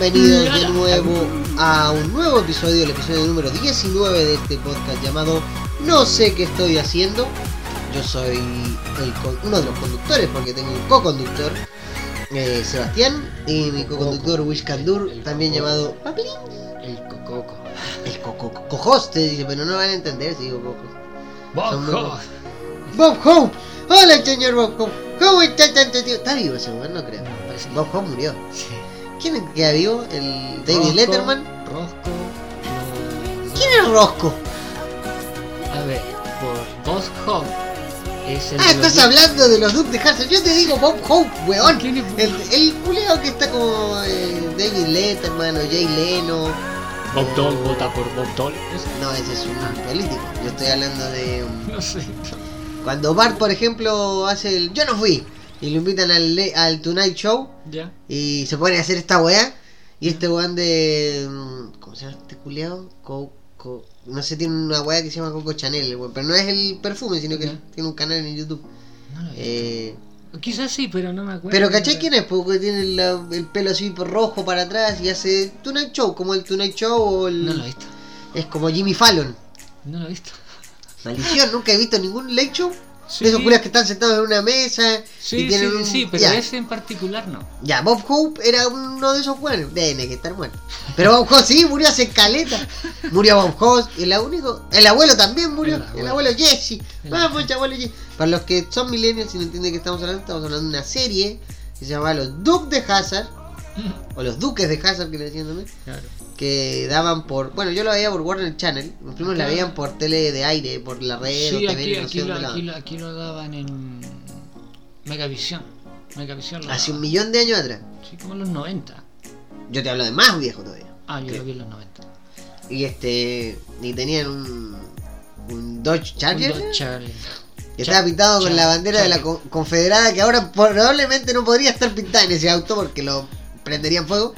bienvenidos de nuevo a un nuevo episodio, el episodio número 19 de este podcast llamado No sé qué estoy haciendo. Yo soy el uno de los conductores porque tengo un co-conductor, eh, Sebastián, y mi co-conductor Wish Kandur, también llamado Paplín. El cococo. El co- co- co-host, dice, pero no van a entender si digo co Son muy Bojo. Bob Hope. Hola, señor Bob Hope. ¿Cómo está tanto tío? ¿Está vivo ese weón? No creo. Bob Hope murió. Sí. ¿Quién es que queda vivo? ¿El David Letterman? Roscoe. no- ¿Quién es Rosco? A ver, por Boss Hog es el. Ah, los estás hablando de los Duke de Hazard. Yo te digo Bob Hope, weón. El, el culeado que está como eh, David Letterman o Jay Leno. Bob Doll vota por Bob Doll. No, ese es un político. Yo estoy hablando de. No sé. Cuando Bart, por ejemplo, hace el Yo no fui. Y lo invitan al, al Tonight Show. Ya. Y se pone a hacer esta weá. Y este weón de. mm, ¿Cómo se llama este culeado? Coco. No sé, tiene una weá que se llama Coco Chanel, el weón, Pero no es el perfume, sino que Ya. tiene un canal en YouTube. No lo he Eh, visto. Quizás sí, pero no me acuerdo. pero ¿cachai quién es? Porque tiene la- el pelo así por rojo para atrás y hace Tonight Show, como el Tonight Show o el. No lo he visto. Es como Jimmy Fallon. No lo he visto. Maldición, nunca he visto ningún late show. Sí. De esos culiados que están sentados en una mesa Sí, y sí, tienen sí, un- sí, pero ya. ese en particular no. Ya, Bob Hope era uno de esos buenos. Tiene que estar muerto. Pero Bob Hope sí, murió hace caleta. Murió Bob Hope. El, único, el abuelo también murió. El El abuelo. abuelo, Jesse. El Vamos, abuelo Jesse. Para los que son millennials y no entienden de qué estamos hablando, estamos hablando de una serie que se llama Los Duques de Hazard. O Los Duques de Hazard, que le decían también. Claro. Que daban por. Bueno, yo lo veía por Warner Channel. Mis primos la veían por tele de aire, por la red. Sí, o aquí, TV, aquí, lo, la aquí, daban. lo, aquí lo daban en Megavisión. Megavisión lo Hace un millón de años atrás. Sí, como en los 90. Yo te hablo de más viejo todavía. Ah, yo Creo. lo vi en los 90. Y este. Y tenían un. Un Dodge Charger. Un Dodge Charger. Que estaba pintado con la bandera de la co- Confederada. Que ahora probablemente no podría estar pintada en ese auto porque lo prenderían fuego.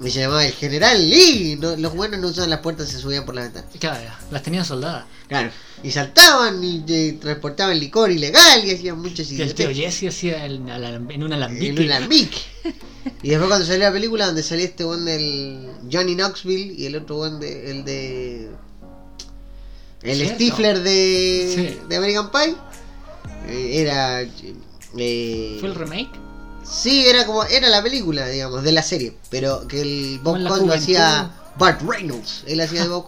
Se llamaba el General Lee. No- los buenos no usaban las puertas, se subían por la ventana. Claro, las tenían soldadas. Claro. Y saltaban y, eh, transportaban licor ilegal y hacían muchas Que el tío. Jesse hacía el- en un En alambique. un alambique. Y después cuando salió la película donde salía este one del Johnny Knoxville y el otro one de, el de el Cierto. Stifler de, Sí. de American Pie eh, era eh, ¿Fue el remake? Sí era como era la película digamos de la serie pero que el Bob Hoss lo hacía Bart Reynolds él hacía de Bob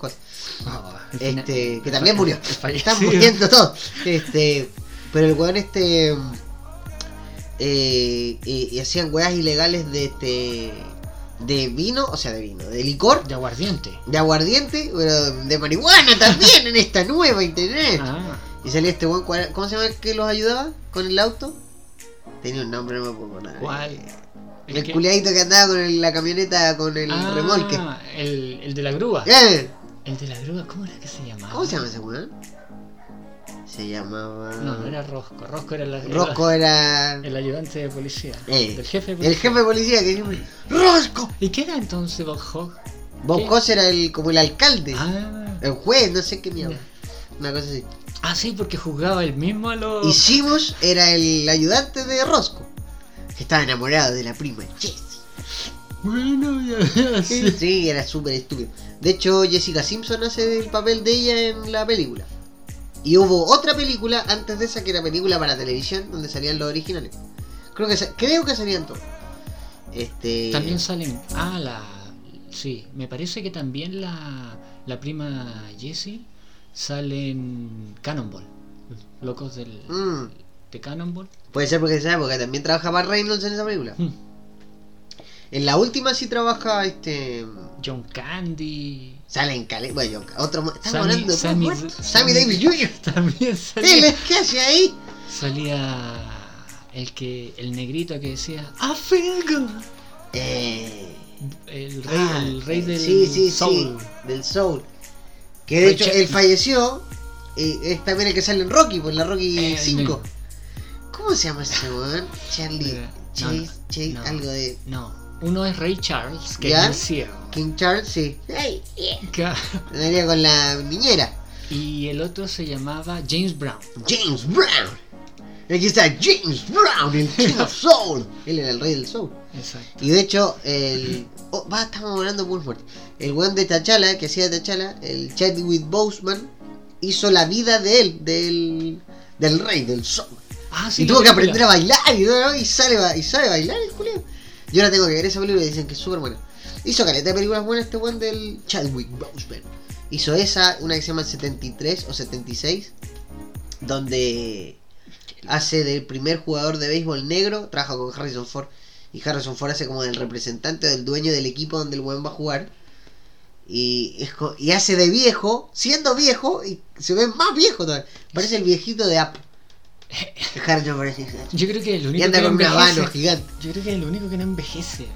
este que también murió. están muriendo todos. Este pero el weón este eh, y, y hacían weas ilegales de este de vino o sea de vino de licor. De aguardiente. de aguardiente pero de marihuana también en esta nueva internet. Ah, y salía este weón ¿cuál- ¿cómo se llama el que los ayudaba con el auto? Tenía un nombre no me puedo acordar ¿cuál? el que- culiadito que andaba con el- la camioneta con el Ah, remolque El, el de la grúa. Eh, El de la grúa, ¿cómo era que se llamaba? ¿cómo se llama ese weón? se llamaba No, no era Rosco. Rosco era la, Rosco era el, el ayudante de policía. Eh, del jefe de el policía. jefe de policía que siempre ¡Rosco! ¿Y qué era entonces Bob Hogg? Bob. Hoss era el, como el alcalde, Ah, el juez, no sé qué mierda. Una cosa así. ah, sí, porque jugaba el mismo a los. Y Simos era el ayudante de Rosco, que estaba enamorado de la prima Jessie. Bueno, ya, Sí, sí. era súper estúpido. De hecho, Jessica Simpson hace el papel de ella en la película. Y hubo otra película antes de esa que era película para televisión, donde salían los originales. Creo que, creo que salían todos. Este. También salen. Ah, la. Sí, me parece que también la, la prima Jessie sale en Cannonball. Locos del, Mm, de Cannonball. puede ser porque esa época también trabajaba Reynolds en esa película. Hmm. En la última sí trabaja este. John Candy. Sale en Cali. Bueno, otro. mo- Estamos Sammy- hablando de Sammy- Davis Jr. También salía, que hace ahí. salía el que el negrito que decía I feel good. Eh, El rey, ah, el rey del sí, sí, soul. sí, del Soul. Que de hecho Ch- él falleció. Y es también el que sale en Rocky, pues la Rocky Eh, 5. ¿Cómo se llama ese weón? Charlie. Eh, no, Chase, no, Chase, no. algo de. No, uno es Ray Charles, que ¿Ya? es el ciego. King Charles, sí. Hey, Venía con la niñera. Y el otro se llamaba James Brown. James Brown. Aquí está James Brown, el King of Soul. Él era el rey del soul. Exacto. Y de hecho, el. Oh, va, estamos hablando muy fuerte. El weón de Tachala, que hacía de Tachala, el Chadwick Boseman, hizo la vida de él, del, del rey, del soul. Ah, sí. y tuvo que aprender a bailar y, ¿no? y, sale, y sabe bailar el Julio. Yo ahora tengo que ver esa película y dicen que es súper buena. Hizo caleta de películas buenas este weón del Chadwick Boseman. Hizo esa, una que se llama 73 o 76, donde hace del primer jugador de béisbol negro, trabaja con Harrison Ford. Y Harrison Ford hace como del representante del dueño del equipo donde el weón va a jugar. Y, es y hace de viejo, siendo viejo, y se ve más viejo todavía. Parece el viejito de App. Harrison Ford Yo creo que el Y único anda que no con una envejece. mano gigante. Yo creo que es el único que no envejece.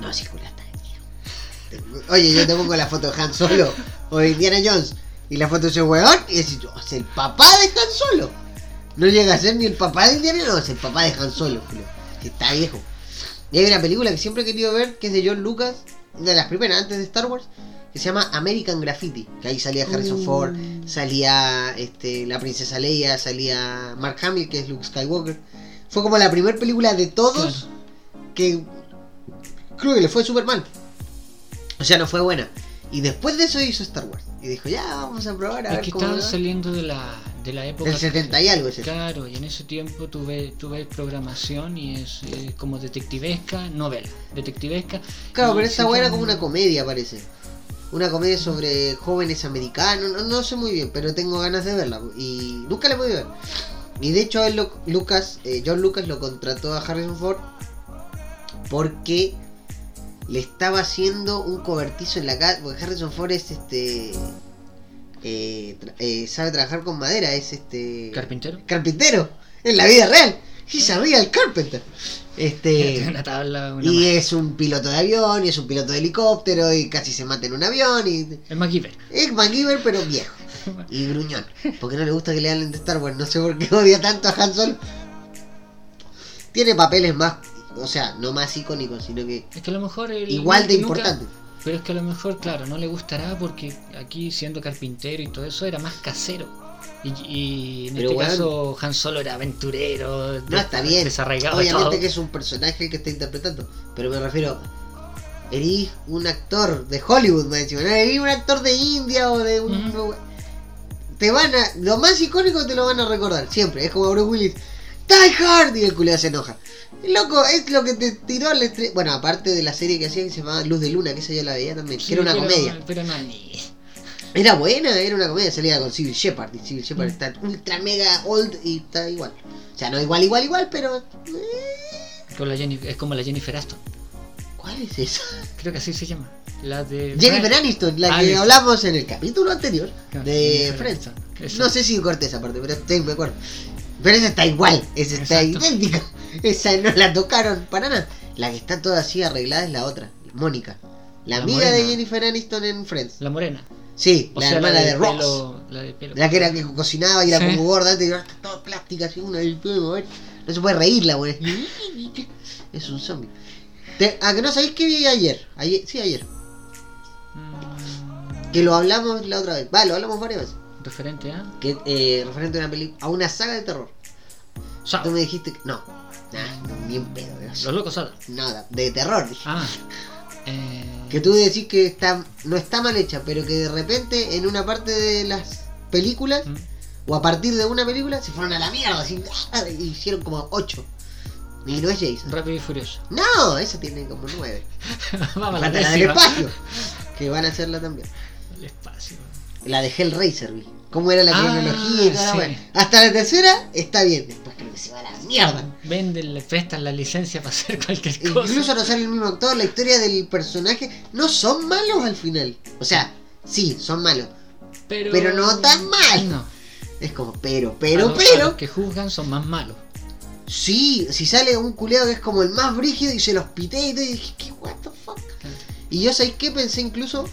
No, está viejo. Oye, yo te pongo la foto de Han Solo o de Indiana Jones y la foto de ese weón y decís, "Oh, es el papá de Han Solo. No llega a ser ni el papá de Indiana Jones, es el papá de Han Solo, Julio, que está viejo. Y hay una película que siempre he querido ver, que es de John Lucas, una de las primeras antes de Star Wars, que se llama American Graffiti, que ahí salía Harrison Uh. Ford, salía este, la princesa Leia, salía Mark Hamill, que es Luke Skywalker. Fue como la primera película de todos que creo que le fue súper mal. O sea, no fue buena. Y después de eso hizo Star Wars. Y dijo, ya, vamos a probar a Es ver que cómo estaban va". saliendo de la, de la época. Del 70 y algo ese. Claro, y en ese tiempo tuve, tuve programación y es eh, como detectivesca, novela. Detectivesca. Claro, pero esta era como una comedia, parece. Una comedia sobre jóvenes americanos. No, no sé muy bien, pero tengo ganas de verla. Y nunca la he podido ver. Y de hecho, él lo- Lucas, eh, John Lucas lo contrató a Harrison Ford porque le estaba haciendo un cobertizo en la casa. Porque Harrison Ford es este. eh, tra- eh, sabe trabajar con madera, es este. Carpintero. carpintero en la vida real. He's a real carpenter. Este. una tabla, una Y es un piloto de avión, y es un piloto de helicóptero, y casi se mata en un avión, y El MacGyver. es MacGyver pero viejo. Y gruñón. Porque no le gusta que le hablen de Star Wars, no sé por qué odia tanto a Han Solo. Tiene papeles más, o sea, no más icónicos, sino que Es que a lo mejor. el- igual de nunca- importantes. Pero es que a lo mejor, claro, no le gustará porque aquí siendo carpintero y todo eso era más casero. Y, y en Pero este caso Han Solo era aventurero. No está bien. Desarraigado Obviamente todo. que es un personaje que está interpretando. Pero me refiero. Eres un actor de Hollywood, me. No eres un actor de India o de un. Te van a. Lo más icónico te lo van a recordar. Siempre. Es como Bruce Willis. Die Hard. Y el culeo se enoja. Loco, es lo que te tiró al estre... Bueno, aparte de la serie que hacía que se llamaba Luz de Luna, que esa yo la veía también. Sí, que era una pero- comedia. Pero no ni. Era buena, era una comedia. Salía con Civil Shepard. Y Civil Shepard Mm. está ultra mega old y está igual. O sea, no igual, igual, igual, pero. eh, Con la Jenny- es como la Jennifer Aston. ¿Cuál es esa? Creo que así se llama. La de. Jennifer. Aniston, la que hablamos en el capítulo anterior de Jennifer Friends. No sé si corté esa parte, pero sí, me acuerdo. Pero esa está igual, esa está Exacto. idéntica. Esa no la tocaron para nada. La que está toda así arreglada es la otra, Mónica. La, La amiga de. Jennifer Aniston en Friends. La morena. Sí, O la sea, hermana la de, de Ross. pelo- la de pelo. La que era que cocinaba y era Sí. como gorda, y ahora está toda plástica, así mover. No se puede reír la güey. Es un zombie. Te- ¿A que no sabéis qué vi ayer? ayer? Sí, ayer. Mm, Que lo hablamos la otra vez. Va, lo hablamos varias veces. referente a. Que, eh, referente a una peli a una saga de terror. Saw. Tú me dijiste que. No. Nah, ni pedo. eso. Los locos Sada. Nada, de terror. dije. Ah. Eh, Que tú decís que está, no está mal hecha, pero que de repente en una parte de las películas, mm, o a partir de una película, se fueron a la mierda. Así, ¡ah! y hicieron como 8. Y no es Jason. Rápido y Furioso. No, esa tiene como 9. Vamos a la del espacio. Que van a hacerla también. El espacio. La de Hellraiser, vi. ¿Cómo era la Ah, cronología sí. Hasta la tercera está bien. Después creo que se va a la mierda. Venden, le prestan la licencia para hacer cualquier cosa. Incluso no sale el mismo actor, la historia del personaje. No son malos al final. O sea, sí, son malos. pero, pero no tan mal. No. Es como, pero, pero, los- pero. los que juzgan son más malos. Sí, si sale un culeado que es como el más brígido y se los pité y todo, y dije, ¿qué what the fuck? Y yo, ¿sabes qué? Pensé incluso,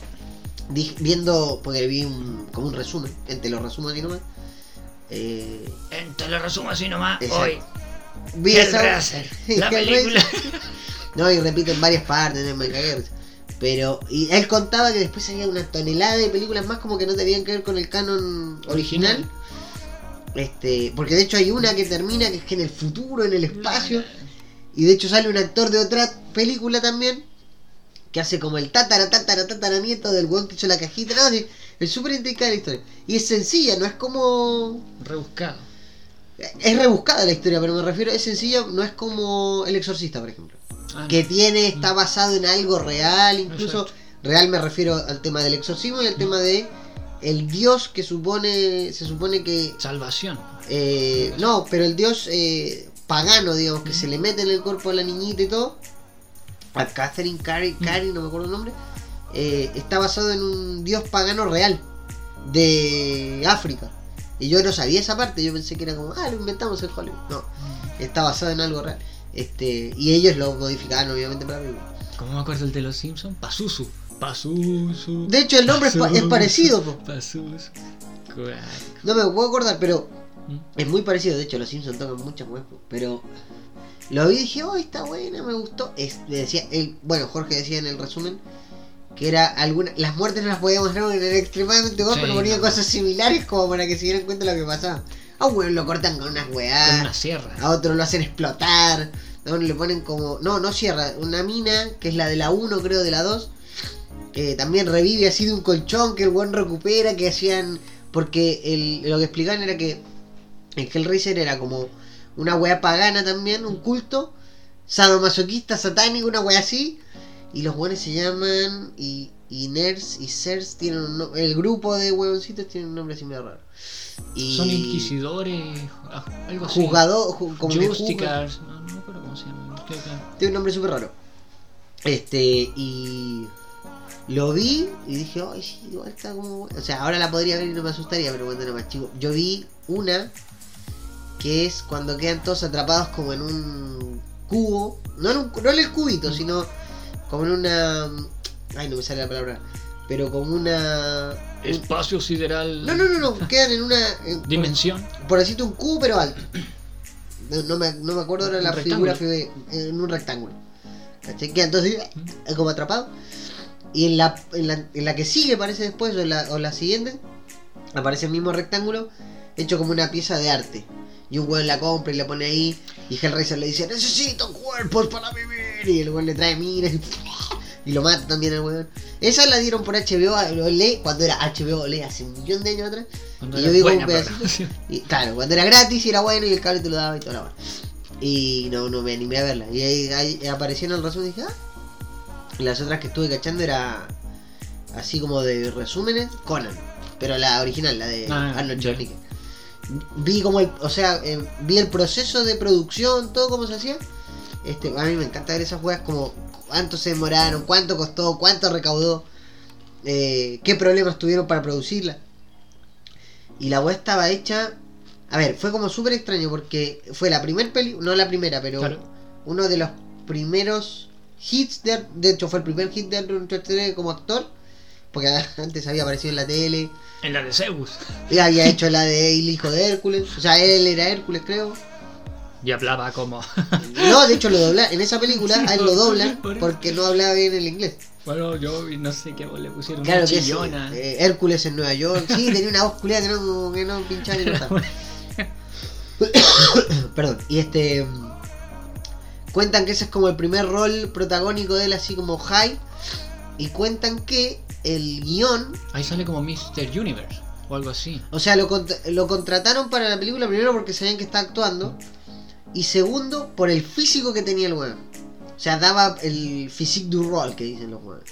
viendo, porque vi un, como un resumen, te lo resumo así nomás. Eh, En- Te lo resumo así nomás. Exacto. Hoy. vi Hellraiser. La película. No, y repito en varias partes, de risa. Pero, y él contaba que después había una tonelada de películas más como que no tenían que ver con el canon original. Este, porque de hecho hay una que termina que es que en el futuro, en el espacio. Y de hecho sale un actor de otra película también. Que hace como el tatara, tatara, tatara nieto del weón que hizo la cajita. No, es súper intricada la historia. Y es sencilla, no es como. Rebuscado. Es rebuscada la historia, pero me refiero, es sencilla, no es como El Exorcista, por ejemplo. Ah, Que no. tiene, está basado en algo real, incluso. Exacto. Real me refiero al tema del exorcismo y al tema de el dios que supone. Se supone que. Salvación. eh, no, pero el dios eh, pagano, digamos, que se le mete en el cuerpo a la niñita y todo. A Catherine Carey, Carey, no me acuerdo el nombre. Eh, está basado en un dios pagano real de África. Y yo no sabía esa parte, yo pensé que era como, ah, lo inventamos en Hollywood. No, está basado en algo real. Este, y ellos lo modificaron obviamente para película. ¿Cómo me acuerdo el de los Simpsons? Pazuzu. Pazuzu. De hecho el nombre es, pa- es Pazuzu, parecido, po. Pazuzu. Cuac. no me puedo acordar, pero ¿Mm? es muy parecido. De hecho los Simpsons tocan muchas po. pero lo vi y dije, oh, está buena, me gustó. Es, le decía, el, bueno, Jorge decía en el resumen que era alguna, las muertes no las podíamos ver porque eran extremadamente gore, Sí, pero ponía no. cosas similares como para que se dieran cuenta de lo que pasaba. A un weón lo cortan con unas Con weas. una sierra. A otro lo hacen explotar. A uno le ponen como. No, no cierra. Una mina, que es la de la 1, creo, de la 2. eh, también revive así de un colchón que el buen recupera. Que hacían. Porque el, lo que explicaban era que. El Hellraiser era como una wea pagana también, un culto. Sadomasoquista, satánico, una wea así. Y los buenos se llaman. Y, y Ners y Sers tienen un no- El grupo de huevoncitos tiene un nombre así medio raro. Y Son inquisidores. ah, Algo así. Jugador, ju- como juzga- Justicars. No, no me acuerdo cómo se llama. Tiene un nombre súper raro. Este, y. Lo vi y dije, ay, sí, igual está como. buena". O sea, ahora la podría ver y no me asustaría, pero cuando era más chico. Yo vi una que es cuando quedan todos atrapados como en un cubo. No en, un, no en el cubito, sino como en una. Ay, no me sale la palabra. Pero como una. un- Espacio sideral. no, no, no, no. Quedan en una. en- Dimensión. por decirte un cubo pero alto. No, no me, no me acuerdo ahora la figura en un rectángulo. ¿Cachai? Que entonces eh, como atrapado. Y en la, en la, en la que sigue parece después, o la, o la siguiente, aparece el mismo rectángulo hecho como una pieza de arte. Y un weón la compra y la pone ahí. Y Hellraiser le dice, necesito cuerpos para vivir. Y el weón le trae minas y, y lo mata también al weón. Esa la dieron por HBO Olé, cuando era HBO Olé, hace un millón de años atrás. Cuando Y yo digo un pedacito. Y claro, cuando era gratis y era bueno y el cable te lo daba y toda la hora. Y no, no me animé a verla. Y ahí, ahí apareció en el resumen y dije, ah. Y las otras que estuve cachando era así como de resúmenes, Conan. Pero la original, la de Ah, Arnold. Schwarzenegger. Vi como el, o sea, eh, vi el proceso de producción, todo cómo se hacía. Este, a mí me encanta ver esas juegas como cuánto se demoraron, cuánto costó, cuánto recaudó, eh, qué problemas tuvieron para producirla. Y la web estaba hecha. A ver, fue como súper extraño porque fue la primera peli, no la primera, pero Claro. uno de los primeros hits de, de hecho fue el primer hit de Schwarzenegger como actor, porque antes había aparecido en la tele, En la de Zeus. y había hecho la de El hijo de Hércules, o sea, él era Hércules creo. Y hablaba como. No, de hecho lo dobla, en esa película Sí, a él por- lo doblan por porque no hablaba bien el inglés. Bueno, yo no sé qué le pusieron. Claro una que chillona. eh, Hércules en Nueva York, sí, tenía una voz culiada que no, que no pinchaba ni. Perdón, y este. Cuentan que ese es como el primer rol protagónico de él, así como high. Y cuentan que el guion, Ahí sale como Mr. Universe o algo así. o sea, lo, lo contrataron para la película primero porque sabían que está actuando. Y segundo, por el físico que tenía el weón. O sea, daba el physique du rol que dicen los weones.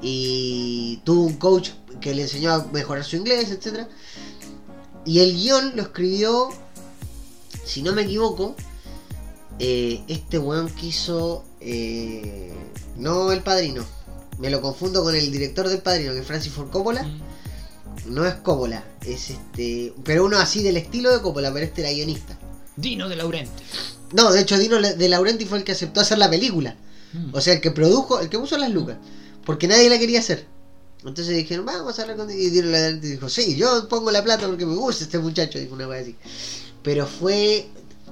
Y tuvo un coach que le enseñó a mejorar su inglés, etc. Y el guion lo escribió, si no me equivoco, eh, este weón que hizo... eh, no el padrino. Me lo confundo con el director del padrino, que es Francis Ford Coppola. No es Coppola, es este... Pero uno así del estilo de Coppola, pero este era guionista. Dino de Laurenti. No, de hecho Dino de Laurenti fue el que aceptó hacer la película. Mm. O sea, el que produjo, el que puso las lucas. Porque nadie la quería hacer. Entonces dijeron, vamos a hablar con... Y Dino de Laurenti dijo, sí, yo pongo la plata porque me gusta este muchacho. Dijo una cosa así. Pero fue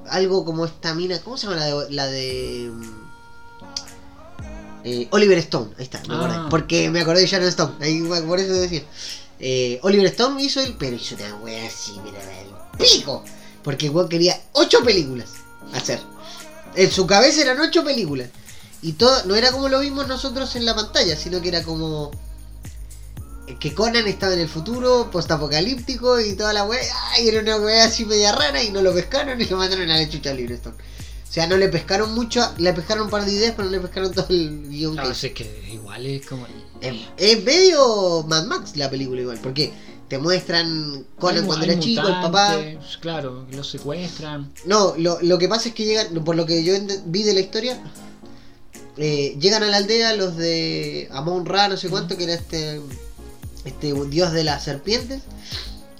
algo como esta mina... ¿Cómo se llama la de... La de Eh, Oliver Stone, ahí está, me acordé. Ah. Porque me acordé de Sharon Stone, ahí, por eso decía. Eh, Oliver Stone hizo el, pero hizo una wea así, mira, el pico. Porque el quería ocho películas hacer. En su cabeza eran ocho películas. Y todo, no era como lo vimos nosotros en la pantalla, sino que era como que Conan estaba en el futuro, postapocalíptico y toda la wea, y era una wea así media rara y no lo pescaron y lo mandaron a la chucha a Livingston. O sea, no le pescaron mucho, le pescaron un par de ideas, pero no le pescaron todo el guion No, que es que igual es como. es, es medio Mad Max la película igual, porque te muestran Conan Hay- cuando hay era chico, el papá. Claro, lo secuestran. No, lo, lo que pasa es que llegan, por lo que yo vi de la historia, eh, llegan a la aldea los de Amon Ra, no sé cuánto, que era este, este dios de las serpientes,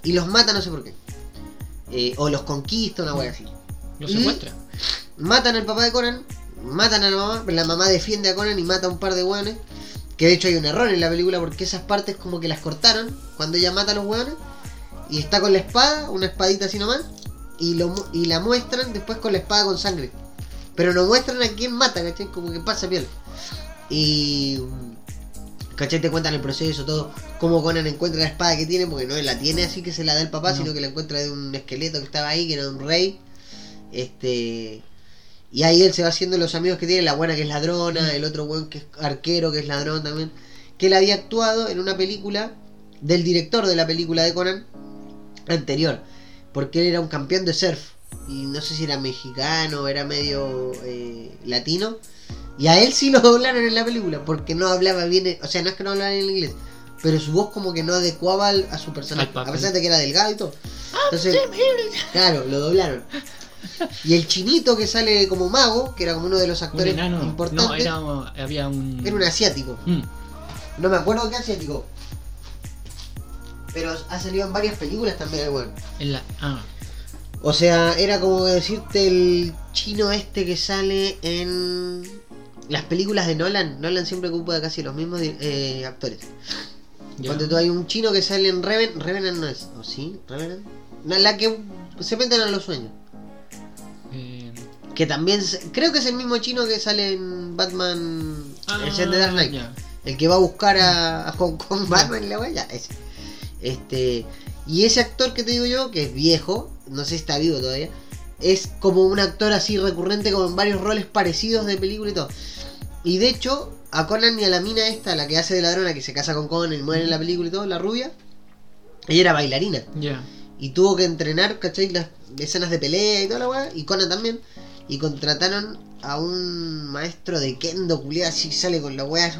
y los mata no sé por qué. Eh, o los conquista, una wea así. Lo Y- secuestran. Matan al papá de Conan, matan a la mamá, la mamá defiende a Conan y mata a un par de hueones. Que de hecho hay un error en la película porque esas partes como que las cortaron cuando ella mata a los hueones. Y está con la espada, una espadita así nomás. Y, lo, y la muestran después con la espada con sangre. Pero no muestran a quién mata, ¿cachai? Como que pasa piel. Y... ¿Cachai? Te cuentan el proceso, todo. Cómo Conan encuentra la espada que tiene, porque no la tiene así que se la da el papá, No. sino que la encuentra de un esqueleto que estaba ahí, que era un rey. Este... Y ahí él se va haciendo los amigos que tiene, la buena que es ladrona, el otro buen que es arquero, que es ladrón también. Que él había actuado en una película del director de la película de Conan anterior. Porque él era un campeón de surf. Y no sé si era mexicano, era medio eh, latino. Y a él sí lo doblaron en la película. Porque no hablaba bien, o sea, no es que no hablaba en inglés. Pero su voz como que no adecuaba a su personaje. A pesar de que era delgado y todo. Entonces, claro, lo doblaron. Y el chinito que sale como mago, que era como uno de los Un actores enano. importantes, No, era, había un. era un asiático. Mm, No me acuerdo qué asiático. Pero ha salido en varias películas también el weón. en la, ah, O sea, era como decirte el chino este que sale en las películas de Nolan. Nolan siempre ocupa casi los mismos eh, actores. Cuando tú hay un chino que sale en Reven, Revenant no es, ¿o sí? ¿Revenant? No, la que se meten a los sueños. Que también, creo que es el mismo chino que sale en Batman, ah, el de Dark Knight. El que va a buscar a, a Hong Kong Batman y la wea, ese. Este, y ese actor que te digo yo, que es viejo, no sé si está vivo todavía, es como un actor así recurrente con varios roles parecidos de película y todo. Y de hecho, a Conan y a la mina esta, la que hace de ladrona, que se casa con Conan y muere en la película y todo, la rubia, ella era bailarina. Ya. Y tuvo que entrenar, ¿cachai? Las escenas de pelea y toda la weá. Y Conan también. Y contrataron a un maestro de kendo culiado así sale con la weá.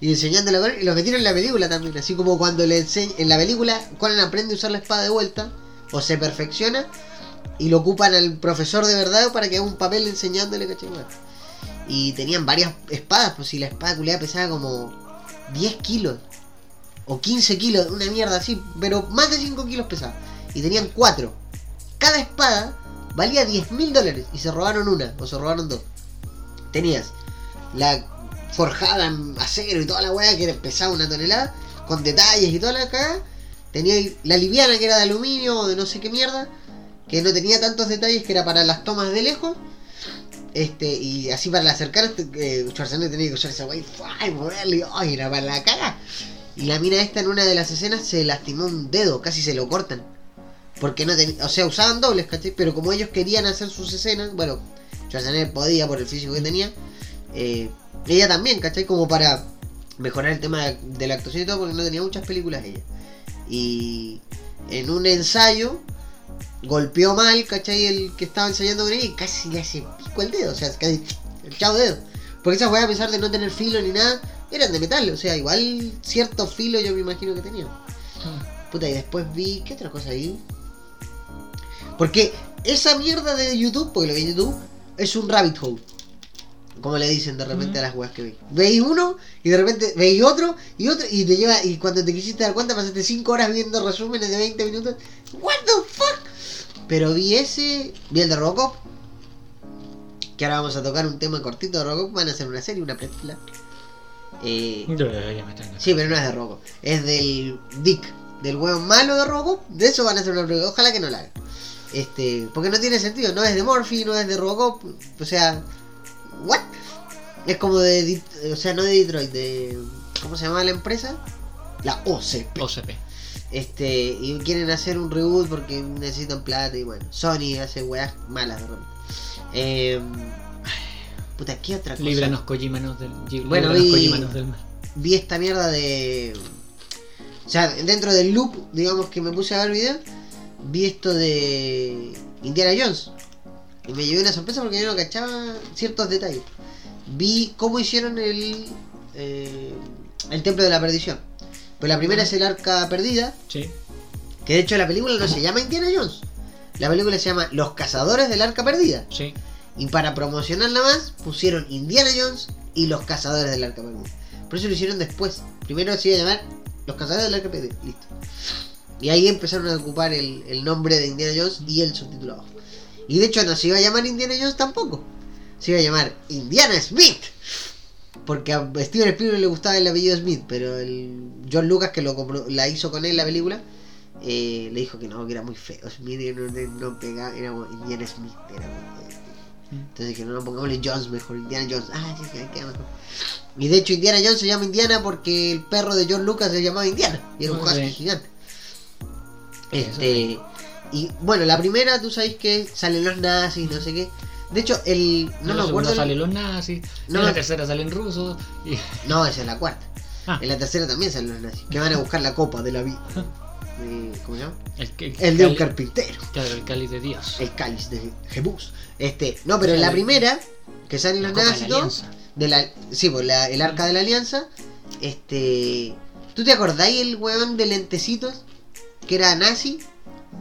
Y enseñándole a. Y lo metieron en la película también. Así como cuando le enseñan. En la película, Conan aprende a usar la espada de vuelta. O se perfecciona. Y lo ocupan al profesor de verdad para que haga un papel enseñándole, ¿cachai? Y tenían varias espadas. Pues si la espada culiada pesaba como 10 kilos o 15 kilos, una mierda así, pero más de 5 kilos pesaba. Y tenían 4. Cada espada valía 10 mil dólares y se robaron una o se robaron dos. Tenías la forjada en acero y toda la weá que pesaba una tonelada, con detalles y toda la cagada. Tenía la liviana que era de aluminio o de no sé qué mierda, que no tenía tantos detalles que era para las tomas de lejos. Este, y así para las cercanas, eh, Schwarzenegger tenía que usar esa weá y, ¡ay! era para la caga. Y la mina esta en una de las escenas se lastimó un dedo, casi se lo cortan. Porque no tenía, o sea, usaban dobles, ¿cachai? Pero como ellos querían hacer sus escenas, bueno, Schwarzenegger podía por el físico que tenía, eh, ella también, ¿cachai? Como para mejorar el tema de, de la actuación y todo, porque no tenía muchas películas ella. Y en un ensayo golpeó mal, ¿cachai? El que estaba ensayando con ella y casi le hace pico el dedo, o sea, casi el chavo dedo. Porque esas weas, a pesar de no tener filo ni nada, eran de metal, o sea, igual cierto filo yo me imagino que tenían. Puta, y después vi. ¿Qué otra cosa vi? Porque esa mierda de YouTube, porque lo vi en YouTube, es un rabbit hole. Como le dicen de repente a las weas que veis. Veis uno y de repente veis otro y otro y te lleva. Y cuando te quisiste dar cuenta, pasaste 5 horas viendo resúmenes de 20 minutos. ¿What the fuck? Pero vi ese, vi el de Robocop. Que ahora vamos a tocar un tema cortito de Robocop. Van a hacer una serie, una película. Eh, Sí, pero no es de Robocop. Es del Dick, del hueón malo de Robocop. De eso van a hacer una película. Ojalá que no la hagan. Este, porque no tiene sentido. No es de Morphy, no es de Robocop. O sea, ¿what? Es como de. O sea, no de Detroit, de. ¿Cómo se llama la empresa? La OCP. OCP. Este, y quieren hacer un reboot porque necesitan plata y bueno, Sony hace weas malas de repente. Eh, puta, ¿qué otra cosa? Líbranos Kojimanos del, Bueno, líbranos Kojimanos del mal. Vi esta mierda de. O sea, dentro del loop, digamos que me puse a ver videos, vi esto de Indiana Jones. Y me llevé una sorpresa porque yo no cachaba ciertos detalles. Vi cómo hicieron el. eh, el Templo de la Perdición. Pues la primera es el arca perdida, Sí. Que de hecho la película no se llama Indiana Jones. La película se llama Los Cazadores del Arca Perdida. Sí. Y para promocionarla más, pusieron Indiana Jones y Los Cazadores del Arca Perdida. Por eso lo hicieron después. Primero se iba a llamar Los Cazadores del Arca Perdida. Listo. Y ahí empezaron a ocupar el, el nombre de Indiana Jones y el subtítulo abajo. Y de hecho no se iba a llamar Indiana Jones tampoco. Se iba a llamar Indiana Smith. Porque a Steven Spielberg le gustaba el apellido Smith, pero el John Lucas, que lo compró- la hizo con él la película, eh, le dijo que no, que era muy feo. Smith no, no, pegaba, era Indiana Smith. Era como- entonces que no, no pongámosle Jones mejor, Indiana Jones. Ah, sí, sí, queda mejor. Y de hecho Indiana Jones se llama Indiana porque el perro de John Lucas se llamaba Indiana. Y era un husky gigante. Este. Y bueno, la primera, tú sabes que salen los nazis, no sé qué. De hecho, el. No en me acuerdo. el- salen los nazis. No, en la no. tercera salen rusos. Y... No, esa es la cuarta. Ah, En la tercera también salen los nazis. Que van a buscar la copa de la vida. Eh, ¿Cómo se llama? el, de un carpintero. Claro, el cáliz de Dios. El cáliz de Jebús. Este, no, pero en la primera, que salen La los de nazis la alianza. de la, sí, pues la- el arca de la alianza, este, ¿tú te acordáis el weón de lentecitos? Que era nazi,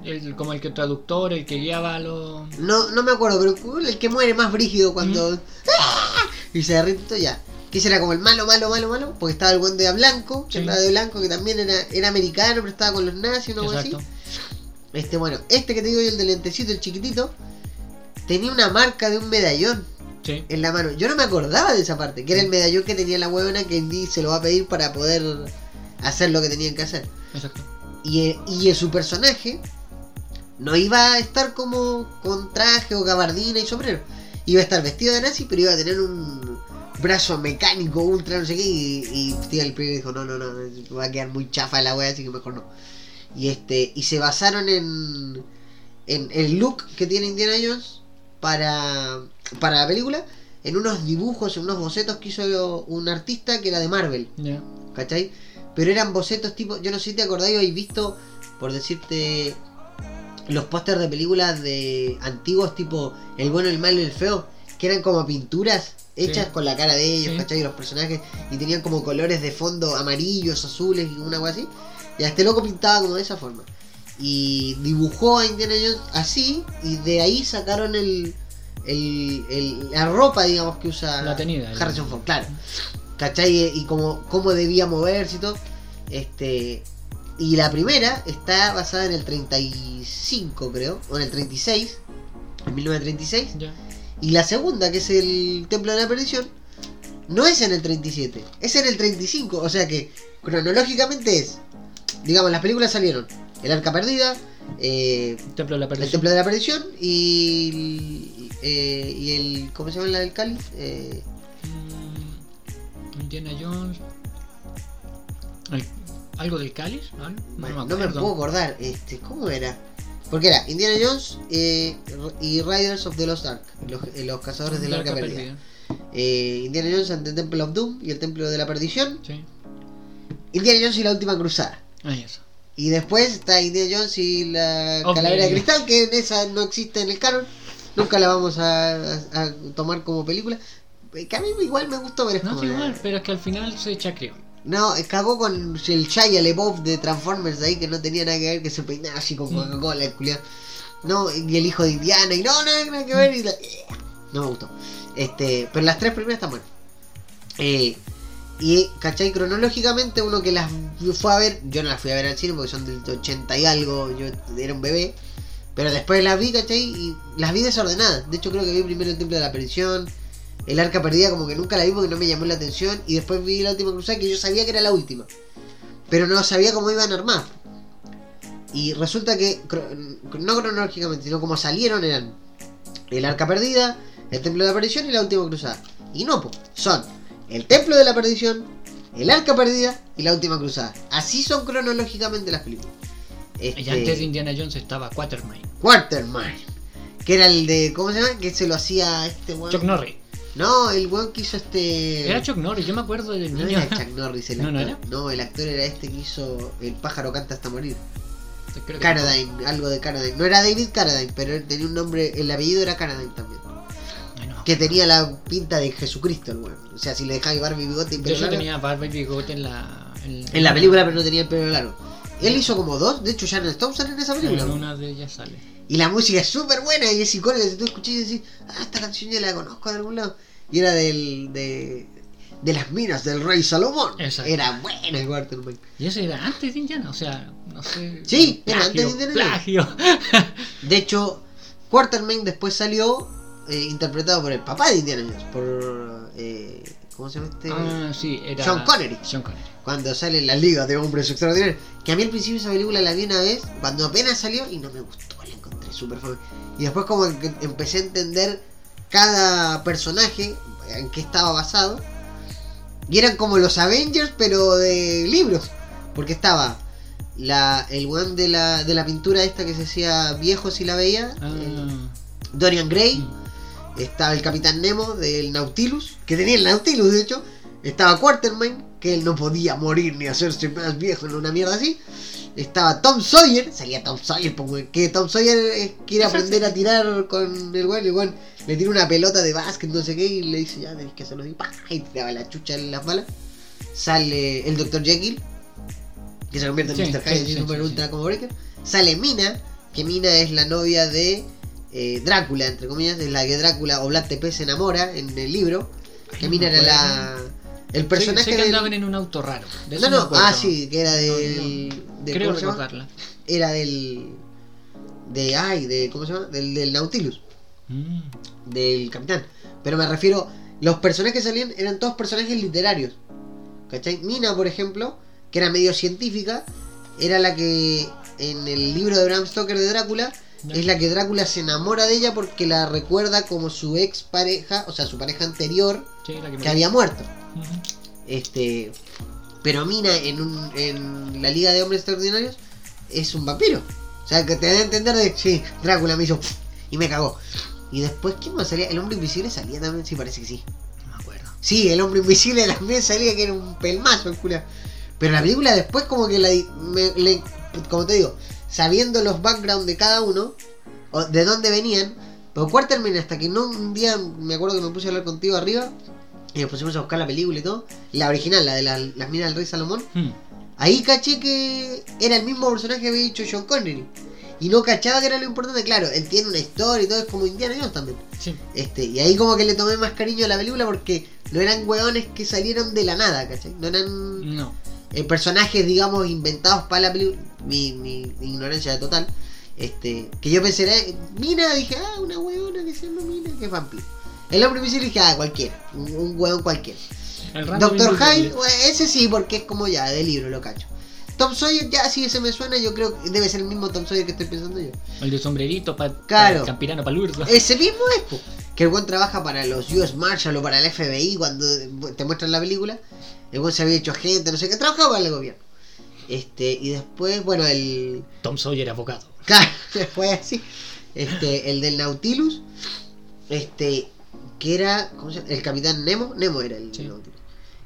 El- como el que traductor, el que guiaba a los. no, no me acuerdo, pero el que muere más brígido cuando, ¡Ah! y se derrite todo ya. Que ese era como el malo, malo, malo, malo, porque estaba el weón de blanco, que Sí. de blanco, que también era, era americano, pero estaba con los nazis, cosa así. Este, bueno, este que te digo yo, el de lentecito, el chiquitito, tenía una marca de un medallón. Sí. en la mano. Yo no me acordaba de esa parte, que era el medallón que tenía la huevona que Indy se lo va a pedir para poder hacer lo que tenían que hacer. Exacto. Y, y su personaje no iba a estar como con traje o gabardina y sombrero. Iba a estar vestido de nazi, pero iba a tener un brazo mecánico ultra no sé qué. Y, y Steven Spielberg dijo, no, no, no, va a quedar muy chafa la wea, así que mejor no. Y este y se basaron en, en el look que tiene Indiana Jones para, para la película, en unos dibujos, en unos bocetos que hizo un artista que era de Marvel. ¿cachai? Pero eran bocetos tipo, yo no sé si te acordáis habéis visto, por decirte, los pósters de películas de antiguos tipo El bueno, el malo y el feo, que eran como pinturas hechas Sí. con la cara de ellos, Sí. ¿cachai? Los personajes, y tenían como colores de fondo amarillos, azules y una cosa así. Y a este loco pintaba como de esa forma. Y dibujó a Indiana Jones así, y de ahí sacaron el, el, el- la ropa, digamos, que usa La tenida, Harrison Ford, claro. ¿Cachai? Y cómo, cómo debía moverse y todo. Este. Y la primera está basada en el 35, creo. O en el 36. En 1936. Ya. Y la segunda, que es el Templo de la Perdición. No es en el 37. Es en el 35. O sea que cronológicamente es. Digamos, las películas salieron. El Arca Perdida. eh, El templo de la el perdición. Templo de la Perdición. Y. eh, y el. ¿Cómo se llama la del cáliz? Eh, Indiana Jones. El- ¿Algo del cáliz? ¿No? No, Bueno, me no me puedo acordar, este, ¿cómo era? Porque era Indiana Jones eh, y Riders of the Lost Ark, los, eh, los cazadores del La arca perdida. Eh, Indiana Jones and the Temple of Doom y el Templo de la Perdición. Sí. Indiana Jones y la Última Cruzada. Ahí eso. Y después está Indiana Jones y la. Calavera de Cristal, que en esa no existe en el canon. Nunca la vamos a, a- a tomar como película. Que a mí igual me gustó ver es No, como igual, pero es que al final se chacrió. No, eh, cagó con el Shia LeBeouf de Transformers ahí que no tenía nada que ver, que se peinaba así con Mm. Coca-Cola, el. No, y el hijo de Indiana, y no, no, nada que ver. Y la- No me gustó. Este, pero las tres primeras están buenas. Eh, y, ¿cachai? Cronológicamente, uno que las fue a ver, yo no las fui a ver al cine porque son del 80 y algo, yo era un bebé. Pero después las vi, ¿cachai? Y las vi desordenadas. De hecho, creo que vi primero el Templo de la Perdición. El arca perdida como que nunca la vi porque no me llamó la atención. Y después vi la última cruzada que yo sabía que era la última. Pero no sabía cómo iban a armar. Y resulta que, no cronológicamente, sino como salieron eran el arca perdida, el templo de la aparición y la última cruzada. Y no, po, son el Templo de la Perdición, el Arca Perdida y la Última Cruzada. Así son cronológicamente las películas. Este, Y antes de Indiana Jones estaba Quatermain. Quatermain, que era el de, ¿cómo se llama? Que se lo hacía este weón. Chuck Norris. No, el weón que hizo este... Era Chuck Norris, yo me acuerdo del No niño. era Chuck Norris el No, actor. ¿no No, era? el actor era este que hizo El pájaro canta hasta morir. Carradine, algo de Carradine. No era David Carradine, pero él tenía un nombre, el apellido era Carradine también. No. Que tenía la pinta de Jesucristo el weón. O sea, si le dejaba barba y bigote y pelo hecho largo, tenía barba y bigote en la. En la película, pero no tenía el pelo largo. Él hizo como dos, de hecho no Stone sale en esa película. En una de ellas sale. Y la música es súper buena y es icónica. Si tú escuchas y decís, ah, esta canción ya la conozco de algún lado. Y era del, de, de las minas del rey Salomón. Exacto. Era buena el Waterman. Y eso era antes de Indiana, o sea, no sé. Sí, era plagio, antes de Indiana Plagio. De hecho, Quartermain después salió eh, interpretado por el papá de Indiana Jones, por. Eh, ¿Cómo se llama este? ah, sí, era. Sean Connery. Sean Connery. Cuando sale la Liga de Hombres Extraordinarios. Que a mí al principio esa película la vi una vez, cuando apenas salió y no me gustó, la encontré súper fome. Y después, como que empecé a entender cada personaje en qué estaba basado. Y eran como los Avengers, pero de libros. Porque estaba la, el one de la, de la pintura esta que se hacía viejo si la veía. Ah, Dorian Gray. mm. Estaba el Capitán Nemo del Nautilus, que tenía el Nautilus de hecho. Estaba Quartermain, que él no podía morir ni hacerse más viejo en una mierda así. Estaba Tom Sawyer, salía Tom Sawyer, pues, que Tom Sawyer quiere aprender a tirar con el weón, el weón le tira una pelota de básquet, no sé qué, y le dice, ya tenés que hacerlo así, ¡pah! y tiraba la chucha en las balas. Sale el Dr. Jekyll, que se convierte en Sí, Mr. Hyde, sí, sí, ultra como Breaker. Sale Mina, que Mina es la novia de eh, Drácula, entre comillas, es la que Drácula o Vlad Tepes se enamora en el libro. Que Mina no era la. El personaje sé, sé que del- andaban en un auto raro. De No, no, ah, sí, que era No, del. no, de- Creo recordarla. Era del. De. Ay, de. ¿Cómo se llama? Del, del Nautilus, Mm. del capitán. Pero me refiero. Los personajes que salían eran todos personajes literarios. ¿Cachai? Mina, por ejemplo, que era medio científica, era la que en el libro de Bram Stoker de Drácula Es la que Drácula se enamora de ella porque la recuerda como su ex pareja, o sea, su pareja anterior Sí, que había muerto. Este, pero Mina en, un, en la Liga de Hombres Extraordinarios es un vampiro. O sea, que te da a entender de, sí, Drácula me hizo y me cagó. Y después, ¿quién más salía? ¿El hombre invisible salía también? Sí, parece que sí. No me acuerdo. Sí, el hombre invisible también salía que era un pelmazo el culo. Pero la película después como que la me- le- como te digo, sabiendo los background de cada uno, o de dónde venían, pero Quartermain hasta que no un día me acuerdo que me puse a hablar contigo arriba y nos pusimos a buscar la película y todo, la original, la de la- las minas del rey Salomón, Mm. ahí caché que era el mismo personaje que había dicho John Connery. Y no cachaba que era lo importante, claro, él tiene una historia y todo, es como Indiana Jones también. Sí. Este, y ahí como que le tomé más cariño a la película porque no eran hueones que salieron de la nada, ¿cachai? No eran No. Eh, personajes, digamos, inventados para la película. Mi, mi ignorancia total. Este, que yo pensé, era, Mina, dije, ah, una hueona que se llama Mina, que es vampiro. El hombre invisible dije, ah, cualquiera, un, un hueón cualquiera. Doctor. Hyde, ese sí, porque es como ya, de libro, lo cacho. Tom Sawyer, ya sí, ese me suena, yo creo que debe ser el mismo Tom Sawyer que estoy pensando yo. El de sombrerito para Claro. Campirano Palurdo. Ese mismo es, po. que el buen trabaja para los US Marshall o para el FBI cuando te muestran la película. El buen se había hecho agente, no sé qué, trabajaba para el gobierno. Este, y después, bueno, el. Tom Sawyer abogado. Claro, fue así. Este, el del Nautilus. Este, que era. ¿Cómo se llama? El capitán Nemo. Nemo era el Sí. Nautilus.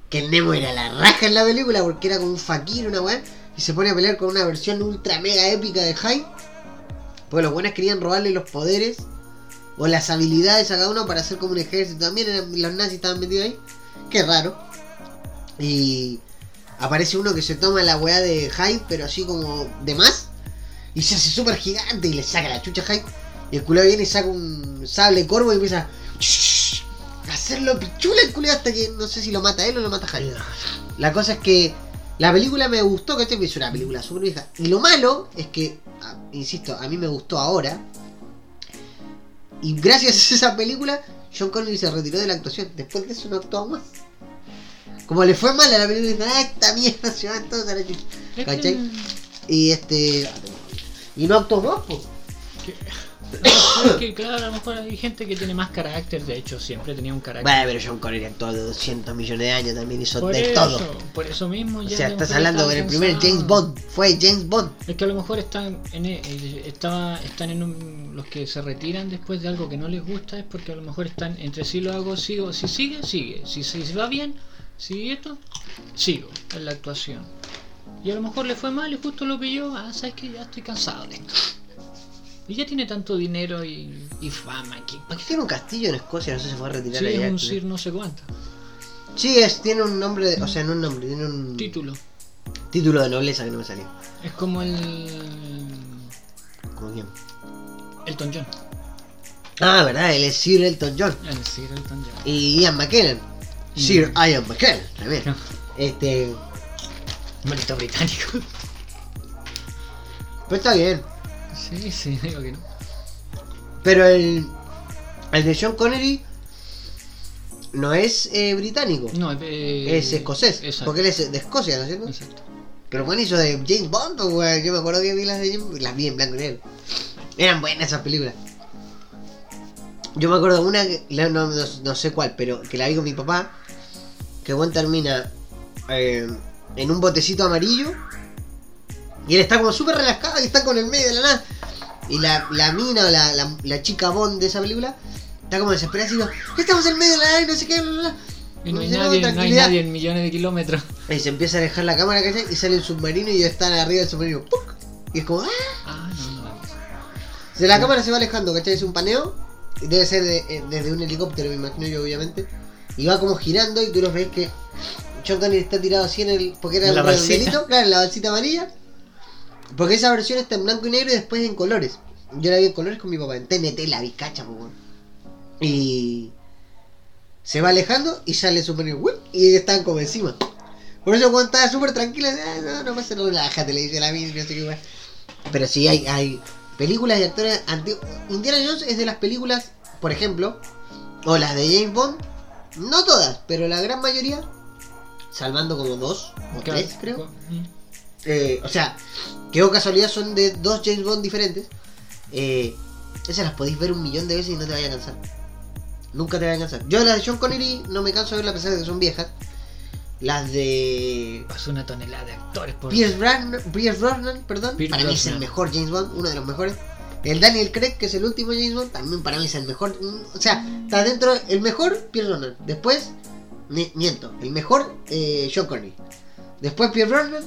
Que el Nemo era la raja en la película porque era como un fakir, una weá. Y se pone a pelear con una versión ultra mega épica de Hyde. Porque los buenos querían robarle los poderes o las habilidades a cada uno para hacer como un ejército. También eran- los nazis estaban metidos ahí. Qué raro. Y aparece uno que se toma la weá de Hyde, pero así como de más. Y se hace súper gigante y le saca la chucha a Hyde. Y el culo viene y saca un sable corvo y empieza a hacerlo pichula el culo hasta que no sé si lo mata él o lo mata Hyde. La cosa es que la película me gustó, que es una película súper vieja. Y lo malo es que, ah, insisto, a mí me gustó ahora. Y gracias a esa película, John Connery se retiró de la actuación. Después de eso no actuó más. Como le fue mal a la película, ah, esta mierda se va todos a la chucha. ¿Cachai? Y este. Y no actuó más, po. Es que claro, a lo mejor hay gente que tiene más carácter, de hecho siempre tenía un carácter. Bueno, pero John Connery actuó de 200 millones de años, también hizo por de eso, todo. por eso mismo O ya. sea, a lo estás hablando estaba del primer. James Bond, fue James Bond. Es que a lo mejor están en, eh, estaba, están en un- los que se retiran después de algo que no les gusta es porque a lo mejor están entre sí lo hago, sigo, si sigue, sigue, si, si, si va bien, sigue esto, sigo en la actuación. Y a lo mejor le fue mal y justo lo pilló, ah, sabes que ya estoy cansado de esto. Y ya tiene tanto dinero y, y fama que ¿para qué Tiene un castillo en Escocia, no sé si se fue a retirar Sí, allá. es un Sir no sé cuánto. Sí, es, tiene un nombre, de- o sea, no un nombre, tiene un Título. título de nobleza que no me salió. Es como el. ¿Cómo quién? Elton John. Ah, verdad, él es Sir Elton John. El Sir Elton John. Y Ian McKellen. Sir Ian McKellen, también. No. Este. Maldito británico. Pero está bien. Sí, sí, digo que no. Pero el. El de Sean Connery. No es eh, británico. No, eh, es escocés. Exacto. Porque él es de Escocia, ¿no es cierto? exacto. Pero bueno, hizo de James Bond, weón. Yo me acuerdo que vi las de James Las vi en blanco y negro. Eran buenas esas películas. Yo me acuerdo de una, no, no- no sé cuál, pero que la vi con mi papá. Que Juan termina eh, en un botecito amarillo. Y él está como súper relajado y está con el medio de la nada. Y la, la mina o la, la, la chica Bond de esa película está como desesperada diciendo: Estamos en medio de la nada y no sé qué, bla, bla, bla". Y no hay, nadie, no hay tranquilidad". nadie en millones de kilómetros. Y se empieza a alejar la cámara, ¿cachai? Y sale el submarino y ya están arriba del submarino. ¡Puc! Y es como, ¡ah! Ah, no, no. no. O sea, la cámara se va alejando, ¿cachai? Es un paneo. y Debe ser de- eh, desde un helicóptero, me imagino yo, obviamente. Y va como girando y tú los ves que John Connery está tirado así en el. Porque era la un redondelito, claro, en la balsita amarilla. Porque esa versión está en blanco y negro y después en colores. Yo la vi en colores con mi papá, en TNT la vi, cacha, po. Y. Se va alejando y sale ¡whip! y están como encima. Por eso cuando estaba súper tranquila, ah, no, no pasa nada, relájate, le dice la misma, no sé qué. Pero sí hay, hay películas de actores antiguos. Indiana Jones es de las películas, por ejemplo, o las de James Bond, no todas, pero la gran mayoría, salvando como dos o Claro, tres, creo. Eh, o sea, que o casualidad son de dos James Bond diferentes. Eh, esas las podéis ver un millón de veces y no te vaya a cansar. Nunca te vaya a cansar. Yo las de Sean Connery no me canso de verlas a pesar de que son viejas. Las de Pasó una tonelada de actores por. Pierce Brosnan, Pierce Brosnan, perdón, Pierce para mí es el mejor James Bond, uno de los mejores. El Daniel Craig, que es el último James Bond, también para mí es el mejor. O sea, está dentro, el mejor Pierce Brosnan. Después, mi- miento, el mejor eh, Sean Connery. Después Pierce Brosnan,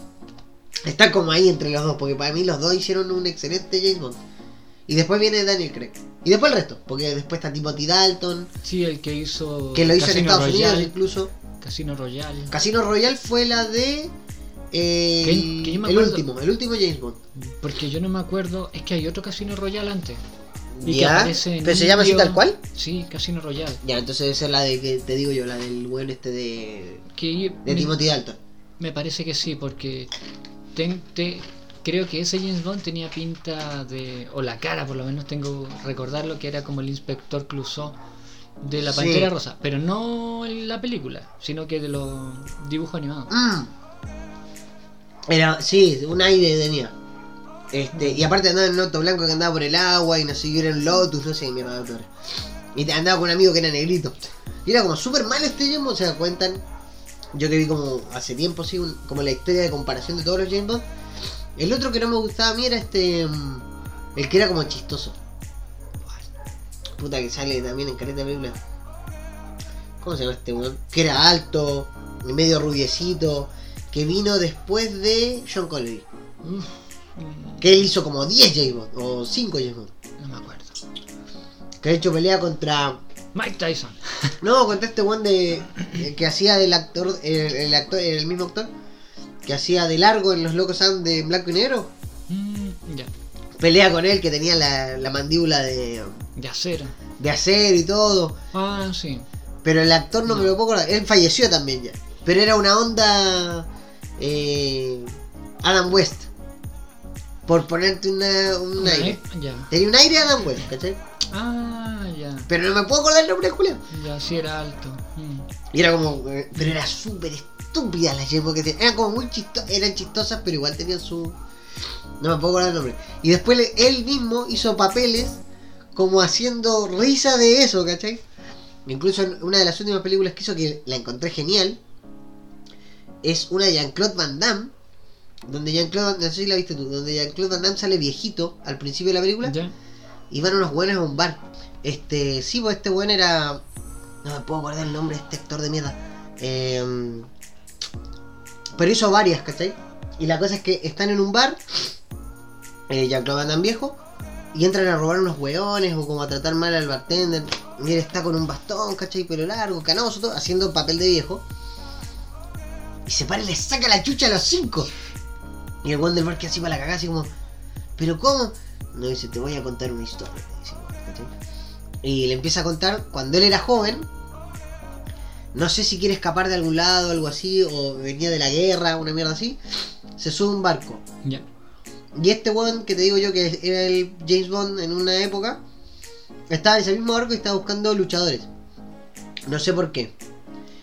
está como ahí entre los dos, porque para mí los dos hicieron un excelente James Bond. Y después viene Daniel Craig. Y después el resto, porque después está Timothy Dalton, Sí, el que hizo. que lo hizo en Estados Royale, Unidos incluso. Casino Royale. Casino Royale fue la de... eh, Que- que yo me el último, el último James Bond. Porque yo no me acuerdo. Es que hay otro Casino Royale antes. Y Ya, pero se llama así tal cual. Sí, Casino Royale. Ya, entonces esa es la de que te digo yo, la del buen este de, Que de me, Timothy Dalton. me parece que sí, porque ten- te- creo que ese James Bond tenía pinta de. O la cara, por lo menos tengo recordarlo, que era como el inspector Clouseau de la Sí. Pantera Rosa. Pero no en la película, sino que de los dibujos animados. Mm. Era, sí, un aire tenía. Este, y aparte andaba en un auto blanco que andaba por el agua y no sé, era un Lotus, no sé mierda de. Y andaba con un amigo que era negrito. Y era como súper mal este James o sea, cuentan. Yo que vi como hace tiempo, sí, como la historia de comparación de todos los James Bond. El otro que no me gustaba a mí era este. mm, El que era como chistoso. Puta que sale también en careta de película. ¿Cómo se llama este weón? Que era alto, medio rubiecito, que vino después de John Connery. Uf, Que él hizo como 10 James Bond, o 5 James Bond. no me acuerdo. Que ha hecho pelea contra. Mike Tyson. No, contra este weón de. eh, que hacía del actor. El, el actor, el mismo actor. Que hacía de largo en Los Locos Sam de blanco y negro. Mm, ya, Pelea con él que tenía la, la mandíbula de, de acero. de acero y todo. Ah, sí. Pero el actor no, No. me lo puedo acordar. Él falleció también ya. Pero era una onda. eh, Adam West. Por ponerte una, un aire. Tenía un aire Adam West, ¿cachai? Ah, ya. Pero no me puedo acordar el nombre de Julián. Ya, sí era alto. Mm. Y era como. eh, pero era súper estúpida la Bond que tenía. Eran como muy chistosas. Eran chistosas, pero igual tenían su. No me puedo acordar el nombre. Y después él mismo hizo papeles como haciendo risa de eso, ¿cachai? Incluso en una de las últimas películas que hizo que la encontré genial es una de Jean-Claude Van Damme. Donde Jean-Claude, no sé si la viste tú, donde Jean-Claude Van Damme sale viejito al principio de la película ¿Ya? y van unos buenos a un bar. Este, sí, pues este buen era. No me puedo acordar el nombre de este actor de mierda. Eh, pero hizo varias, ¿cachai? Y la cosa es que están en un bar, eh, Jean-Claude Van Damme viejo, y entran a robar unos hueones o como a tratar mal al bartender. Y él está con un bastón, ¿cachai? Pelo largo, canoso, todo, haciendo papel de viejo. Y se para y le saca la chucha a los cinco. Y el bar que así para la cagada, así como, ¿pero cómo? No dice, te voy a contar una historia. Y le empieza a contar cuando él era joven. No sé si quiere escapar de algún lado algo así, o venía de la guerra, una mierda así. Se sube a un barco. Ya. Y este weón que te digo yo que era el James Bond en una época, estaba en ese mismo barco y estaba buscando luchadores. No sé por qué.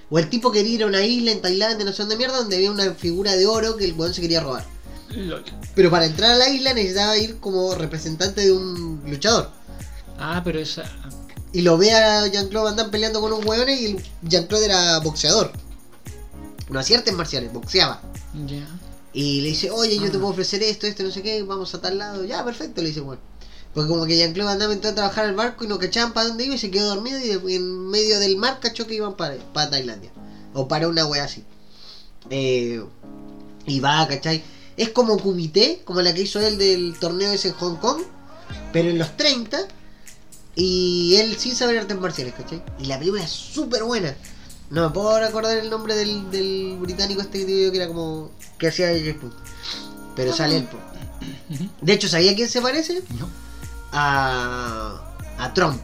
O el tipo quería ir a una isla en Tailandia, no sé dónde mierda, donde había una figura de oro que el weón se quería robar. Lol. Pero para entrar a la isla necesitaba ir como representante de un luchador. Ah, pero esa. Y lo ve a Jean-Claude Van Damme peleando con unos hueones y el Jean-Claude era boxeador. No hacía artes marciales, boxeaba. Ya. Y le dice, oye, yo te Ah. puedo ofrecer esto, esto, no sé qué, vamos a tal lado. Ya, perfecto, le dice, bueno. Porque como que Jean-Claude Van Damme entró a trabajar al barco y no cachaban para dónde iba y se quedó dormido y en medio del mar cachó que iban para, para Tailandia. O para una wea así. Eh, y va, ¿cachai? Es como Kumite, como la que hizo él del torneo ese en Hong Kong, pero en los 30. Y él sin saber artes marciales, ¿cachai? Y la película es súper buena. No me puedo ahora acordar el nombre del, del británico este que te digo que era como. que hacía Bond. Pero sale él, po. Ujú. De hecho, ¿sabía a quién se parece? No. A. a Trump.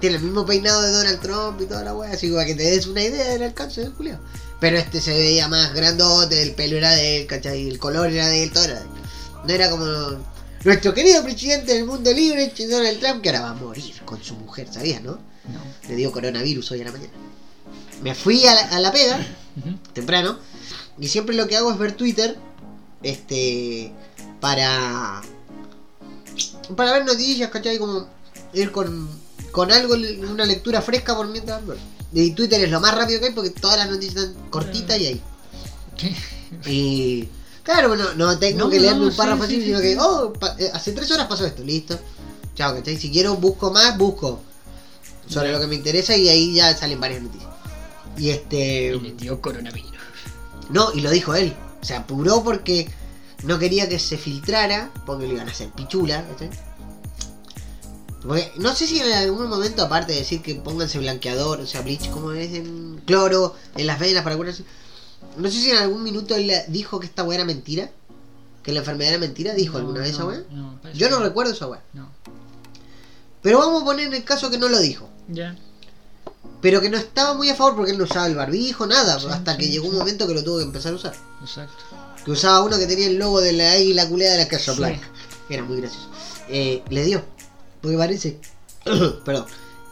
Tiene el mismo peinado de Donald Trump y toda la wea, así para que te des una idea del alcance del Julio. Pero este se veía más grandote, el pelo era de él, ¿cachai? El color era de él, todo era de él. No era como nuestro querido presidente del mundo libre, Donald Trump, que ahora va a morir con su mujer, ¿sabías, no? No. Le dio coronavirus hoy a la mañana. Me fui a la, a la pega, temprano, y siempre lo que hago es ver Twitter, este, para, para ver noticias, ¿cachai? Como ir con, con algo, una lectura fresca por mientras ando. Y Twitter es lo más rápido que hay porque todas las noticias están cortitas y ahí. ¿Qué? Y claro, bueno, no tengo No, que leerme no, un párrafo sí, así, sí, sino sí, que, oh, eh, hace tres horas pasó esto, listo. Chao, ¿cachai? Si quiero busco más, busco sobre lo que me interesa y ahí ya salen varias noticias. Y este... Y le dio coronavirus. No, y lo dijo él. Se apuró porque no quería que se filtrara, porque le iban a hacer pichula. ¿cachai? Porque no sé si en algún momento, aparte de decir que pónganse blanqueador, o sea, bleach, como es en cloro, en las venas para curarse. No sé si en algún minuto él dijo que esta weá era mentira. Que la enfermedad era mentira, dijo alguna No, vez esa no, weá. No, Yo no recuerdo esa weá. No. Pero vamos a poner en el caso que no lo dijo. Ya. Pero que no estaba muy a favor porque él no usaba el barbijo, nada. Sí, hasta que sí, llegó un sí. momento que lo tuvo que empezar a usar. Exacto. Que usaba uno que tenía el logo de la águila culea de la Casa Sí. Blanca. Que era muy gracioso. Eh, le dio. Porque parece. perdón.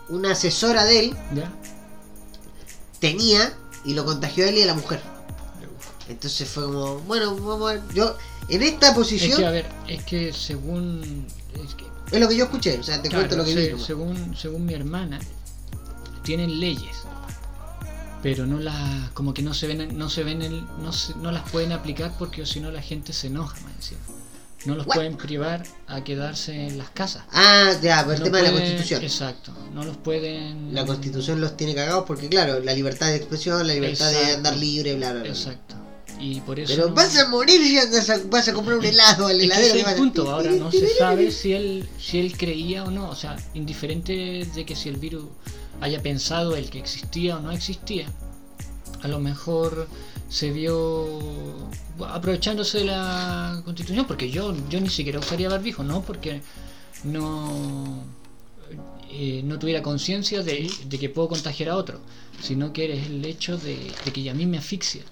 Una asesora de él Ya. tenía y lo contagió a él y a la mujer. Entonces fue como, bueno, vamos a ver. Yo, en esta Es posición, que, a ver, es que según. Es que, es lo que yo escuché. O sea, te claro, cuento lo que vi. nomás. según, según mi hermana, tienen leyes. Pero no las. Como que no se ven. No se ven. el- no, se- no las pueden aplicar porque si no la gente se enoja, más encima. No los What? pueden privar a quedarse en las casas. Ah, ya, por el No tema de la pueden- constitución. Exacto. No los pueden. La constitución los tiene cagados porque, claro, la libertad de expresión, la libertad de Exacto. andar libre, bla, bla, bla. Exacto. Y por eso. Pero no- vas a morir si andas a- vas a comprar un helado al que heladero. que es vas el a- punto, ahora no se sabe si él, si él creía o no, o sea, indiferente de que si el virus haya pensado el que existía o no existía, a lo mejor se vio aprovechándose de la constitución, porque yo, yo ni siquiera usaría barbijo, no porque no, eh, no tuviera conciencia de, de que puedo contagiar a otro, sino que es el hecho de, de que a mí me asfixia.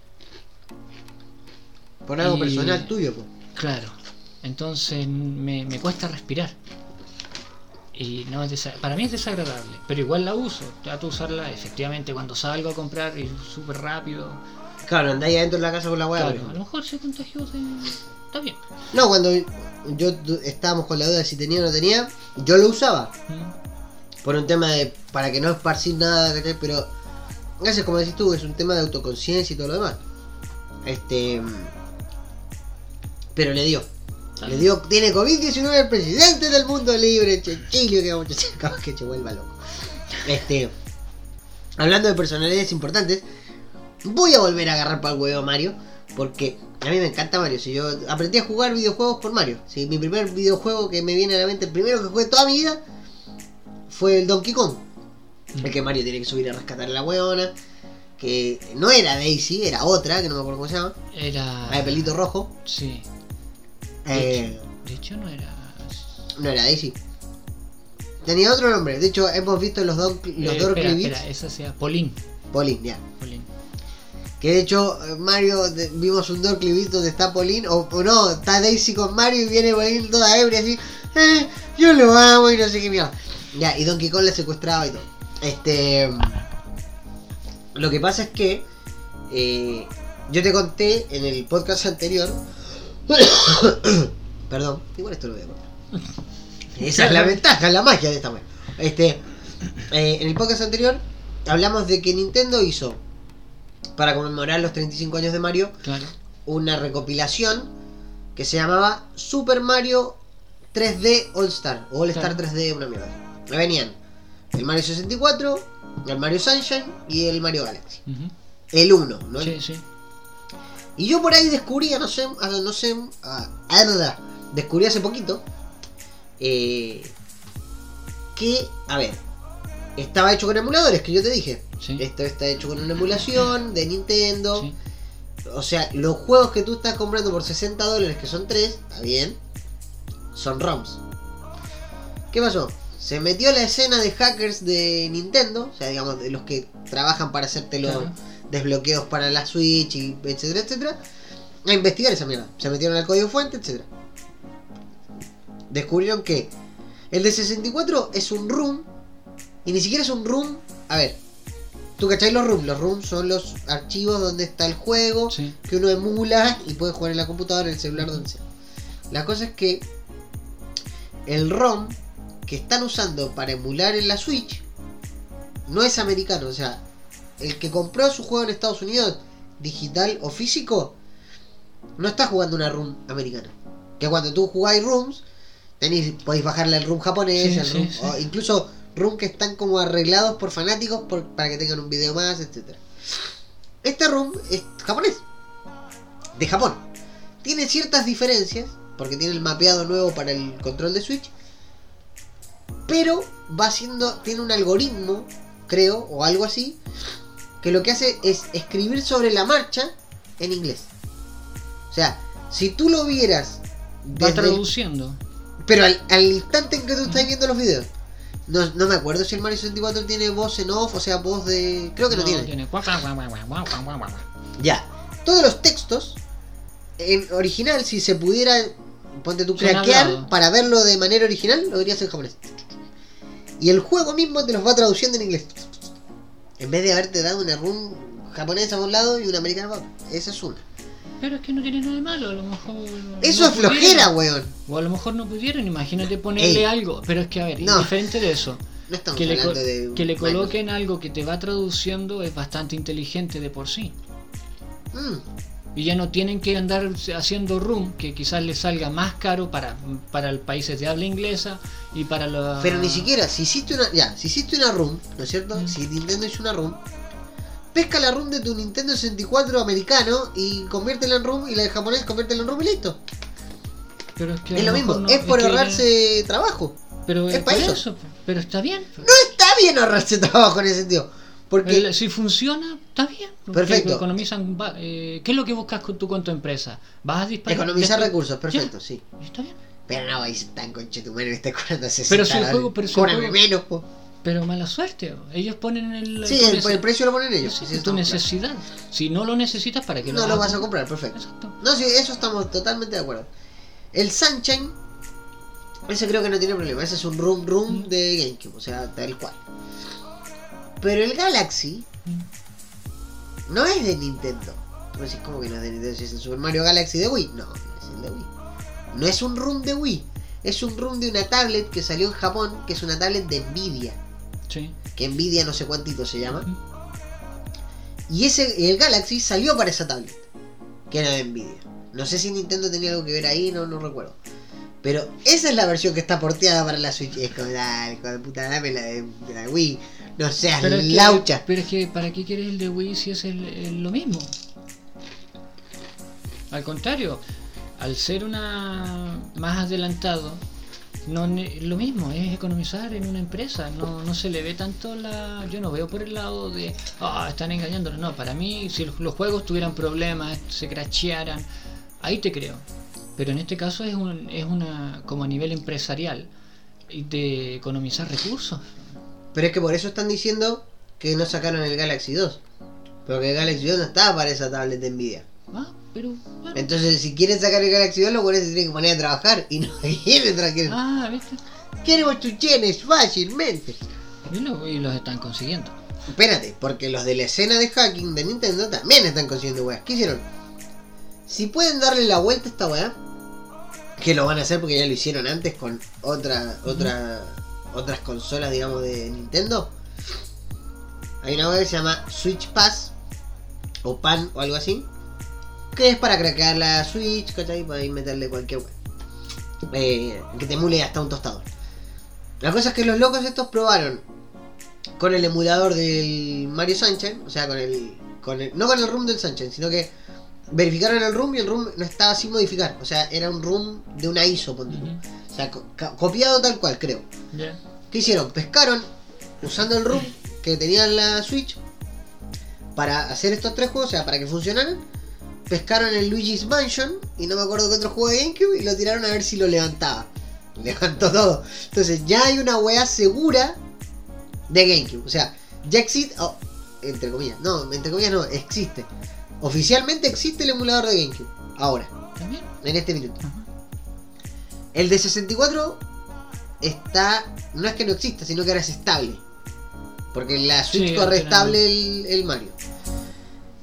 Por algo Y- personal tuyo, pues. Claro, entonces me, me cuesta respirar. Y no es para mí es desagradable, pero igual la uso. Trato de usarla efectivamente cuando salgo a comprar y súper rápido. Claro, andáis adentro de la casa con la weá. Claro, a lo mejor se contagió de... Está bien. No, cuando yo estábamos con la duda de si tenía o no tenía. Yo lo usaba. Mm. Por un tema de. para que no esparcir nada. Pero. Gracias, como decís tú, es un tema de autoconciencia y todo lo demás. Este. Pero le dio. Le dio. Tiene COVID-19 el presidente del mundo libre, Chechilio, que vamos a que se vuelva loco. Este. Hablando de personalidades importantes, voy a volver a agarrar para el huevo a Mario. Porque a mí me encanta Mario. Si yo aprendí a jugar videojuegos por Mario. Si mi primer videojuego que me viene a la mente, el primero que jugué toda mi vida, fue el Donkey Kong. El que Mario tiene que subir a rescatar a la weona. Que no era Daisy, era otra, que no me acuerdo cómo se llama. Era. La de pelito rojo. Sí. Eh, De hecho, no era. no era Daisy. Tenía otro nombre. De hecho, hemos visto los, don, los Eh, espera, espera, esa sea Pauline. Pauline, ya. Pauline. Que de hecho, eh, Mario, vimos un Dorkly Beat donde está Pauline. O, o no, está Daisy con Mario y viene Pauline toda ebria así. Eh, yo lo amo y no sé qué mierda. Ya, y Donkey Kong le secuestraba y todo. Este. Lo que pasa es que. eh, yo te conté en el podcast anterior. Perdón, igual esto lo voy a cortar. Esa es la ventaja, la magia de esta web. Este, eh, en el podcast anterior hablamos de que Nintendo hizo, para conmemorar los 35 años de Mario, Claro. una recopilación que se llamaba Super Mario 3D All Star, o All Star Claro. 3D, una mierda. Me venían el Mario 64, el Mario Sunshine y el Mario Galaxy. El 1, ¿no? Sí, sí. Y yo por ahí descubría, no sé, no sé, verdad, descubrí hace poquito eh, que, a ver, estaba hecho con emuladores, que yo te dije. Sí. Esto está hecho con una emulación de Nintendo. sí. O sea, los juegos que tú estás comprando por 60 dólares, que son 3, está bien, son ROMs. ¿Qué pasó? Se metió la escena de hackers de Nintendo, o sea, digamos, de los que trabajan para hacerte los Claro. Desbloqueos para la Switch, y etcétera, etcétera, a investigar esa mierda. Se metieron al código fuente, etcétera. Descubrieron que el de 64 es un room, y ni siquiera es un room. A ver, ¿tú cacháis los rooms? Los rooms son los archivos donde está el juego Sí. que uno emula y puede jugar en la computadora, en el celular, donde sea. La cosa es que el ROM que están usando para emular en la Switch no es americano. O sea, el que compró su juego en Estados Unidos, digital o físico, no está jugando una ROM americana. Que cuando tú jugáis rooms, tenéis, podéis bajarle el room japonés, Sí, el room- sí. o incluso room que están como arreglados por fanáticos por- para que tengan un video más, etcétera. Este room es japonés. De Japón. Tiene ciertas diferencias, porque tiene el mapeado nuevo para el control de Switch. Pero va haciendo, tiene un algoritmo, creo, o algo así, que lo que hace es escribir sobre la marcha en inglés. O sea, si tú lo vieras Va el- traduciendo. pero al, al instante en que tú estás viendo los videos. No, no me acuerdo si el Mario 64 tiene voz en off, o sea, voz de... Creo que no, tiene. Guau, guau, guau. Ya. Todos los textos, en original, si se pudiera, ponte tú, Son craquear para verlo de manera original, lo dirías en japonés. Y el juego mismo te los va traduciendo en inglés. En vez de haberte dado una run japonesa por un lado y una americana por otro. Esa es una. Pero es que no tiene nada de malo, a lo mejor. Eso no es flojera, weón. O a lo mejor no pudieron, imagínate ponerle Ey. algo. Pero es que, a ver, No. diferente de eso. No estamos Que le, de... que le coloquen algo que te va traduciendo es bastante inteligente de por sí. Mm. Y ya no tienen que andar haciendo room, que quizás les salga más caro para, para el países de habla inglesa y para los... Pero ni siquiera, si hiciste una. Ya, si hiciste una room, ¿no es cierto? Mm. Si Nintendo hizo una room, pesca la room de tu Nintendo 64 americano y conviértela en room y la de japonés conviértela en room y listo. Pero es, que a es lo mismo, no- es por ahorrarse trabajo. Pero es es pa' por eso. eso. Pero está bien. No está bien ahorrarse trabajo en ese sentido. Porque. El- si funciona, está bien. Perfecto. Economizan, eh, ¿Qué es lo que buscas con, tú con tu empresa? ¿Vas a disparar? Economizar recursos, perfecto, sí. Ya, Está bien. Pero no vais tan conchetumano y está cobrando 60 Pero si el juego- pero si el juego- menos, po. Pero mala suerte. Ellos ponen el, Sí, el, precio lo ponen ellos. Sí, sí, tu necesidad. Si no lo necesitas, ¿para qué lo No vas lo vas a comprar? perfecto. Exacto. No, sí, eso estamos totalmente de acuerdo. El Sunshine, ese creo que no tiene problema. Ese es un room room de GameCube, o sea, tal cual. Pero el Galaxy no es de Nintendo. Tú me decís, ¿cómo que no es de Nintendo? Si es el Super Mario Galaxy de Wii. No, es el de Wii. No es un ROM de Wii, es un ROM de una tablet que salió en Japón, que es una tablet de Nvidia. Sí. Que Nvidia no sé cuántito se llama. Y ese, el Galaxy salió para esa tablet, que era de Nvidia. No sé si Nintendo tenía algo que ver ahí, no, no recuerdo. Pero esa es la versión que está porteada para la Switch. Es como, dale, hijo de puta, dame la de, de la Wii. No seas Pero es, que, laucha. pero es que, ¿para qué quieres el de Wii si es el, el- lo mismo? Al contrario, al ser una más adelantado, no lo mismo, es economizar en una empresa. No, no se le ve tanto la. Yo no veo por el lado de. Ah, están engañándonos. No, para mí, si los juegos tuvieran problemas, se crachearan, ahí te creo. Pero en este caso es, un, es una. como a nivel empresarial, y de economizar recursos. Pero es que por eso están diciendo que no sacaron el Galaxy 2. Porque el Galaxy 2 no estaba para esa tablet de Nvidia. Ah, pero. bueno. Entonces, si quieren sacar el Galaxy 2, los buenos se tienen que poner a trabajar. Y no quieren trabajar. Ah, ¿viste? Queremos tus yenes fácilmente. Y los están consiguiendo. Espérate, porque los de la escena de hacking de Nintendo también están consiguiendo weas. ¿Qué hicieron? Si pueden darle la vuelta a esta wea, que lo van a hacer porque ya lo hicieron antes con otra, otra, otras consolas, digamos, de Nintendo. Hay una wea que se llama Switch Pass, o PAN, o algo así, que es para craquear la Switch, ¿cachai? Para ahí meterle cualquier wea. Eh, que te emule hasta un tostador. La cosa es que los locos estos probaron con el emulador del Mario Sunshine, o sea, con el, con el no con el room del Sunshine, sino que verificaron el room y el room no estaba sin modificar, o sea, era un room de una ISO. Sea, co- copiado tal cual, creo. Ya. ¿Qué hicieron? Pescaron usando el room que tenía en la Switch para hacer estos tres juegos, o sea, para que funcionaran. Pescaron el Luigi's Mansion y no me acuerdo qué otro juego de GameCube y lo tiraron a ver si lo levantaba. Levantó todo. Entonces ya hay una weá segura de GameCube. O sea, ya existe. oh, entre comillas. No, entre comillas no, existe. Oficialmente existe el emulador de GameCube. Ahora, También. en este minuto. Ajá. El de 64 está. No es que no exista, sino que ahora es estable. Porque la Switch Sí, corre estable el, el Mario.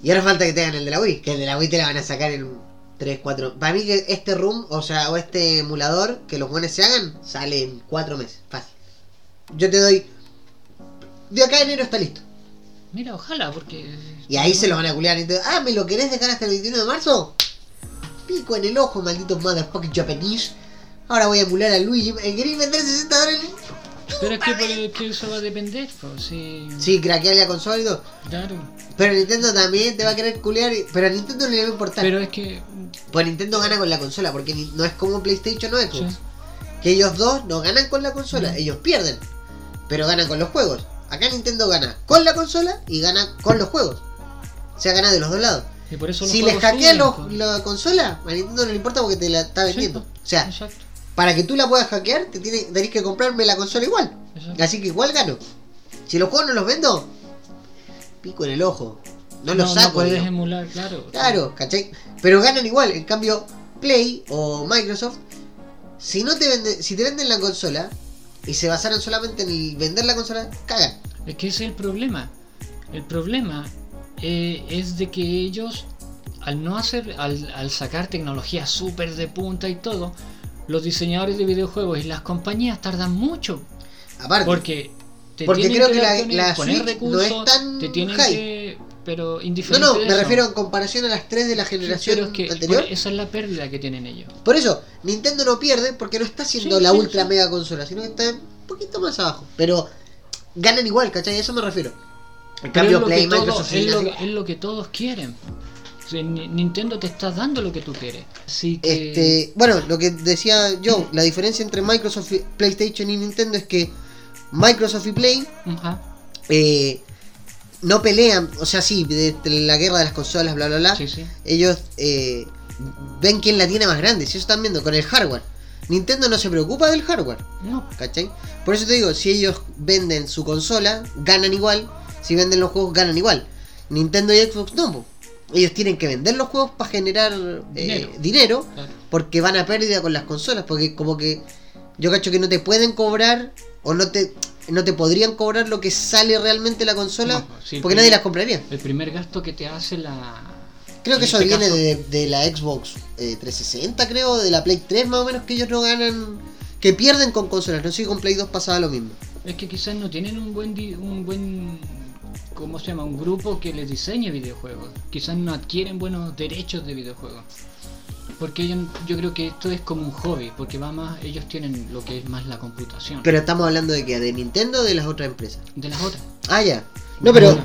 Y ahora falta que tengan el de la Wii. Que el de la Wii te la van a sacar en 3, 4. Para mí, que este room, o sea, o este emulador, que los buenos se hagan, sale en 4 meses. Fácil. Yo te doy. De acá a enero está listo. Mira, ojalá, porque. Y ahí se lo van a culiar. Entonces, ah, ¿me lo querés dejar hasta el 21 de marzo? Pico en el ojo, maldito motherfucking Japanese. Ahora voy a emular a Luigi. ¿El queréis vender 60 dólares? Pero es que, por- que eso va a depender, pues, sí. Sí, craquear la consola y todo. Claro. Pero Nintendo también te va a querer culiar. y- Pero a Nintendo no le va a importar. Pero es que. Pues Nintendo gana con la consola. Porque no es como PlayStation o Xbox. sí. Que ellos dos no ganan con la consola. Mm. Ellos pierden. Pero ganan con los juegos. Acá Nintendo gana con la consola y gana con los juegos. O sea, gana de los dos lados. Y por eso los Si les hackean la consola, a Nintendo no le importa porque te la está vendiendo. O sea, Exacto. Para que tú la puedas hackear, te tiene, tenés que comprarme la consola igual. Así que igual gano. Si los juegos no los vendo, pico en el ojo. No los no saco. puedes digamos. emular, claro. Claro, ¿cachai? Pero ganan igual. En cambio, Play o Microsoft, si no te venden, si te venden la consola y se basaran solamente en el vender la consola, cagan. Es que ese es el problema. El problema eh, es de que ellos, al no hacer, al, al sacar tecnología súper de punta y todo, los diseñadores de videojuegos y las compañías tardan mucho. Aparte, Porque te Porque creo que la- poner- la poner Switch no es recursos, tan te tienen high. que. Pero no, indiferente no, de me eso. refiero en comparación a las tres de la generación es que anterior. esa es la pérdida que tienen ellos. Por eso, Nintendo no pierde porque no está haciendo Sí, la sí, ultra sí. mega consola, sino que está un poquito más abajo. Pero ganan igual, ¿cachai? A eso me refiero. En Pero cambio, es lo, Play, que todo- es, lo, es lo que todos quieren. Nintendo te está dando lo que tú quieres. Así que. Este, bueno, lo que decía yo, la diferencia entre Microsoft, y- PlayStation y Nintendo es que Microsoft y Play eh, no pelean, o sea, sí, de, de la guerra de las consolas, bla, bla, bla. sí, sí. Ellos eh, ven quién la tiene más grande, si eso están viendo con el hardware. Nintendo no se preocupa del hardware. No, ¿Cachai? Por eso te digo, si ellos venden su consola, ganan igual. Si venden los juegos, ganan igual. Nintendo y Xbox no. Ellos tienen que vender los juegos para generar eh, Dinero. claro. Porque van a pérdida con las consolas. Porque como que yo cacho que no te pueden cobrar o no te no te podrían cobrar lo que sale realmente la consola. No, sí, porque nadie las compraría. El primer gasto que te hace la, Creo que eso este viene de, de la Xbox eh, 360, creo, de la Play 3 más o menos, que ellos no ganan, que pierden con consolas. No sé si con Play 2 pasaba lo mismo. Es que quizás no tienen un buen di- un buen ¿cómo se llama? un grupo que les diseñe videojuegos. Quizás no adquieren buenos derechos de videojuegos. Porque ellos, yo creo que esto es como un hobby, porque va más, ellos tienen lo que es más la computación. Pero estamos hablando de que de Nintendo o de las otras empresas. de las otras. Ah, ya. No, pero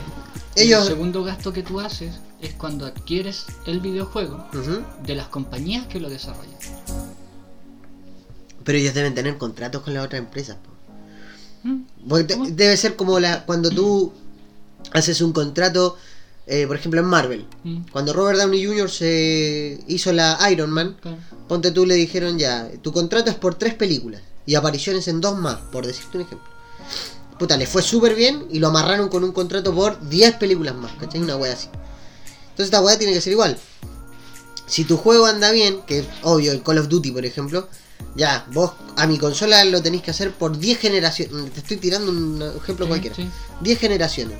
ellos... El segundo gasto que tú haces es cuando adquieres el videojuego de las compañías que lo desarrollan. Pero ellos deben tener contratos con las otras empresas. ¿Mm? Debe ser como la cuando tú haces un contrato, eh, por ejemplo en Marvel. ¿Mm? Cuando Robert Downey Jr. se hizo la Iron Man, ponte tú le dijeron ya, tu contrato es por tres películas y apariciones en dos más, por decirte un ejemplo. Puta, le fue súper bien y lo amarraron con un contrato por 10 películas más, ¿cachai? Una wea así. Entonces esta wea tiene que ser igual. Si tu juego anda bien, que es obvio, el Call of Duty por ejemplo, ya, vos a mi consola lo tenéis que hacer por 10 generaciones. Te estoy tirando un ejemplo Sí, cualquiera. sí. 10 generaciones.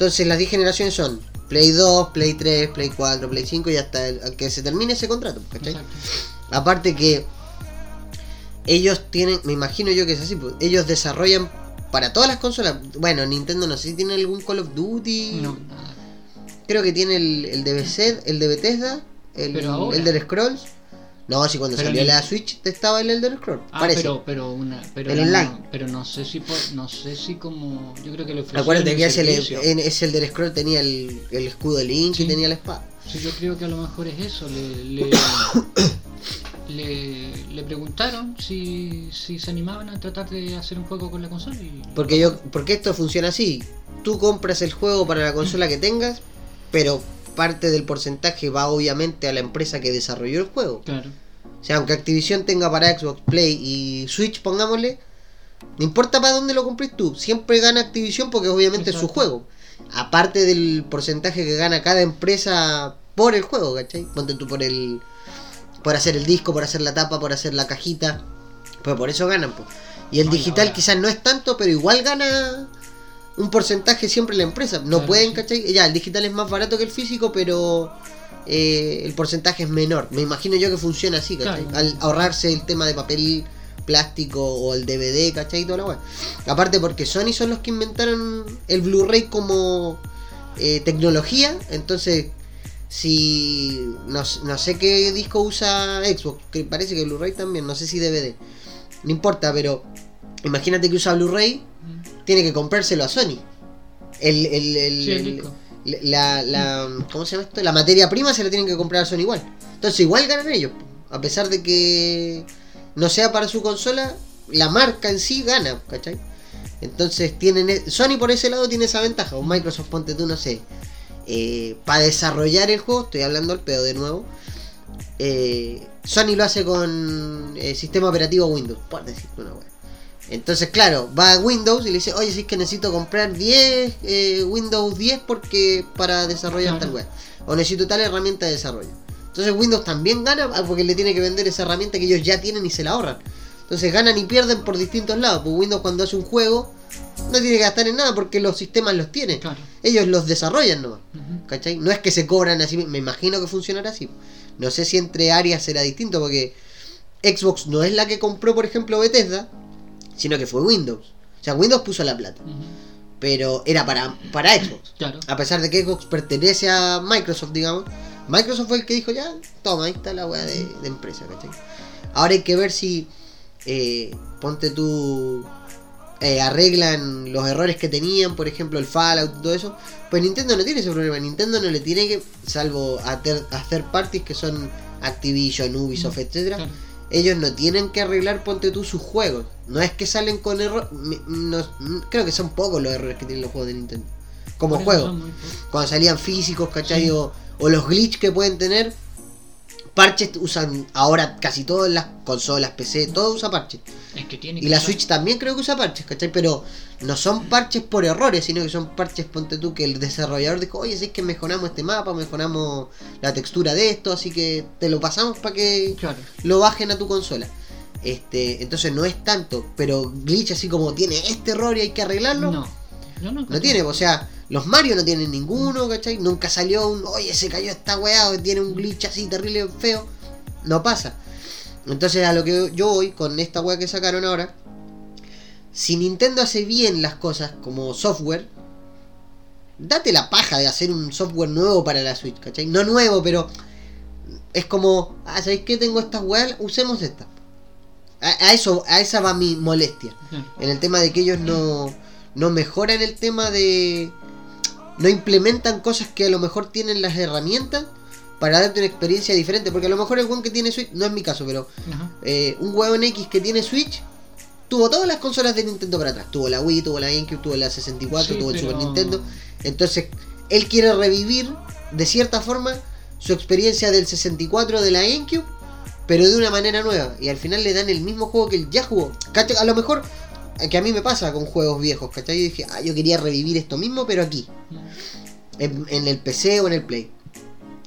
Entonces las 10 generaciones son Play 2, Play 3, Play 4, Play 5 y hasta el- que se termine ese contrato, ¿cachai? Exacto. Aparte que ellos tienen, me imagino yo que es así, pues, ellos desarrollan para todas las consolas. Bueno, Nintendo no sé si tiene algún Call of Duty. No. Creo que tiene el, el de Bethesda, el de Bethesda, el ahora. Elder Scrolls. No, si cuando Pero salió la Switch estaba el Elder Scrolls, Ah, parece. pero pero una pero El no, online. pero no sé si por- no sé si como yo creo que lo Acuérdate que ese, servicio. en ese Elder Scrolls tenía el, el escudo de Link y tenía la espada. Sí, yo creo que a lo mejor es eso. Le, le, le, le preguntaron si, si se animaban a tratar de hacer un juego con la consola. Y, Porque yo, porque esto funciona así. Tú compras el juego para la consola que tengas, pero parte del porcentaje va obviamente a la empresa que desarrolló el juego. Claro. O sea, aunque Activision tenga para Xbox, Play y Switch, pongámosle, no importa para dónde lo compres tú, siempre gana Activision porque obviamente es su juego. Aparte del porcentaje que gana cada empresa por el juego, ¿cachai? Ponte tú por el. por hacer el disco, por hacer la tapa, por hacer la cajita. Pues por eso ganan, pues. Y el digital ahora- quizás no es tanto, pero igual gana un porcentaje siempre la empresa. No Claro, pueden, sí. ¿cachai? Ya, el digital es más barato que el físico, pero eh, el porcentaje es menor. Me imagino yo que funciona así, ¿cachai? Claro. Al ahorrarse el tema de papel plástico o el DVD, ¿cachai? Toda la weá. Aparte porque Sony son los que inventaron el Blu-ray como eh, tecnología, entonces si no, no sé qué disco usa Xbox, que parece que Blu-ray también, no sé si DVD. No importa, pero imagínate que usa Blu-ray. Tiene que comprárselo a Sony. El, el, el- Sí, el el- la, la, ¿cómo se llama esto? La materia prima se la tienen que comprar a Sony igual. Entonces igual ganan ellos. A pesar de que no sea para su consola, la marca en sí gana, ¿cachai? Entonces tienen e- Sony por ese lado tiene esa ventaja. O Microsoft, ponte tú, no sé. para desarrollar el juego, estoy hablando al pedo de nuevo. eh, Sony lo hace con eh, sistema operativo Windows, por decirte una wea. Entonces, claro, va a Windows y le dice, oye, si es que necesito comprar 10 eh, Windows 10 porque para desarrollar Claro. tal web. O necesito tal herramienta de desarrollo. Entonces Windows también gana ah, porque le tiene que vender esa herramienta que ellos ya tienen y se la ahorran. Entonces ganan y pierden por distintos lados. Pues Windows cuando hace un juego no tiene que gastar en nada porque los sistemas los tiene. Claro. Ellos los desarrollan nomás. ¿Cachai? No es que se cobran así, me imagino que funcionará así. No sé si entre áreas será distinto porque Xbox no es la que compró, por ejemplo, Bethesda, sino que fue Windows. O sea, Windows puso la plata, pero era para, para Xbox. Claro. A pesar de que Xbox pertenece a Microsoft, digamos, Microsoft fue el que dijo, ya, toma, ahí está la weá de, de empresa, ¿cachai? Ahora hay que ver si, eh, ponte tú, eh, arreglan los errores que tenían, por ejemplo, el Fallout y todo eso. Pues Nintendo no tiene ese problema, Nintendo no le tiene que, salvo a, ter- a third parties que son Activision, Ubisoft, etcétera Claro. Ellos no tienen que arreglar, ponte tú, sus juegos. No es que salen con errores. creo que son pocos los errores que tienen los juegos de Nintendo. Como Por eso juego. son muy pocos. Cuando salían físicos, ¿cachai? Sí. O, o los glitch que pueden tener. Parches usan ahora casi todas las consolas, PC, todo usa parches. Es que tiene Y la usar- Switch también creo que usa parches, ¿cachai? Pero no son parches por errores, sino que son parches, ponte tú, que el desarrollador dijo, oye, si es que mejoramos este mapa, mejoramos la textura de esto, así que te lo pasamos para que Claro. lo bajen a tu consola. Este, entonces no es tanto, pero glitch así como tiene este error y hay que arreglarlo, No. Yo no, no tiene, o sea, Los Mario no tienen ninguno, ¿cachai? Nunca salió un, oye, se cayó esta weá, o tiene un glitch así terrible feo. No pasa. Entonces a lo que yo voy con esta weá que sacaron ahora, si Nintendo hace bien las cosas como software, date la paja de hacer un software nuevo para la Switch, ¿cachai? No nuevo, pero es como, ah, ¿sabéis qué? Tengo estas weas, usemos esta. A, a eso, a esa va mi molestia. En el tema de que ellos no, no mejoran el tema de... No implementan cosas que a lo mejor tienen las herramientas para darte una experiencia diferente. Porque a lo mejor el weón que tiene Switch, no es mi caso, pero eh, un huevón X que tiene Switch tuvo todas las consolas de Nintendo para atrás. Tuvo la Wii, tuvo la GameCube, tuvo la 64, Sí, tuvo el pero- Super Nintendo. Entonces, él quiere revivir, de cierta forma, su experiencia del 64 de la GameCube, pero de una manera nueva. Y al final le dan el mismo juego que él ya jugó. A lo mejor, que a mí me pasa con juegos viejos, ¿cachai? Yo dije, ah, yo quería revivir esto mismo, pero aquí, en, en el PC o en el Play.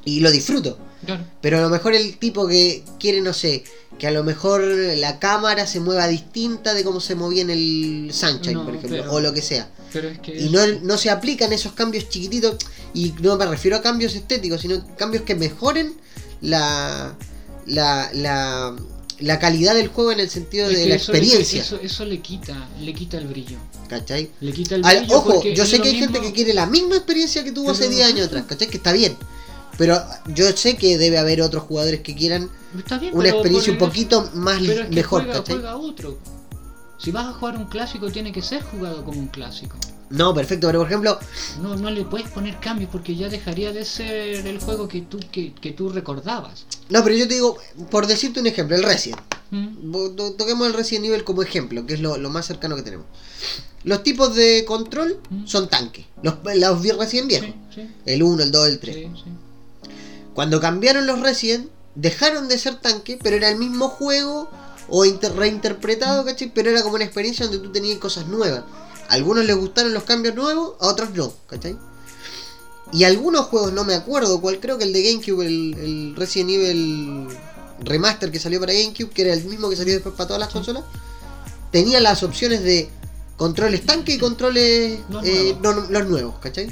Y lo disfruto. Claro. Pero a lo mejor el tipo que quiere, no sé, que a lo mejor la cámara se mueva distinta de cómo se movía en el Sunshine, No, por ejemplo, pero- o lo que sea. Pero es que. Y no, no se aplican esos cambios chiquititos, y no me refiero a cambios estéticos, sino cambios que mejoren la, la, la, la calidad del juego en el sentido es de la experiencia. Eso, eso le quita, le quita el brillo. ¿Cachai? Le quita el Al- brillo. ojo, yo sé que hay mismo- gente que quiere la misma experiencia que tuvo hace Pero- 10 años atrás, ¿cachai? Que está bien. Pero yo sé que debe haber otros jugadores que quieran bien, una experiencia un poquito más Pero es que mejor, juega, ¿cachai? juega otro. Si vas a jugar un clásico, tiene que ser jugado como un clásico. No, perfecto, pero por ejemplo, No, no le puedes poner cambios porque ya dejaría de ser el juego que tú, que, que tú recordabas. no, pero yo te digo, por decirte un ejemplo, el Resident. ¿Mm? Toquemos el Resident Evil como ejemplo, que es lo, lo más cercano que tenemos. Los tipos de control Mm. son tanques. Los, los Resident viejos. Sí, sí, El 1, el 2, el 3. sí, sí. Cuando cambiaron los Resident, dejaron de ser tanque, pero era el mismo juego o inter- reinterpretado, ¿cachai? Pero era como una experiencia donde tú tenías cosas nuevas. A algunos les gustaron los cambios nuevos, a otros no, ¿cachai? Y algunos juegos, no me acuerdo cuál, creo que el de GameCube, el, el Resident Evil Remaster que salió para GameCube, que era el mismo que salió después para todas las consolas, tenía las opciones de controles tanque y controles Los eh, nuevos. no- los nuevos, ¿cachai?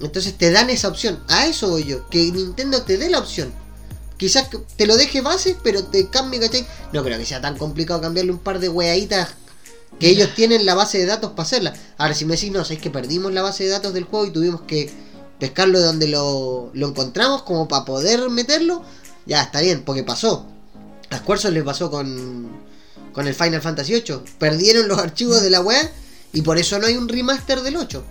Entonces te dan esa opción. A eso voy yo. Que Nintendo te dé la opción. Quizás te lo deje base, pero te cambie, ¿cachai? No creo que sea tan complicado cambiarle un par de weaditas que ellos tienen la base de datos para hacerla. Ahora, si me decís, no, es que perdimos la base de datos del juego y tuvimos que pescarlo de donde lo, lo encontramos como para poder meterlo, ya está bien, porque pasó. A Squaresoft les pasó con, con el Final Fantasy VIII. Perdieron los archivos de la web y por eso no hay un remaster del 8.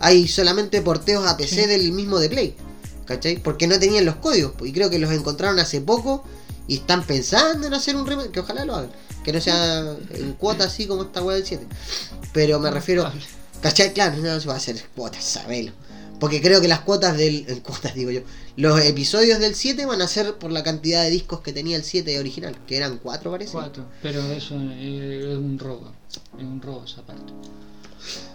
Hay solamente porteos a PC Sí. del mismo de Play. ¿Cachai? Porque no tenían los códigos. Y creo que los encontraron hace poco y están pensando en hacer un remaster. Que ojalá lo hagan. Que no sea en cuota así como esta web del 7. Pero me refiero... ¿Cachai? Claro, no se va a hacer cuotas, sabelo. Porque creo que las cuotas del. eh, Cuotas digo yo. Los episodios del 7 van a ser por la cantidad de discos que tenía el 7 original. Que eran 4 parece. Cuatro. Pero eso es un robo. Es un robo esa parte.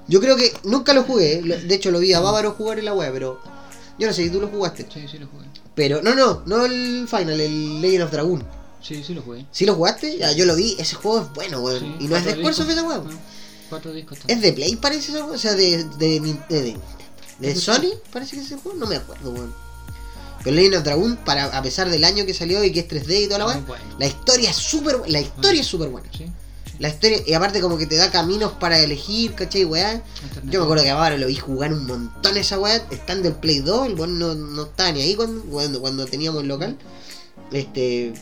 Yo creo que nunca lo jugué. De hecho lo vi a Bávaro jugar en la web, pero. Yo no sé si tú lo jugaste. Sí, sí lo jugué. Pero. No, no, no el Final, el Legend of Dragoon. Sí, sí lo jugué. ¿Sí lo jugaste? Ya, yo lo vi. Ese juego es bueno, weón. Sí, y no es de Squaresoft esa weón. Ah, Cuatro discos Es también. de Play, parece esa. O sea, de. de, de, de- de ¿De Sony, parece que es ese juego. No me acuerdo, weón. Pero Legend of Dragoon, para, a pesar del año que salió y que es 3D y toda la Muy weón. bueno. La historia es súper La historia es súper buena. Sí. La historia, y aparte como que te da caminos para elegir, ¿cachai, weá? Yo me acuerdo que a Bávaro lo vi jugar un montón esa weá, estando en Play 2, el weón no, no estaba ni ahí cuando, cuando, cuando teníamos el local. Este.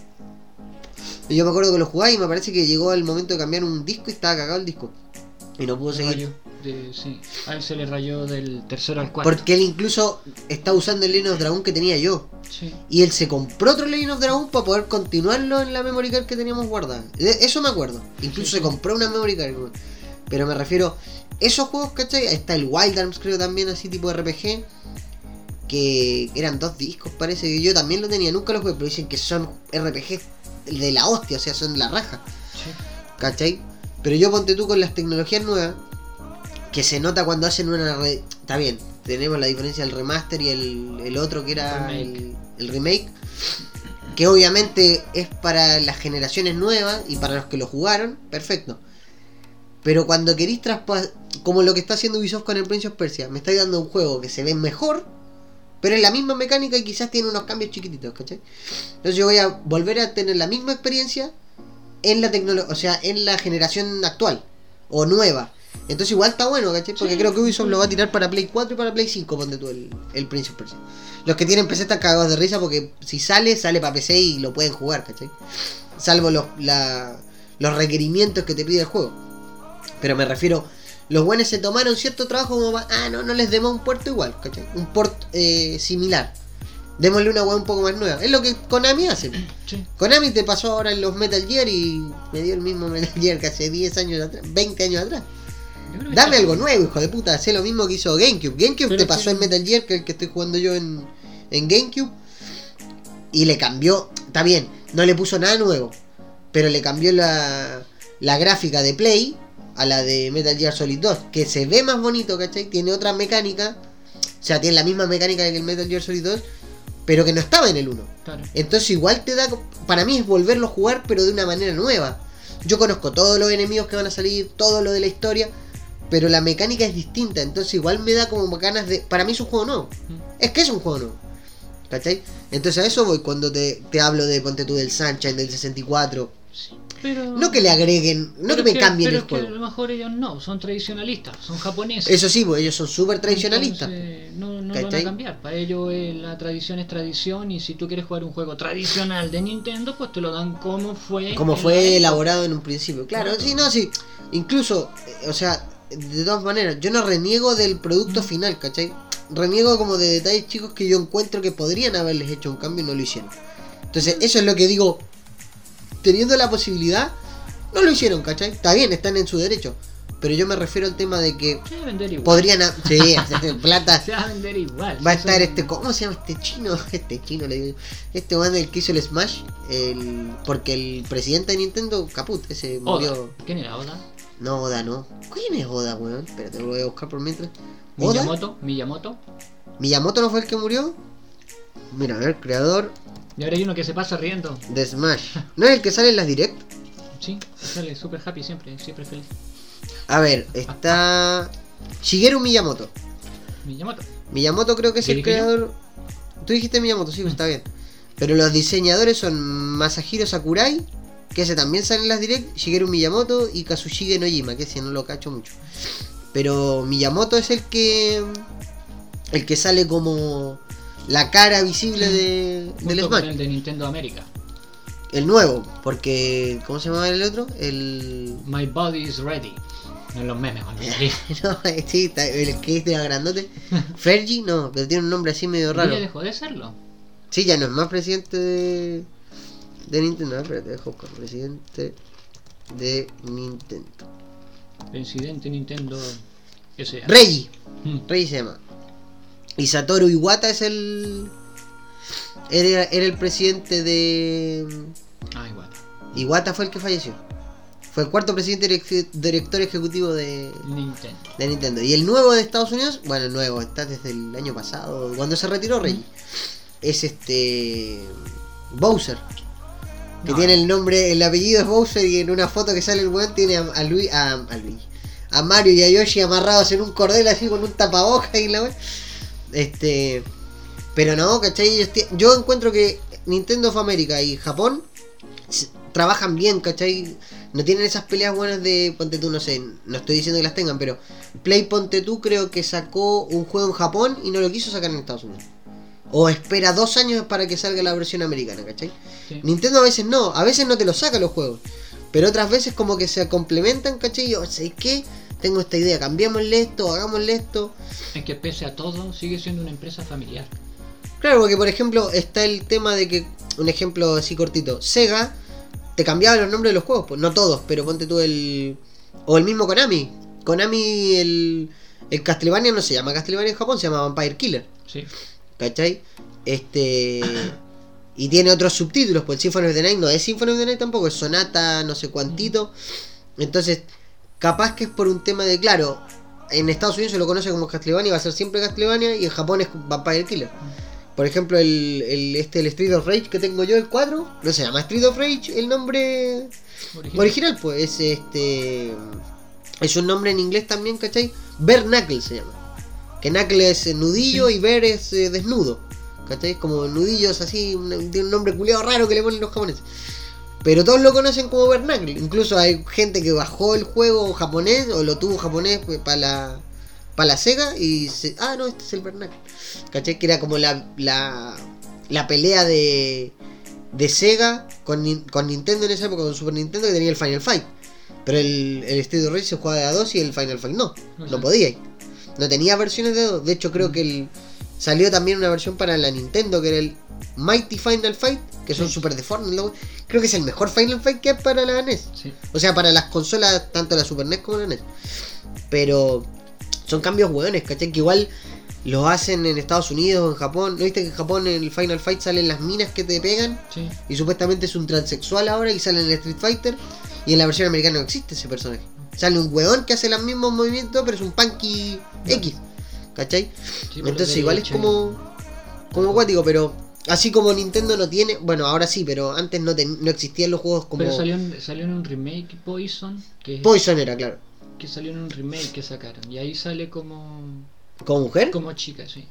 Yo me acuerdo que lo jugaba y me parece que llegó el momento de cambiar un disco y estaba cagado el disco. Y no pudo Se seguir. de- sí. A él se le rayó del tercero al cuarto. Porque él incluso está usando el of Dragon que tenía yo. Sí. Y él se compró otro of Dragon para poder continuarlo en la memory card que teníamos guardada. Eso me acuerdo. Incluso Sí, se compró una memory card. Pero me refiero, esos juegos, ¿cachai? Está el Wild Arms, creo también, así tipo RPG. Que eran dos discos, parece que yo también lo tenía, nunca los jugué, pero dicen que son RPG de la hostia, o sea, son la raja, Sí. ¿cachai? Pero yo ponte tú con las tecnologías nuevas, que se nota cuando hacen una... re- Está bien, tenemos la diferencia del remaster y el, el otro que era Remake. el, el remake, que obviamente es para las generaciones nuevas y para los que lo jugaron, perfecto. Pero cuando queréis traspa- como lo que está haciendo Ubisoft con el Prince of Persia. Me está dando un juego que se ve mejor, pero es la misma mecánica y quizás tiene unos cambios chiquititos, ¿cachai? Entonces yo voy a volver a tener la misma experiencia en la tecnología, o sea, en la generación actual o nueva. Entonces igual está bueno, ¿cachai? Porque Sí. creo que Ubisoft lo va a tirar para Play 4 y para Play 5, ponte tú el, el Prince of Persia. Los que tienen PC están cagados de risa porque si sale, sale para PC y lo pueden jugar, ¿cachai? Salvo los, la- los requerimientos que te pide el juego. Pero me refiero, los buenos se tomaron cierto trabajo como para, ah, no, no les demos un puerto igual, ¿cachai? Un port eh, similar. Démosle una weá un poco más nueva. Es lo que Konami hace. Sí. Konami te pasó ahora en los Metal Gear y me dio el mismo Metal Gear que hace 10 años atrás, 20 años atrás. Dame algo nuevo, hijo de puta. Hacé lo mismo que hizo GameCube. GameCube Pero te pasó que- el Metal Gear, que es el que estoy jugando yo en, en GameCube. Y le cambió. Está bien, no le puso nada nuevo. Pero le cambió la, la gráfica de Play a la de Metal Gear Solid 2. Que se ve más bonito, ¿cachai? Tiene otra mecánica. O sea, tiene la misma mecánica que el Metal Gear Solid 2. Pero que no estaba en el 1. Claro. Entonces igual te da... Para mí es volverlo a jugar pero de una manera nueva. Yo conozco todos los enemigos que van a salir, todo lo de la historia, pero la mecánica es distinta. Entonces igual me da como ganas de... Para mí es un juego nuevo. Mm. Es que es un juego nuevo. ¿Cachai? Entonces a eso voy cuando te, te hablo de Ponte tú del Sunshine, del 64. Pero... No que le agreguen, no que me cambien pero el que a juego. lo mejor ellos no, son tradicionalistas, son japoneses. Eso sí, pues ellos son súper tradicionalistas. Entonces, no, no lo van a cambiar. Para ellos eh, la tradición es tradición y si tú quieres jugar un juego tradicional de Nintendo, pues te lo dan como fue. como fue elaborado en un principio. Claro, Claro. sí, no, sí. Incluso, eh, o sea, de todas maneras, yo no reniego del producto final, ¿cachai? Reniego como de detalles chicos que yo encuentro que podrían haberles hecho un cambio y no lo hicieron. Entonces, eso es lo que digo. Teniendo la posibilidad, no lo hicieron, ¿cachai? Está bien, están en su derecho. Pero yo me refiero al tema de que Se va a vender igual. podrían... ha- Sí, plata. Se va a vender igual. Va a estar este, ¿cómo se llama este chino? Este chino le digo. Este man el que hizo el Smash, el, porque el presidente de Nintendo, Caput, ese Oda. murió. ¿Quién era Oda? No, Oda no. ¿Quién es Oda, weón? Espérate, lo voy a buscar por mientras. ¿Oda? Miyamoto. Miyamoto. ¿Miyamoto no fue el que murió? Mira, a ver, creador Y ahora hay uno que se pasa riendo. de Smash. ¿No es el que sale en las direct? Sí, sale súper happy siempre, siempre feliz. A ver, está Shigeru Miyamoto. Miyamoto. Miyamoto creo que es ¿Qué el yo? creador. Tú dijiste Miyamoto, sí, pues está bien. Pero los diseñadores son Masahiro Sakurai, que ese también sale en las direct, Shigeru Miyamoto y Kazushige Nojima, que ese no lo cacho mucho. Pero Miyamoto es el que. el que sale como la cara visible de, del Junto con Smash. el de Nintendo América. El nuevo, porque. ¿Cómo se llama el otro? El. My body is ready. En los memes, no, sí, está- el que es de la grandote. Fergie, no, pero tiene un nombre así medio raro. Ya dejó de serlo. Sí, ya no es más presidente de, de Nintendo. Ver, Espérate, dejo buscar. Presidente de Nintendo. Presidente Nintendo. Que sea. Reggie. Mm. Reggie se llama. Y Satoru Iwata es el. Era, era el presidente de. Ah, igual. Iwata fue el que falleció. Fue el cuarto presidente direc- director ejecutivo de, Nintendo. de Nintendo. Y el nuevo de Estados Unidos, bueno, el nuevo, está desde el año pasado, cuando se retiró Reggie. Es este. Bowser. Que No. tiene el nombre, el apellido es Bowser y en una foto que sale el weón tiene a, a Luis, a, a Luis, a Mario y a Yoshi amarrados en un cordel así con un tapabocas y la weón. Este. Pero no, ¿cachai? Yo encuentro que Nintendo of America y Japón trabajan bien, ¿cachai? No tienen esas peleas buenas de Ponte tú, no sé, no estoy diciendo que las tengan, pero Play Ponte tú creo que sacó un juego en Japón y no lo quiso sacar en Estados Unidos. O espera dos años para que salga la versión americana, ¿cachai? Sí. Nintendo a veces no, a veces no te lo saca los juegos. Pero otras veces como que se complementan, ¿cachai? Yo, ¿sabes qué? Tengo esta idea, cambiémosle esto, hagámosle esto. Es que pese a todo, sigue siendo una empresa familiar. Claro, porque por ejemplo está el tema de que, un ejemplo así cortito, Sega te cambiaba los nombres de los juegos, pues no todos, pero ponte tú el... O el mismo Konami. Konami, el, el Castlevania no se llama Castlevania en Japón, se llama Vampire Killer. Sí. ¿Cachai? Este. Y tiene otros subtítulos, pues el Symphony of the Night no es Symphony of the Night tampoco, es Sonata, no sé cuantito. Entonces, capaz que es por un tema de, claro, en Estados Unidos se lo conoce como Castlevania, va a ser siempre Castlevania, y en Japón es Vampire Killer. Por ejemplo, el, el, este, el Street of Rage que tengo yo, el 4, no se llama Street of Rage el nombre Original. original, pues es este. Es un nombre en inglés también, ¿cachai? Bear Knuckle se llama. Que Knuckle es nudillo y Bear es eh, desnudo. ¿Cachai? Como nudillos así, un, tiene un nombre culiado raro que le ponen los japoneses. Pero todos lo conocen como Bear Knuckle. Incluso hay gente que bajó el juego japonés o lo tuvo japonés para la, para la Sega y se, ah, no, este es el Bear Knuckle. ¿Cachai? Que era como la, la, la pelea de, de Sega con, con Nintendo en esa época, con Super Nintendo, que tenía el Final Fight. Pero el, el Street Race se jugaba de a 2 y el Final Fight no. No podía. No tenía versiones de 2. De hecho, creo que el, salió también una versión para la Nintendo, que era el Mighty Final Fight, que son Sí. super deformes. Creo que es el mejor Final Fight que hay para la NES. Sí. O sea, para las consolas, tanto la Super NES como la NES. Pero son cambios hueones, ¿cachai? Que igual los hacen en Estados Unidos, en Japón. ¿No viste que en Japón en el Final Fight salen las minas que te pegan? Sí. Y supuestamente es un transexual ahora y sale en el Street Fighter. Y en la versión americana no existe ese personaje. Sale un hueón que hace los mismos movimientos, pero es un punky X. ¿Cachai? Sí, Entonces igual es como como acuático, pero así como Nintendo no tiene, bueno, ahora sí, pero antes no, ten- no existían los juegos como Pero salió, en- salió en un remake Poison, que, Poison era, claro. que salió en un remake que sacaron. Y ahí sale como, ¿Como mujer? como chica, sí.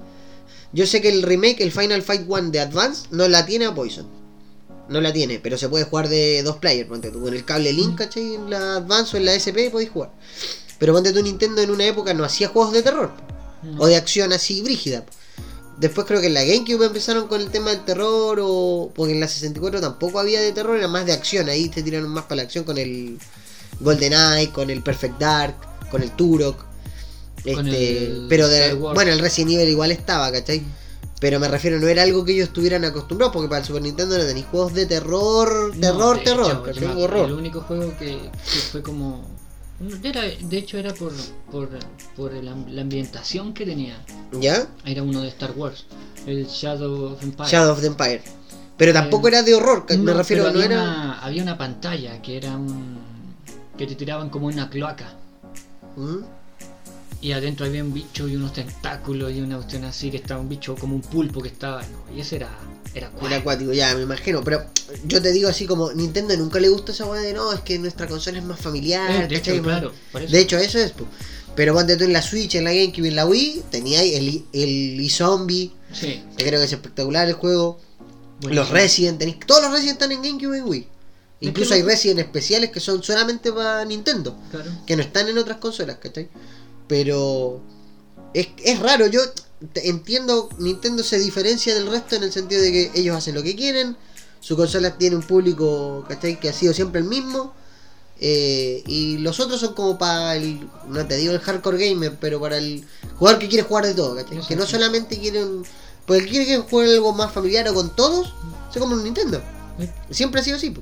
Yo sé que el remake, el Final Fight 1 de Advance, no la tiene a Poison. No la tiene, pero se puede jugar de dos players. Ponte tú con el cable Link, Mm. ¿cachai? En la Advance o en la SP podéis jugar. Pero ponte tú Nintendo en una época no hacía juegos de terror. Mm. o de acción así brígida. Después creo que en la GameCube empezaron con el tema del terror, o porque en la 64 tampoco había de terror, era más de acción. Ahí te tiraron más para la acción con el GoldenEye, con el Perfect Dark, con el Turok. Con Este, el pero de, bueno, el Resident Evil igual estaba, ¿cachai? Pero me refiero, no era algo que ellos estuvieran acostumbrados, porque para el Super Nintendo no tenéis juegos de terror, No, terror, terror, me- horror. El único juego que, que fue como. Era, de hecho, era por, por, por el la ambientación que tenía. ¿Ya? Era uno de Star Wars, el Shadow of Empire. Shadow of the Empire. Pero tampoco Eh, era de horror, me No, refiero, no había era. Una, había una pantalla que era un. que te tiraban como una cloaca. ¿Mm? Y adentro había un bicho y unos tentáculos y una cuestión así que estaba un bicho como un pulpo que estaba. no, y ese era. Era. Era acuático, ya, me imagino. Pero yo te digo así como, Nintendo nunca le gusta esa weá de no, es que nuestra consola es más familiar. Eh, de hecho, claro. De hecho, eso es. po. Pero ponte tú en la Switch, en la GameCube y en la Wii, tenía el, el e-zombie, Sí. que creo que es espectacular el juego. buenísimo. Los Resident, tenéis, todos los Resident están en GameCube y en Wii. Incluso hay Resident especiales que son solamente para Nintendo, Claro. que no están en otras consolas, ¿cachai? Pero es, es raro, yo entiendo, Nintendo se diferencia del resto en el sentido de que ellos hacen lo que quieren, su consola tiene un público, ¿cachai? Que ha sido siempre el mismo. eh, y los otros son como para el, no te digo el hardcore gamer, pero para el jugador que quiere jugar de todo, ¿cachai? Que no solamente quieren, pues el que quiere que juegue algo más familiar o con todos, se compra un Nintendo. Siempre ha sido así.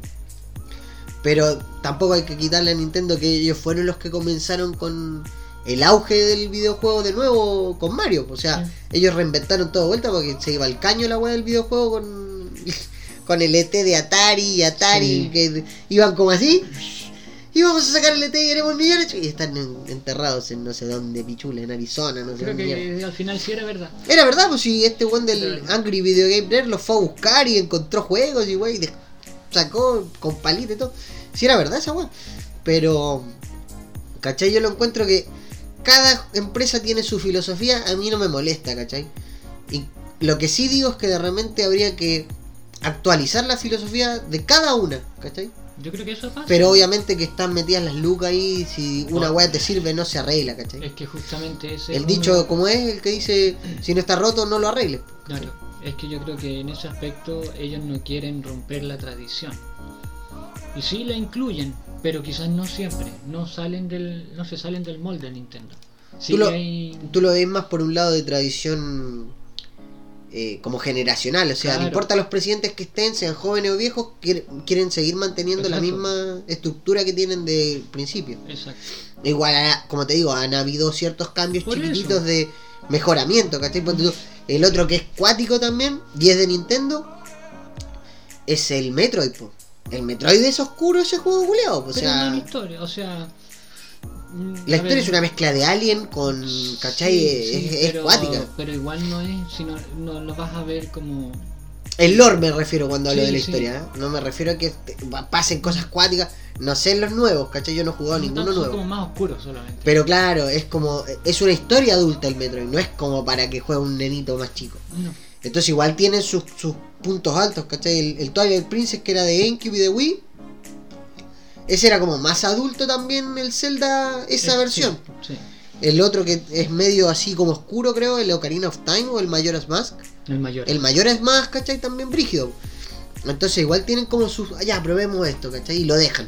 Pero tampoco hay que quitarle a Nintendo que ellos fueron los que comenzaron con el auge del videojuego de nuevo con Mario. O sea, Sí. ellos reinventaron todo de vuelta porque se iba al caño la weá del videojuego con, con el ET de Atari y Atari Sí. que iban como así. Y vamos a sacar el ET y queremos millones. Y están en- enterrados en no sé dónde, Pichula, en Arizona, no sé Creo dónde. que al final sí era verdad. Era verdad, pues si este weón del. Angry Video Game Nerd lo fue a buscar y encontró juegos y wey, sacó con palita y todo. Si era verdad esa weón. Pero, ¿cachai? Yo lo encuentro que cada empresa tiene su filosofía, a mí no me molesta, ¿cachai? Y lo que sí digo es que de repente habría que actualizar la filosofía de cada una, ¿cachai? Yo creo que eso pasa. Pero obviamente que están metidas las lucas ahí, si una weá te sirve no se arregla, ¿cachai? Es que justamente ese. El es dicho uno- como es, el que dice, si no está roto no lo arregles. Claro, es que yo creo que en ese aspecto ellos no quieren romper la tradición. Y sí la incluyen, pero quizás no siempre. No salen del, no se salen del molde de Nintendo. Sí Tú lo- hay- Tú lo ves más por un lado de tradición eh, como generacional, o sea, no Claro. importa los presidentes que estén, sean jóvenes o viejos, quiere- quieren seguir manteniendo la misma estructura que tienen de principio. Exacto. Igual, como te digo, han habido ciertos cambios Por chiquititos eso. de mejoramiento, ¿cachai? El otro que es cuático también, y es de Nintendo, es el Metroid, po. El Metroid es oscuro ese juego culeado, o Pero sea... no historia, o sea. mm, La historia ver, es una mezcla de Alien con, ¿cachai? sí, es, sí, es pero, cuática. Pero igual no es, sino no lo vas a ver como El lore me refiero cuando hablo Sí, de la historia, ¿eh? No me refiero a que pasen cosas cuáticas. No sé en los nuevos, ¿cachai? Yo no he jugado ninguno Son nuevo. como más oscuros solamente. Pero claro, es como. Es una historia adulta el Metroid, no es como para que juegue un nenito más chico. No. Entonces igual tiene sus, sus puntos altos, ¿cachai? El, el Twilight Princess que era de GameCube y de Wii. Ese era como más adulto también el Zelda, esa Eh, versión. Sí, sí. El otro que es medio así como oscuro, creo, el Ocarina of Time o el Majora's Mask. El mayor. El Majora's Mask, ¿cachai? También brígido. Entonces igual tienen como sus... ah, Ya, probemos esto, ¿cachai? Y lo dejan.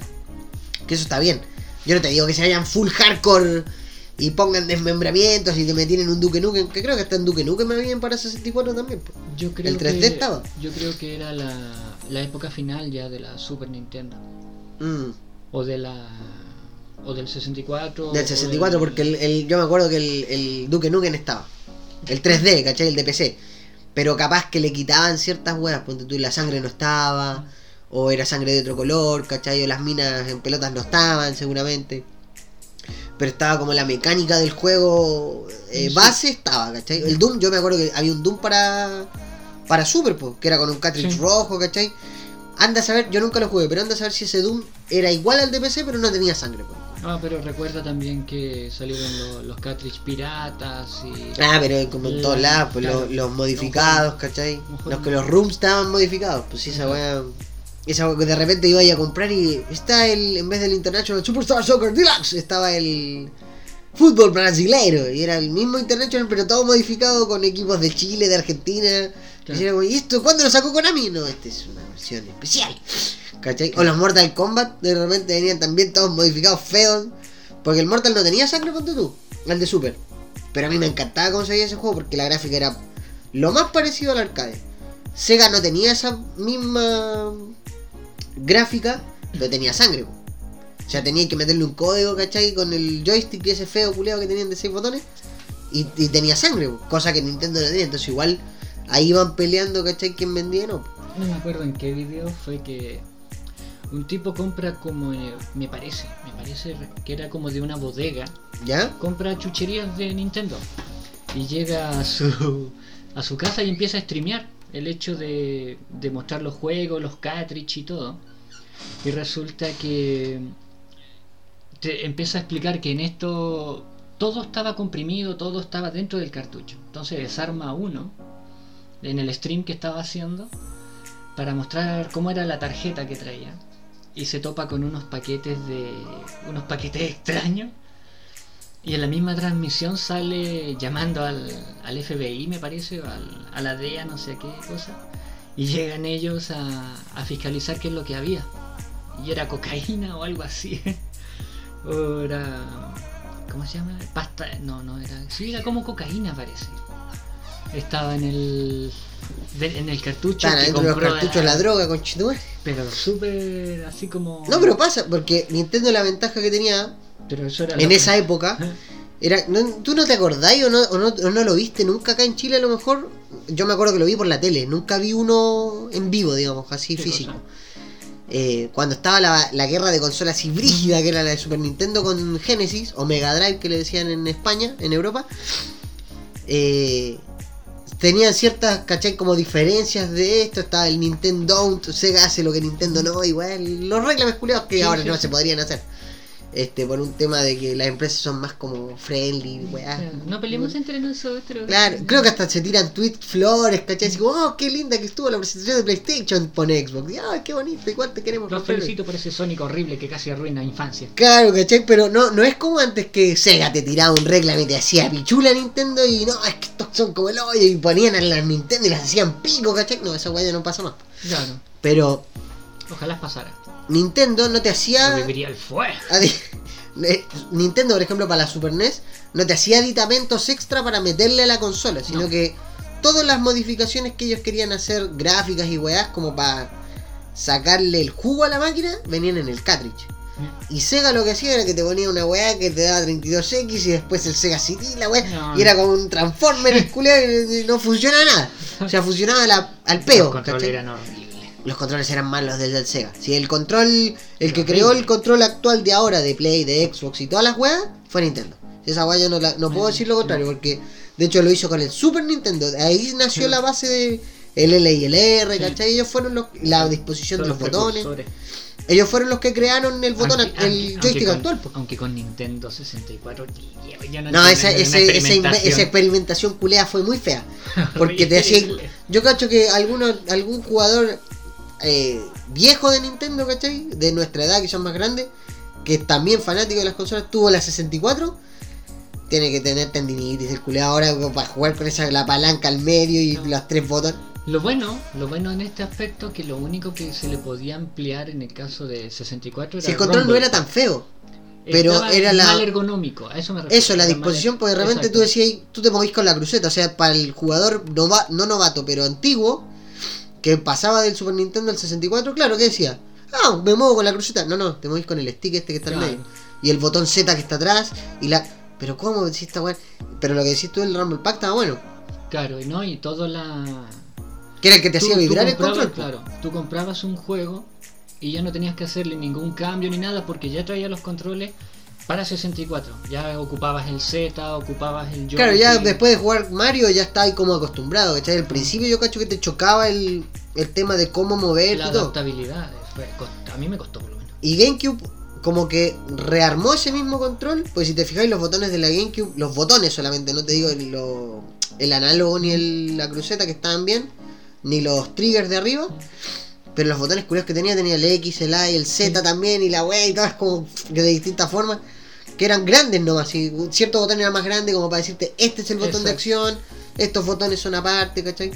Que eso está bien. Yo no te digo que se vayan full hardcore y pongan desmembramientos y te metieron en un Duke Nukem. Que creo que está en Duke Nukem me bien para 64 también. pues. Yo creo el 3D que, estaba. Yo creo que era la, la época final ya de la Super Nintendo. Mm. O de la. O del 64. Del o 64, porque el, el- yo me acuerdo que el, el Duke Nukem estaba. El 3D, ¿cachai? El de PC. Pero capaz que le quitaban ciertas huevas, ponte tú, la sangre no estaba, o era sangre de otro color, ¿cachai? O las minas en pelotas no estaban, seguramente. Pero estaba como la mecánica del juego eh, base, estaba, ¿cachai? El Doom, yo me acuerdo que había un Doom para, para Super, pues, que era con un cartridge Sí. rojo, ¿cachai? Anda a saber, yo nunca lo jugué, pero anda a saber si ese Doom era igual al de PC, pero no tenía sangre, pues. Ah, pero recuerda también que salieron lo- los cartridge piratas y. Ah, pero como en todos lados, pues claro. los, los modificados, ¿cachai? Los que los rooms estaban modificados, pues sí, esa weá. Esa de repente iba a ir a comprar y está el, en vez del International Superstar Soccer Deluxe, estaba el fútbol brasileiro. Y era el mismo International, pero todo modificado con equipos de Chile, de Argentina. Claro. Y era como, ¿y esto cuándo lo sacó Konami? No, esta es una versión especial. ¿Cachai? O los Mortal Kombat, de repente venían también todos modificados feos. Porque el Mortal no tenía sangre, ponte tú, al de Super. Pero a mí me encantaba cómo se veía ese juego porque la gráfica era lo más parecido al arcade. Sega no tenía esa misma gráfica, pero tenía sangre. po. O sea, tenía que meterle un código, ¿cachai? Con el joystick ese feo culeado que tenían de 6 botones. Y, y tenía sangre, po, cosa que Nintendo no tenía. Entonces igual ahí iban peleando, ¿cachai? ¿Quién vendía no? No me acuerdo en qué video fue que un tipo compra como, eh, me parece, me parece que era como de una bodega, ¿Ya? compra chucherías de Nintendo y llega a su, a su casa y empieza a streamear el hecho de, mostrar los juegos, los cartridge y todo. Y resulta que te empieza a explicar que en esto todo estaba comprimido, todo estaba dentro del cartucho. Entonces desarma uno en el stream que estaba haciendo para mostrar cómo era la tarjeta que traía y se topa con unos paquetes de unos paquetes extraños y en la misma transmisión sale llamando al, al FBI me parece o al, a la DEA no sé qué cosa y llegan ellos a, a fiscalizar qué es lo que había. Y era cocaína o algo así. O era ¿cómo se llama? pasta no no era sí era como cocaína parece. Estaba en el de- en el cartucho Están que adentro de los cartuchos la droga, con pero súper así como No, pero pasa, porque Nintendo la ventaja que tenía pero eso era en esa época era. no- ¿Tú no te acordáis o no, o, no, o no lo viste nunca acá en Chile a lo mejor? Yo me acuerdo que lo vi por la tele, nunca vi uno en vivo, digamos, así ¿Qué físico. Eh, cuando estaba la, la guerra de consolas así brígida, que era la de Super Nintendo con Genesis, o Mega Drive que le decían en España, en Europa, eh, tenían ciertas, ¿cachai? Como diferencias de esto, estaba el Nintendo Sega hace lo que Nintendo no, igual, los reclames culiados que Sí, ahora sí, no se podrían hacer. Este, por un tema de que las empresas son más como friendly, weá. no peleemos entre nosotros Claro, creo que hasta se tiran tweets flores, ¿cachai? Así como, oh, qué linda que estuvo la presentación de PlayStation, pone Xbox. Y, ay, qué bonito, igual te queremos. Los Rafael". felicito por ese Sonic horrible que casi arruina infancia. Claro, ¿cachai? Pero no, no es como antes que Sega te tiraba un reclame y te hacía pichula Nintendo y no, es que estos son como el hoyo y ponían a las Nintendo y las hacían pico, ¿cachai? No, esa weá ya no pasa más. Claro, Pero ojalá pasara. Nintendo no te hacía... viviría el fuego. adi- Nintendo, por ejemplo, para la Super NES, no te hacía aditamentos extra para meterle a la consola, sino No. que todas las modificaciones que ellos querían hacer, gráficas y weás, como para sacarle el jugo a la máquina, venían en el cartridge. Y Sega lo que hacía era que te ponía una weá que te daba 32X y después el Sega CD, la weá, No. y era como un Transformer el culiao, y no funcionaba nada. O sea, funcionaba la- al peo. Controles ¿cachai? eran horribles. Los controles eran malos desde el Sega. Si el control, el que creó el control actual de ahora de Play, de Xbox y todas las weas, fue Nintendo. Esa wea yo no, la- no puedo decir lo contrario, porque de hecho lo hizo con el Super Nintendo. Ahí nació la base de el L y el R, ¿cachai? Ellos fueron los, la disposición de los botones. Ellos fueron los que crearon el botón, Aunque- el aunque- joystick aunque actual. con. Aunque con Nintendo 64, tío, yo no, No, esa, esa, experimentación. esa experimentación culea fue muy fea. Porque te hacía. Horrible. Yo cacho que alguno, algún jugador eh, viejo de Nintendo, ¿cachai? De nuestra edad, que son más grandes, que es también fanático de las consolas, tuvo la 64. Tiene que tener tendinitis, el culeo ahora para jugar con esa la palanca al medio y los tres botones. Lo bueno, lo bueno en este aspecto que lo único que se le podía ampliar en el caso de 64 era Si el control no era tan feo. pero Estaba era la- mal ergonómico, a eso me refiero. Eso, la disposición, mal- porque de repente tú decías, tú te movís con la cruceta, o sea, para el jugador nova- no novato, pero antiguo, que pasaba del Super Nintendo al 64, claro, ¿qué decía? Ah, me muevo con la cruceta. No, no, te movís con el stick este que está en Claro. medio. Y el botón Z que está atrás, y la... Pero ¿cómo decís esta weá? Pero lo que decís tú del Rumble Pack estaba bueno. Claro, y no, y todo la... Que era el que te Tú- hacía vibrar el control. Claro, tú comprabas un juego y ya no tenías que hacerle ningún cambio ni nada porque ya traía los controles para 64. Ya ocupabas el Z, ocupabas el Claro, ya después de jugar Mario ya está ahí como acostumbrado, ¿cachai? Al principio yo cacho que te chocaba el, el tema de cómo mover la y todo. adaptabilidad. fue- a mí me costó por lo menos. Y GameCube como que rearmó ese mismo control, pues si te fijáis los botones de la GameCube, los botones solamente, no te digo el, lo- el análogo ni el- la cruceta que estaban bien, ni los triggers de arriba, pero los botones curiosos que tenía, tenía el X, el A y el Z Sí. también, y la wey y todas como de distintas formas, que eran grandes nomás, y cierto botón era más grande como para decirte, este es el botón de acción, estos botones son aparte, ¿cachai?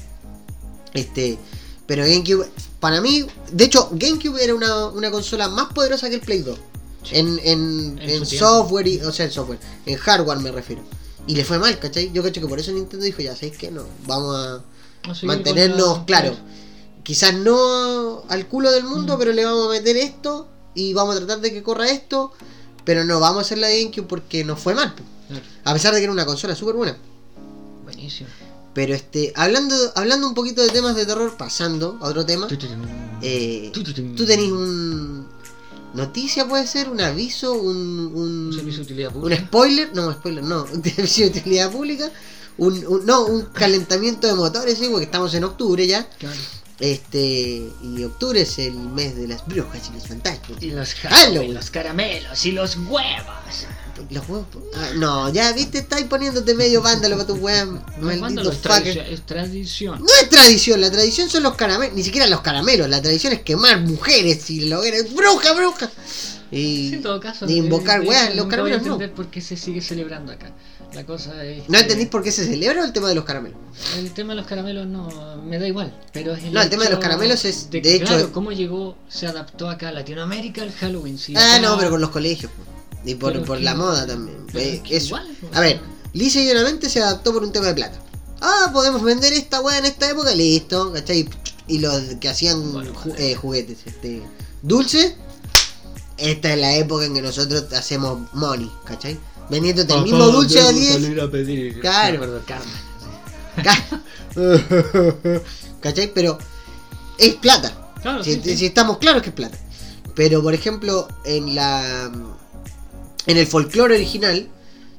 Este, pero GameCube, para mí, de hecho, GameCube era una, una consola más poderosa que el Play 2. En, en, En software, y, o sea, en software, en hardware me refiero. Y le fue mal, ¿cachai? Yo cacho que por eso Nintendo dijo, ya, ¿sabéis qué? No, vamos a mantenernos, con la- claro, quizás no al culo del mundo, Mm. pero le vamos a meter esto y vamos a tratar de que corra esto, pero no vamos a hacer la de GameCube porque nos fue mal. A pesar de que era una consola súper buena. Buenísimo. Pero este, hablando, hablando un poquito de temas de terror, pasando a otro tema, eh, tú tenés un noticia, puede ser, un aviso, un, un, Un servicio de utilidad un pública. spoiler, no, spoiler, no, un servicio de utilidad pública, un, un- no, un calentamiento de motores, sí, porque estamos en octubre ya, Claro. Este, y octubre es el mes de las brujas y los fantasmas. Y los Halloween. Los caramelos y los huevos. Los huevos, ah, no, ya viste, estáis poniéndote medio vándalo para tu weá, No, maldito es, fucker. tradición, es tradición. No es tradición, la tradición son los caramelos, ni siquiera los caramelos, la tradición es quemar mujeres y lo bruja, bruja. Y, Sí, en todo caso, invocar de- weas, hecho, los caramelos no. por qué se sigue celebrando acá. La cosa es. ¿No entendís por qué se celebra o el tema de los caramelos? El tema de los caramelos no me da igual. Pero es No, el tema de los caramelos es, de, de hecho- Claro, cómo llegó, se adaptó acá a Latinoamérica el Halloween. sí, ah, no, pero con los colegios. Y por, Pero por que- la moda también. pero es que eso. igual, po. A ver, lisa y llanamente se adaptó por un tema de plata. Ah, podemos vender esta weá en esta época, listo, ¿cachai? Y los que hacían Bueno, ju- vale. eh, juguetes, este, dulce, esta es la época en que nosotros hacemos money, ¿cachai? Vendiéndote el mismo dulce a 10. a pedir. Claro. Ca- ¿Cachai? Pero es plata. Claro, Si, sí, sí. si estamos claros que es plata. Pero por ejemplo, en la en el folclore original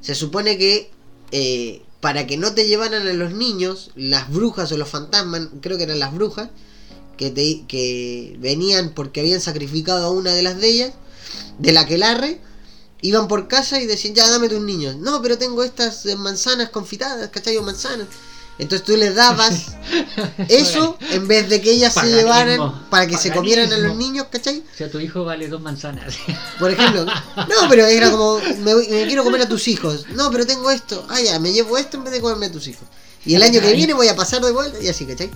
se supone que eh, para que no te llevaran a los niños, las brujas o los fantasmas, creo que eran las brujas, que, te, que venían porque habían sacrificado a una de las de ellas, de la que larre, iban por casa y decían, ya dame tus niños. No, pero tengo estas eh, manzanas confitadas, ¿cachai? O manzanas. Entonces tú les dabas eso en vez de que ellas se llevaran para que se comieran a los niños, ¿cachai? O sea, tu hijo vale dos manzanas. Por ejemplo, no, pero era como, me, me quiero comer a tus hijos. No, pero tengo esto. Ah, ya, me llevo esto en vez de comerme a tus hijos. Y el año que viene voy a pasar de vuelta y así, ¿cachai?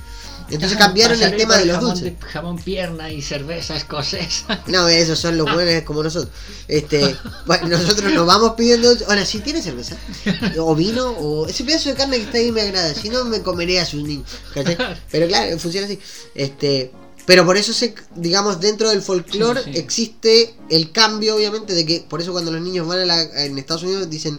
Entonces cambiaron el tema de los jamón dulces. jamón pierna y cerveza escocesa. No, esos son los buenos como nosotros. Este, bueno, nosotros nos vamos pidiendo. Ahora, si tiene cerveza, o vino, o ese pedazo de carne que está ahí me agrada. Si no, me comeré a sus niños. ¿cachai? Pero claro, funciona así. Este, pero por eso, se, digamos, dentro del folclore Sí, sí. existe el cambio, obviamente, de que por eso cuando los niños van a la, en Estados Unidos dicen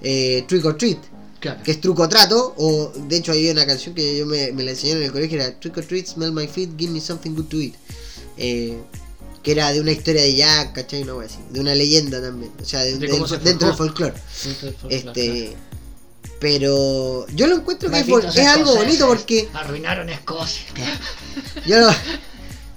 eh, trick or treat. Claro. que es truco trato, o de hecho hay una canción que yo me, me la enseñaron en el colegio, era Trick or treat, smell my feet, give me something good to eat. Eh, que era de una historia de Jack, ¿cachai? Una wea así, de una leyenda también, o sea, de- De del- se dentro del folclore. Dentro del folclore, Este, Pero yo lo encuentro que es, algo bonito porque Arruinaron Escocia. yo,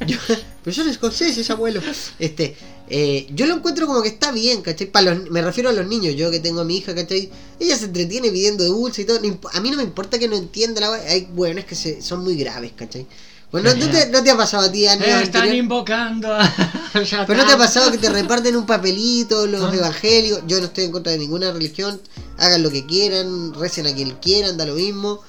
yo pero son escoceses, abuelo. Este, eh, yo lo encuentro como que está bien, ¿cachai? Para los, me refiero a los niños, yo que tengo a mi hija, ¿cachai? Ella se entretiene pidiendo dulce y todo. a mí no me importa que no entienda la Hay hueones que se, son muy graves, ¿cachai? Bueno, ¿no, te, no te ha pasado a ti, años Eh, están invocando a Pero no te ha pasado que te reparten un papelito los Ah. evangélicos. Yo no estoy en contra de ninguna religión. Hagan lo que quieran, recen a quien quieran, da lo mismo.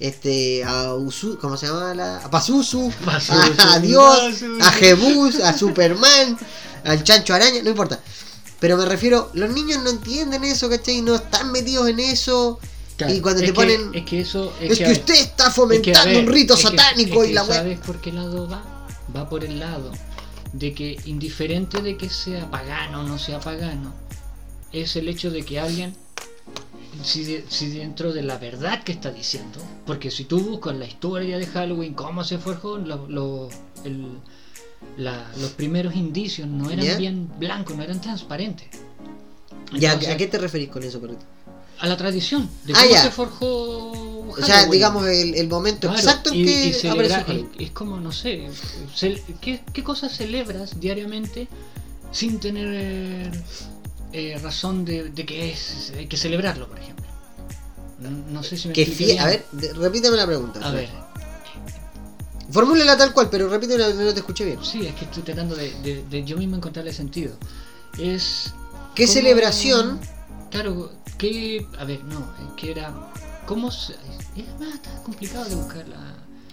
Este, a Usu, ¿cómo se llama? La, a Pazuzu, Pazuzu, a, a Dios, Pazuzu. a Jebus, a Superman, al Chancho Araña, no importa. Pero me refiero, los niños no entienden eso, ¿cachai? No están metidos en eso. Claro, y cuando te que- ponen. es que eso es que, usted está es fomentando ver, un rito satánico y la. ¿Sabes por qué lado va? Va por el lado de que indiferente de que sea pagano o no sea pagano, es el hecho de que alguien, si, de- si dentro de la verdad que está diciendo, porque si tú buscas la historia de Halloween, cómo se forjó, lo- lo- el- la- los primeros indicios no eran ¿Ya? bien blancos, no eran transparentes. Ya, Entonces, ¿A qué te referís con eso, perrito? a la tradición de Ah, cómo se forjó O sea, Halloween. digamos el, el momento Claro, exacto en y- que y celebra- apareció Halloween. es, es como, no sé, ¿qué, qué cosas celebras diariamente sin tener eh, razón de, de que es, hay que celebrarlo, por ejemplo? No, no sé si me Que fie- a ver, repítame la pregunta. A ver, Formúlela tal cual, pero repítela, no te escuché bien. sí, es que estoy tratando de, de- de yo mismo encontrarle sentido. Es... ¿Qué cómo- celebración? Claro, que... A ver, no, es que era... ¿Cómo se...? Es más, está complicado de buscarla.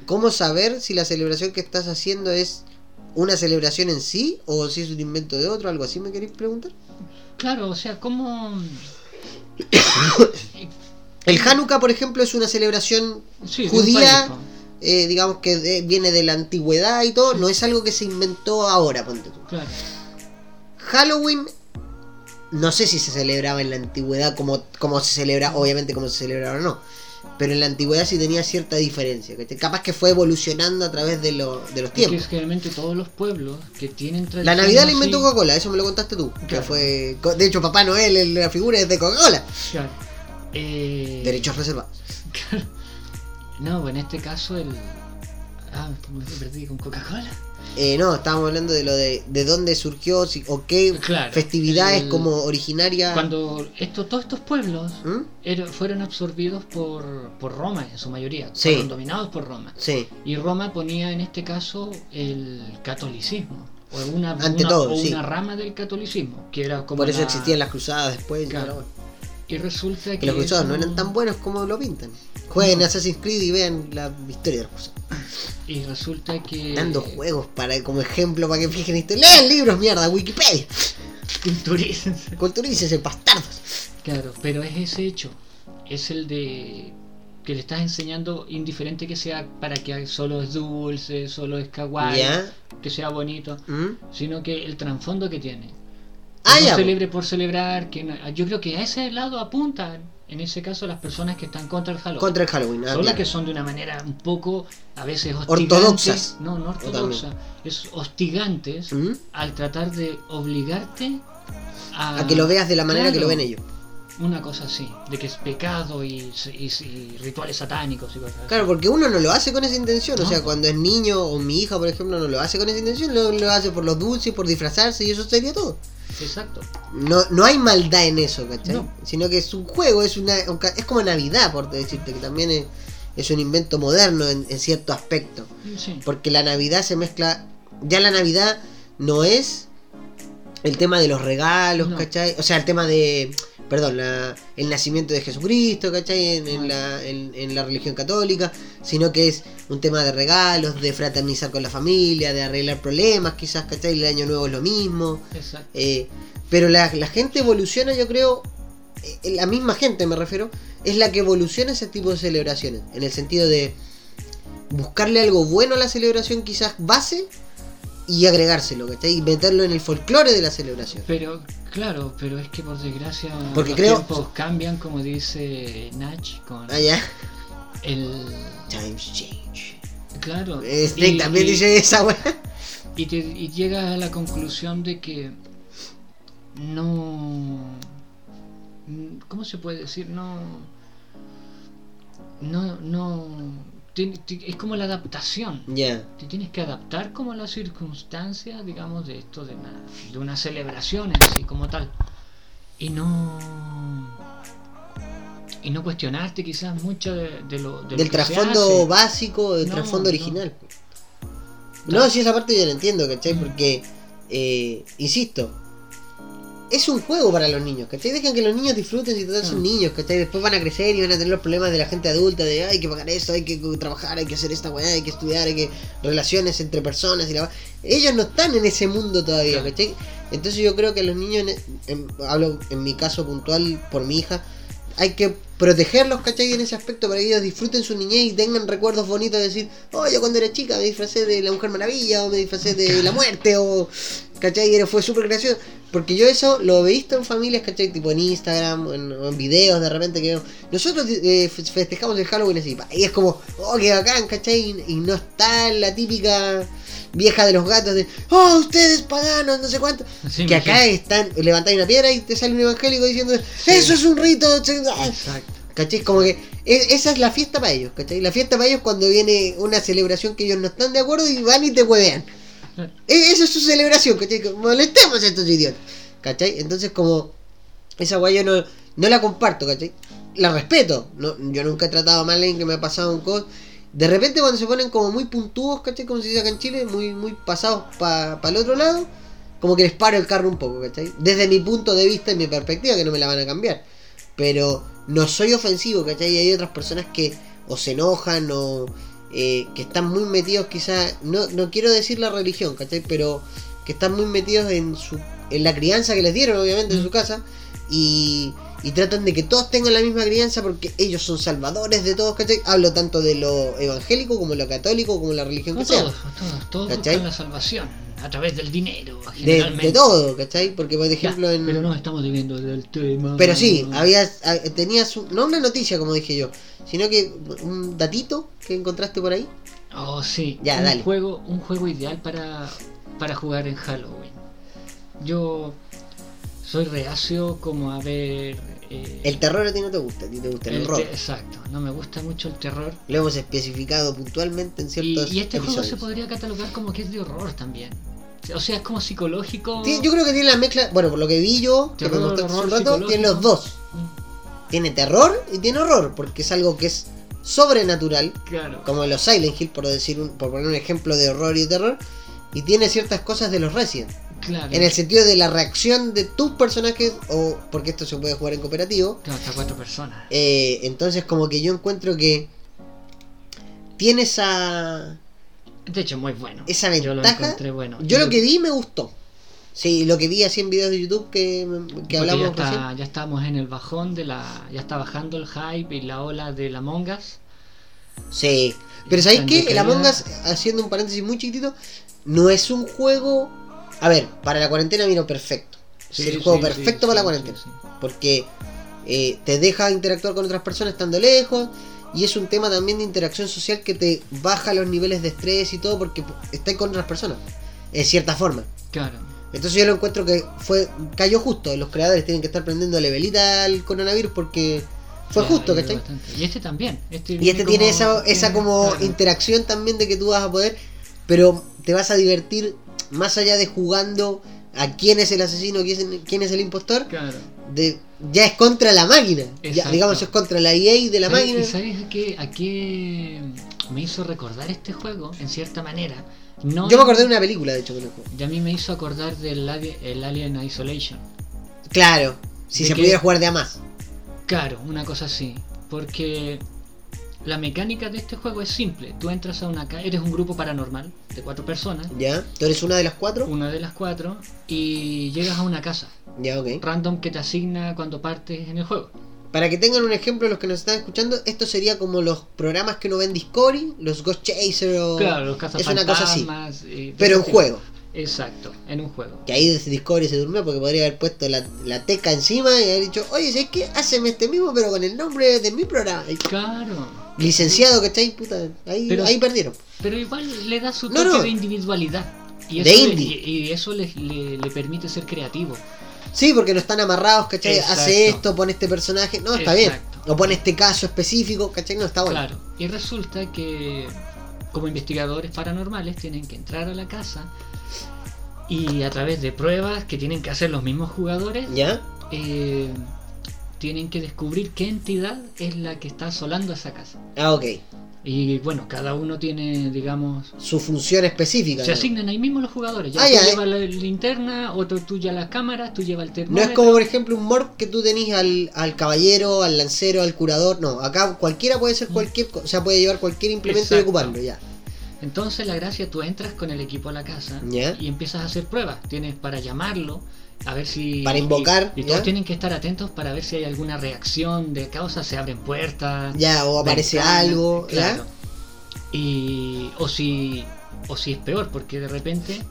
¿Cómo saber si la celebración que estás haciendo es una celebración en sí o si es un invento de otro? ¿Algo así me queréis preguntar? Claro, o sea, ¿cómo...? El Hanukkah, por ejemplo, es una celebración Sí, judía, eh, digamos que de- viene de la antigüedad y todo, no es algo que se inventó ahora, ponte tú. Claro. Halloween, no sé si se celebraba en la antigüedad como, como se celebra, obviamente como se celebra ahora no, pero en la antigüedad sí tenía cierta diferencia, ¿cachai? capaz que fue evolucionando a través de, lo- de los Es que tiempos. generalmente todos los pueblos que tienen La tradiciones Navidad la inventó Coca-Cola, eso me lo contaste tú, que Claro. fue, de hecho Papá Noel, el- la figura es de Coca-Cola, Claro. Eh, derechos reservados. No, en este caso el... Ah, me perdí con Coca-Cola. Eh, no, estábamos hablando de lo de, de dónde surgió si- o qué Claro, festividades el- como originaria. Cuando esto, todos estos pueblos ¿Mm? fueron absorbidos por, por Roma en su mayoría, Sí. fueron dominados por Roma. Sí, Y Roma ponía en este caso el catolicismo, o una, Ante una- todo, o sí. una rama del catolicismo, que era como por eso la- existían las cruzadas después. y Claro. Y resulta que... Que los cruzados no eran tan buenos como lo pintan. Jueguen Assassin's Creed y vean la historia de los cruzados. Y resulta que... Dando juegos para como ejemplo para que fijen historia. Lean libros, mierda, Wikipedia. Culturícense. Culturícense, bastardos. Claro, pero es ese hecho. Es el de que le estás enseñando, indiferente que sea para que solo es dulce, solo es kawaii, que sea bonito, ¿Mm? sino que el trasfondo que tiene. Ah, no ya. celebre por celebrar, que no- yo creo que a ese lado apuntan, en ese caso, las personas que están contra el Halloween. Contra el Halloween. ah, Son las que son de una manera un poco, a veces hostigantes. Ortodoxas. No, no ortodoxa. Es hostigantes ¿Mm? al tratar de obligarte a, A que lo veas de la manera que lo ven ellos. Una cosa así, de que es pecado y, y- y rituales satánicos y cosas así. Claro, porque uno no lo hace con esa intención. O sea, cuando es niño o mi hija, por ejemplo, no lo hace con esa intención, lo, lo hace por los dulces, por disfrazarse y eso sería todo. Exacto. No, no hay maldad en eso, ¿cachai? No. Sino que es un juego, es una es como Navidad, por decirte, que también es, es un invento moderno en, en cierto aspecto. Sí. Porque la Navidad se mezcla. Ya la Navidad no es el tema de los regalos, No. ¿cachai? O sea, el tema de. Perdón, la- el nacimiento de Jesucristo, ¿cachai? En, en la, en- en la religión católica, sino que es un tema de regalos, de fraternizar con la familia, de arreglar problemas, quizás, ¿cachai? El año nuevo es lo mismo. Exacto. Eh, pero la, la gente evoluciona, yo creo, eh, la misma gente me refiero, es la que evoluciona ese tipo de celebraciones. En el sentido de buscarle algo bueno a la celebración, quizás base, y agregárselo, ¿cachai? Y meterlo en el folclore de la celebración. Pero, claro, pero es que por desgracia Porque los creo- tiempos cambian, como dice Nach, con Ah, ya. el... Times change. Claro. Snake también y- dice esa weá. Y, te, y llegas a la conclusión de que no... ¿Cómo se puede decir? No... no, no, es como la adaptación. Ya. Te tienes que adaptar como a las circunstancias, digamos, de esto, de una, de una celebración en sí como tal. Y no. Y no cuestionarte quizás mucho de, de lo de lo Del trasfondo básico, del No, trasfondo no. original. No, si esa parte yo la entiendo, ¿cachai? Porque, eh, insisto, es un juego para los niños, ¿cachai? Dejan que los niños disfruten si total son Ah. niños, ¿cachai? Después van a crecer y van a tener los problemas de la gente adulta, de hay que pagar esto, hay que trabajar, hay que hacer esta weá, hay que estudiar, hay que relaciones entre personas y la. Ellos no están en ese mundo todavía. ¿cachai? Entonces yo creo que los niños, en- en- hablo en mi caso puntual por mi hija, hay que protegerlos, ¿cachai? En ese aspecto para que ellos disfruten su niñez y tengan recuerdos bonitos de decir, oh, yo cuando era chica me disfracé de la Mujer Maravilla o me disfracé de la muerte o, ¿cachai? Y fue súper gracioso. Porque yo eso lo he visto en familias, ¿cachai? Tipo en Instagram en, en videos de repente que nosotros eh, fe- festejamos el Halloween así, y es como, oh, qué bacán, ¿cachai? Y, no está la típica vieja de los gatos de, oh, ustedes paganos, no sé cuánto. Sí, que acá están, levantáis una piedra y te sale un evangélico diciendo, Sí. eso es un rito. ah". Exacto. ¿Cachai? Como que esa es la fiesta para ellos, ¿cachai? La fiesta para ellos cuando viene una celebración que ellos no están de acuerdo y van y te huevean. E- Esa es su celebración, ¿cachai? Molestemos a estos idiotas, ¿cachai? Entonces como esa guay yo no, no la comparto, ¿cachai? La respeto, no, yo nunca he tratado mal a alguien que me ha pasado un cos. De repente cuando se ponen como muy puntúos, ¿cachai? Como se dice acá en Chile, muy, muy pasados para el otro lado, como que les paro el carro un poco. Desde mi punto de vista y mi perspectiva, que no me la van a cambiar. Pero no soy ofensivo, ¿cachai? Hay otras personas que o se enojan o eh, que están muy metidos quizás, no, no quiero decir la religión, ¿cachai? Pero que están muy metidos en, su, en la crianza que les dieron, obviamente, en su casa. Y, y tratan de que todos tengan la misma crianza porque ellos son salvadores de todos, ¿cachai? Hablo tanto de lo evangélico como lo católico como la religión que No sea. todos, todos, todos ¿Cachai? buscan la salvación a través del dinero, De, de todo, ¿cachai? Porque por Ya, ejemplo en... Pero no estamos viviendo del tema. Pero sí, había, ah, tenías un- no una noticia como dije yo, sino que un datito que encontraste por ahí. Oh, sí. Ya, un dale. Juego, un juego ideal para, para jugar en Halloween. Yo soy reacio como a ver... eh, El terror a ti no te gusta, a ti te gusta el, el horror. te- exacto, no me gusta mucho el terror. Lo hemos especificado puntualmente en ciertos y este juego se podría catalogar como que es de horror también. O sea, es como psicológico. Sí, yo creo que tiene la mezcla, bueno, por lo que vi yo, que me Terror, mostraste hace un horror rato, tiene los dos. Tiene terror y tiene horror, porque es algo que es sobrenatural, Claro. como los Silent Hill, por decir un, por poner un ejemplo de horror y terror, y tiene ciertas cosas de los Resident. Claro. En el sentido de la reacción de tus personajes, o porque esto se puede jugar en cooperativo. Claro, hasta cuatro personas. eh, entonces como que yo encuentro que tiene esa, De hecho, muy bueno. esa Yo lo ventaja. bueno. Yo lo que vi me gustó. Sí, lo que vi así en videos de YouTube que, que hablamos ya, está- ya estamos en el bajón de la. Ya está bajando el hype y la ola de la mongas. Sí. Pero ¿sabéis qué? El. Among Us, haciendo un paréntesis muy chiquitito, no es un juego... A ver, para la cuarentena vino perfecto. es el juego perfecto para la cuarentena. Porque eh, te deja interactuar con otras personas estando lejos. Y es un tema también de interacción social que te baja los niveles de estrés y todo porque estás con otras personas. En cierta forma. Claro. Entonces yo lo encuentro que fue cayó justo. Los creadores tienen que estar prendiendo velita al coronavirus porque fue justo, ¿cachai? bastante. Y este también. Este Y este tiene como- esa, esa como claro. interacción también de que tú vas a poder, pero te vas a divertir más allá de jugando a quién es el asesino, quién es, quién es el impostor, Claro. de, ya es contra la máquina. Ya, digamos, es contra la EA de la ¿Sabes- máquina. ¿Y sabes a qué, a qué me hizo recordar este juego? En cierta manera. No Yo me acordé de una película, de hecho, con el juego. Y a mí me hizo acordar del Ali- el Alien Isolation. Claro, si ¿De se pudiera jugar de a más. Claro, una cosa así. Porque la mecánica de este juego es simple. Tú entras a una casa, eres un grupo paranormal de cuatro personas, ¿Ya? ¿Tú eres una de las cuatro? una de las cuatro, y llegas a una casa Ya, ok. random que te asigna cuando partes en el juego. Para que tengan un ejemplo los que nos están escuchando, esto sería como los programas que uno ve en Discovery, los Ghost Chaser o... Claro, los es una cosa así. eh, Pero en juego. Exacto, en un juego. Que ahí desde Discovery se durmió porque podría haber puesto la, la teca encima y haber dicho, oye, ¿sabes qué? Haceme este mismo pero con el nombre de mi programa. Claro. Licenciado, ¿cachai? Puta, ahí, Pero- ahí perdieron. Pero igual le da su toque no. de individualidad. Y De eso, le- indie. y, y eso le, le- le permite ser creativo. Sí, porque no están amarrados, ¿cachai? Exacto. Hace esto, pone este personaje. No, está bien. O pone este caso específico, ¿cachai? No está bueno. Claro. Y resulta que como investigadores paranormales tienen que entrar a la casa y a través de pruebas que tienen que hacer los mismos jugadores, ¿Ya? eh, tienen que descubrir qué entidad es la que está asolando esa casa. Ah, ok. Y bueno, cada uno tiene, digamos, Su función específica. se ¿no? asignan ahí mismo los jugadores. Ya Ah, tú ya, eh. la linterna, otro tú llevas las cámaras, tú llevas el No termómetro. es como, por ejemplo, un morph que tú tenés al, al caballero, al lancero, al curador. No, acá cualquiera puede ser cualquier cosa. O sea, puede llevar cualquier implemento y ocuparlo, ya. Entonces la gracia, tú entras con el equipo a la casa Ya. y empiezas a hacer pruebas. Tienes para llamarlo, a ver si... Para invocar, Y, y todos ¿ya? tienen que estar atentos para ver si hay alguna reacción de causa, se abren puertas. Ya, o aparece ventanas, algo, Claro. ¿ya? Y... O si... O si es peor, porque de repente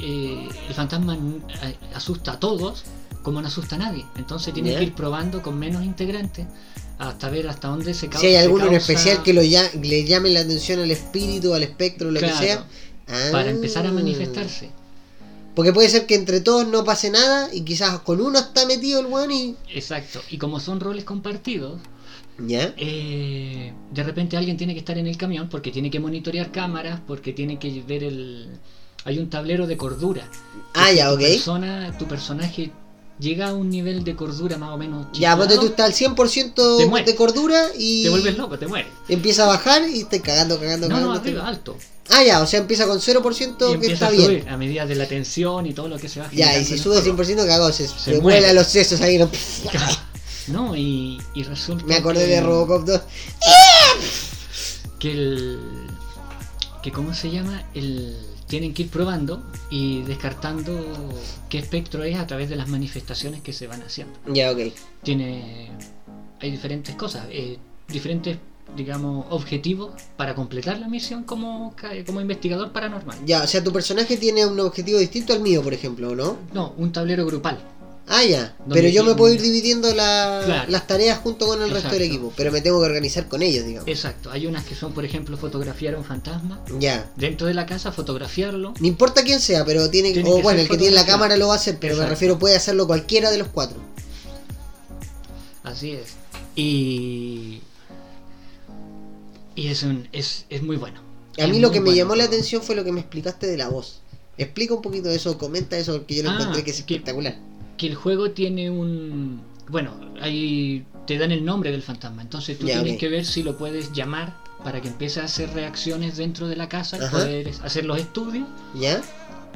eh, el fantasma eh, asusta a todos como no asusta a nadie. Entonces tienen Ya. que ir probando con menos integrantes hasta ver hasta dónde se causa. Si hay alguno en especial que lo ya, le llame la atención al espíritu, al espectro, lo Claro, que sea. Ah. Para empezar a manifestarse. Porque puede ser que entre todos no pase nada y quizás con uno está metido el weón y. Exacto. Y como son roles compartidos, ¿Ya? eh, de repente alguien tiene que estar en el camión porque tiene que monitorear cámaras, porque tiene que ver el... Hay un tablero de cordura. Ah, ya, tu ok. Persona, tu personaje llega a un nivel de cordura más o menos... Ya, ponte tú chiflado, estás al 100% Te mueres. de cordura y. Te vuelves loco, te mueres. Empieza a bajar y estás cagando, cagando, No, no, cagando. arriba, alto. Ah, ya, o sea, empieza con 0% Y que empieza está a bien. subir a medida de la tensión y todo lo que se va Ya, y si sube juego. 100% cagó, se, se, muere. vuela los sesos ahí. ¿no? No, y, y resulta Me acordé que, de Robocop 2. que el que cómo se llama el tienen que ir probando y descartando qué espectro es a través de las manifestaciones que se van haciendo. Ya, ok. Tiene hay diferentes cosas, eh, diferentes digamos objetivos para completar la misión como como investigador paranormal. Ya, o sea, tu personaje tiene un objetivo distinto al mío, por ejemplo, ¿o ¿no? No, un tablero grupal. Ah, ya. Pero yo me puedo ir dividiendo la- Claro. las tareas junto con el resto del equipo, pero me tengo que organizar con ellos, digamos. Exacto, hay unas que son por ejemplo fotografiar a un fantasma Ya. dentro de la casa, fotografiarlo. No importa quién sea, pero tiene, Tiene o bueno, el que tiene la cámara lo va a hacer, pero me refiero puede hacerlo cualquiera de los cuatro. Así es. Y. Y es, un, es, es muy bueno. A mí Es lo que me bueno. llamó la atención fue lo que me explicaste de la voz. Explica un poquito de eso, comenta eso, porque yo lo Ah, encontré que es espectacular. Que el juego tiene un. Bueno, ahí te dan el nombre del fantasma. Entonces tú Ya, tienes que ver si lo puedes llamar para que empiece a hacer reacciones dentro de la casa, Ajá. poder hacer los estudios. ¿Ya?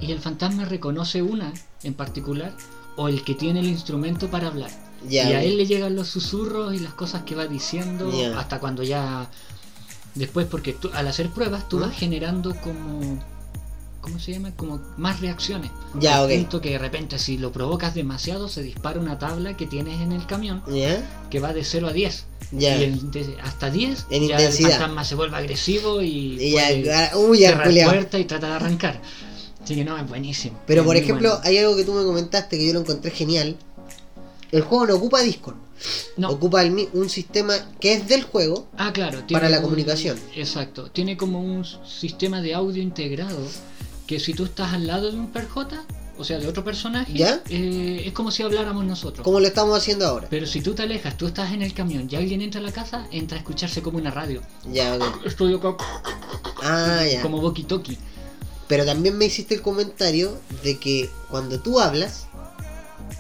Y el fantasma reconoce una en particular o el que tiene el instrumento para hablar. Ya. y a él le llegan los susurros y las cosas que va diciendo Ya. hasta cuando ya después porque tú, al hacer pruebas tú vas generando como ¿cómo se llama? como más reacciones Ya, ok. punto que de repente si lo provocas demasiado se dispara una tabla que tienes en el camión ¿Ya? que va de 0 a 10 Ya. y en- de- hasta 10 En ya intensidad. el fantasma se vuelve agresivo y, Y ya, puede ah, uy, ya, cerrar culiao. puerta y trata de arrancar así que no es buenísimo Pero Es por muy ejemplo, bueno. hay algo que tú me comentaste que yo lo encontré genial. El juego no ocupa Discord, no, ocupa el mi- un sistema que es del juego. Ah, claro. Para la un- comunicación. Exacto. Tiene como un sistema de audio integrado que si tú estás al lado de un perjota, o sea, de otro personaje, ¿Ya? eh, es como si habláramos nosotros. Como lo estamos haciendo ahora. Pero si tú te alejas, tú estás en el camión y alguien entra a la casa, entra a escucharse como una radio. Ya, ok. Estoy acá Ah, ya. como Toki. Pero también me hiciste el comentario de que cuando tú hablas,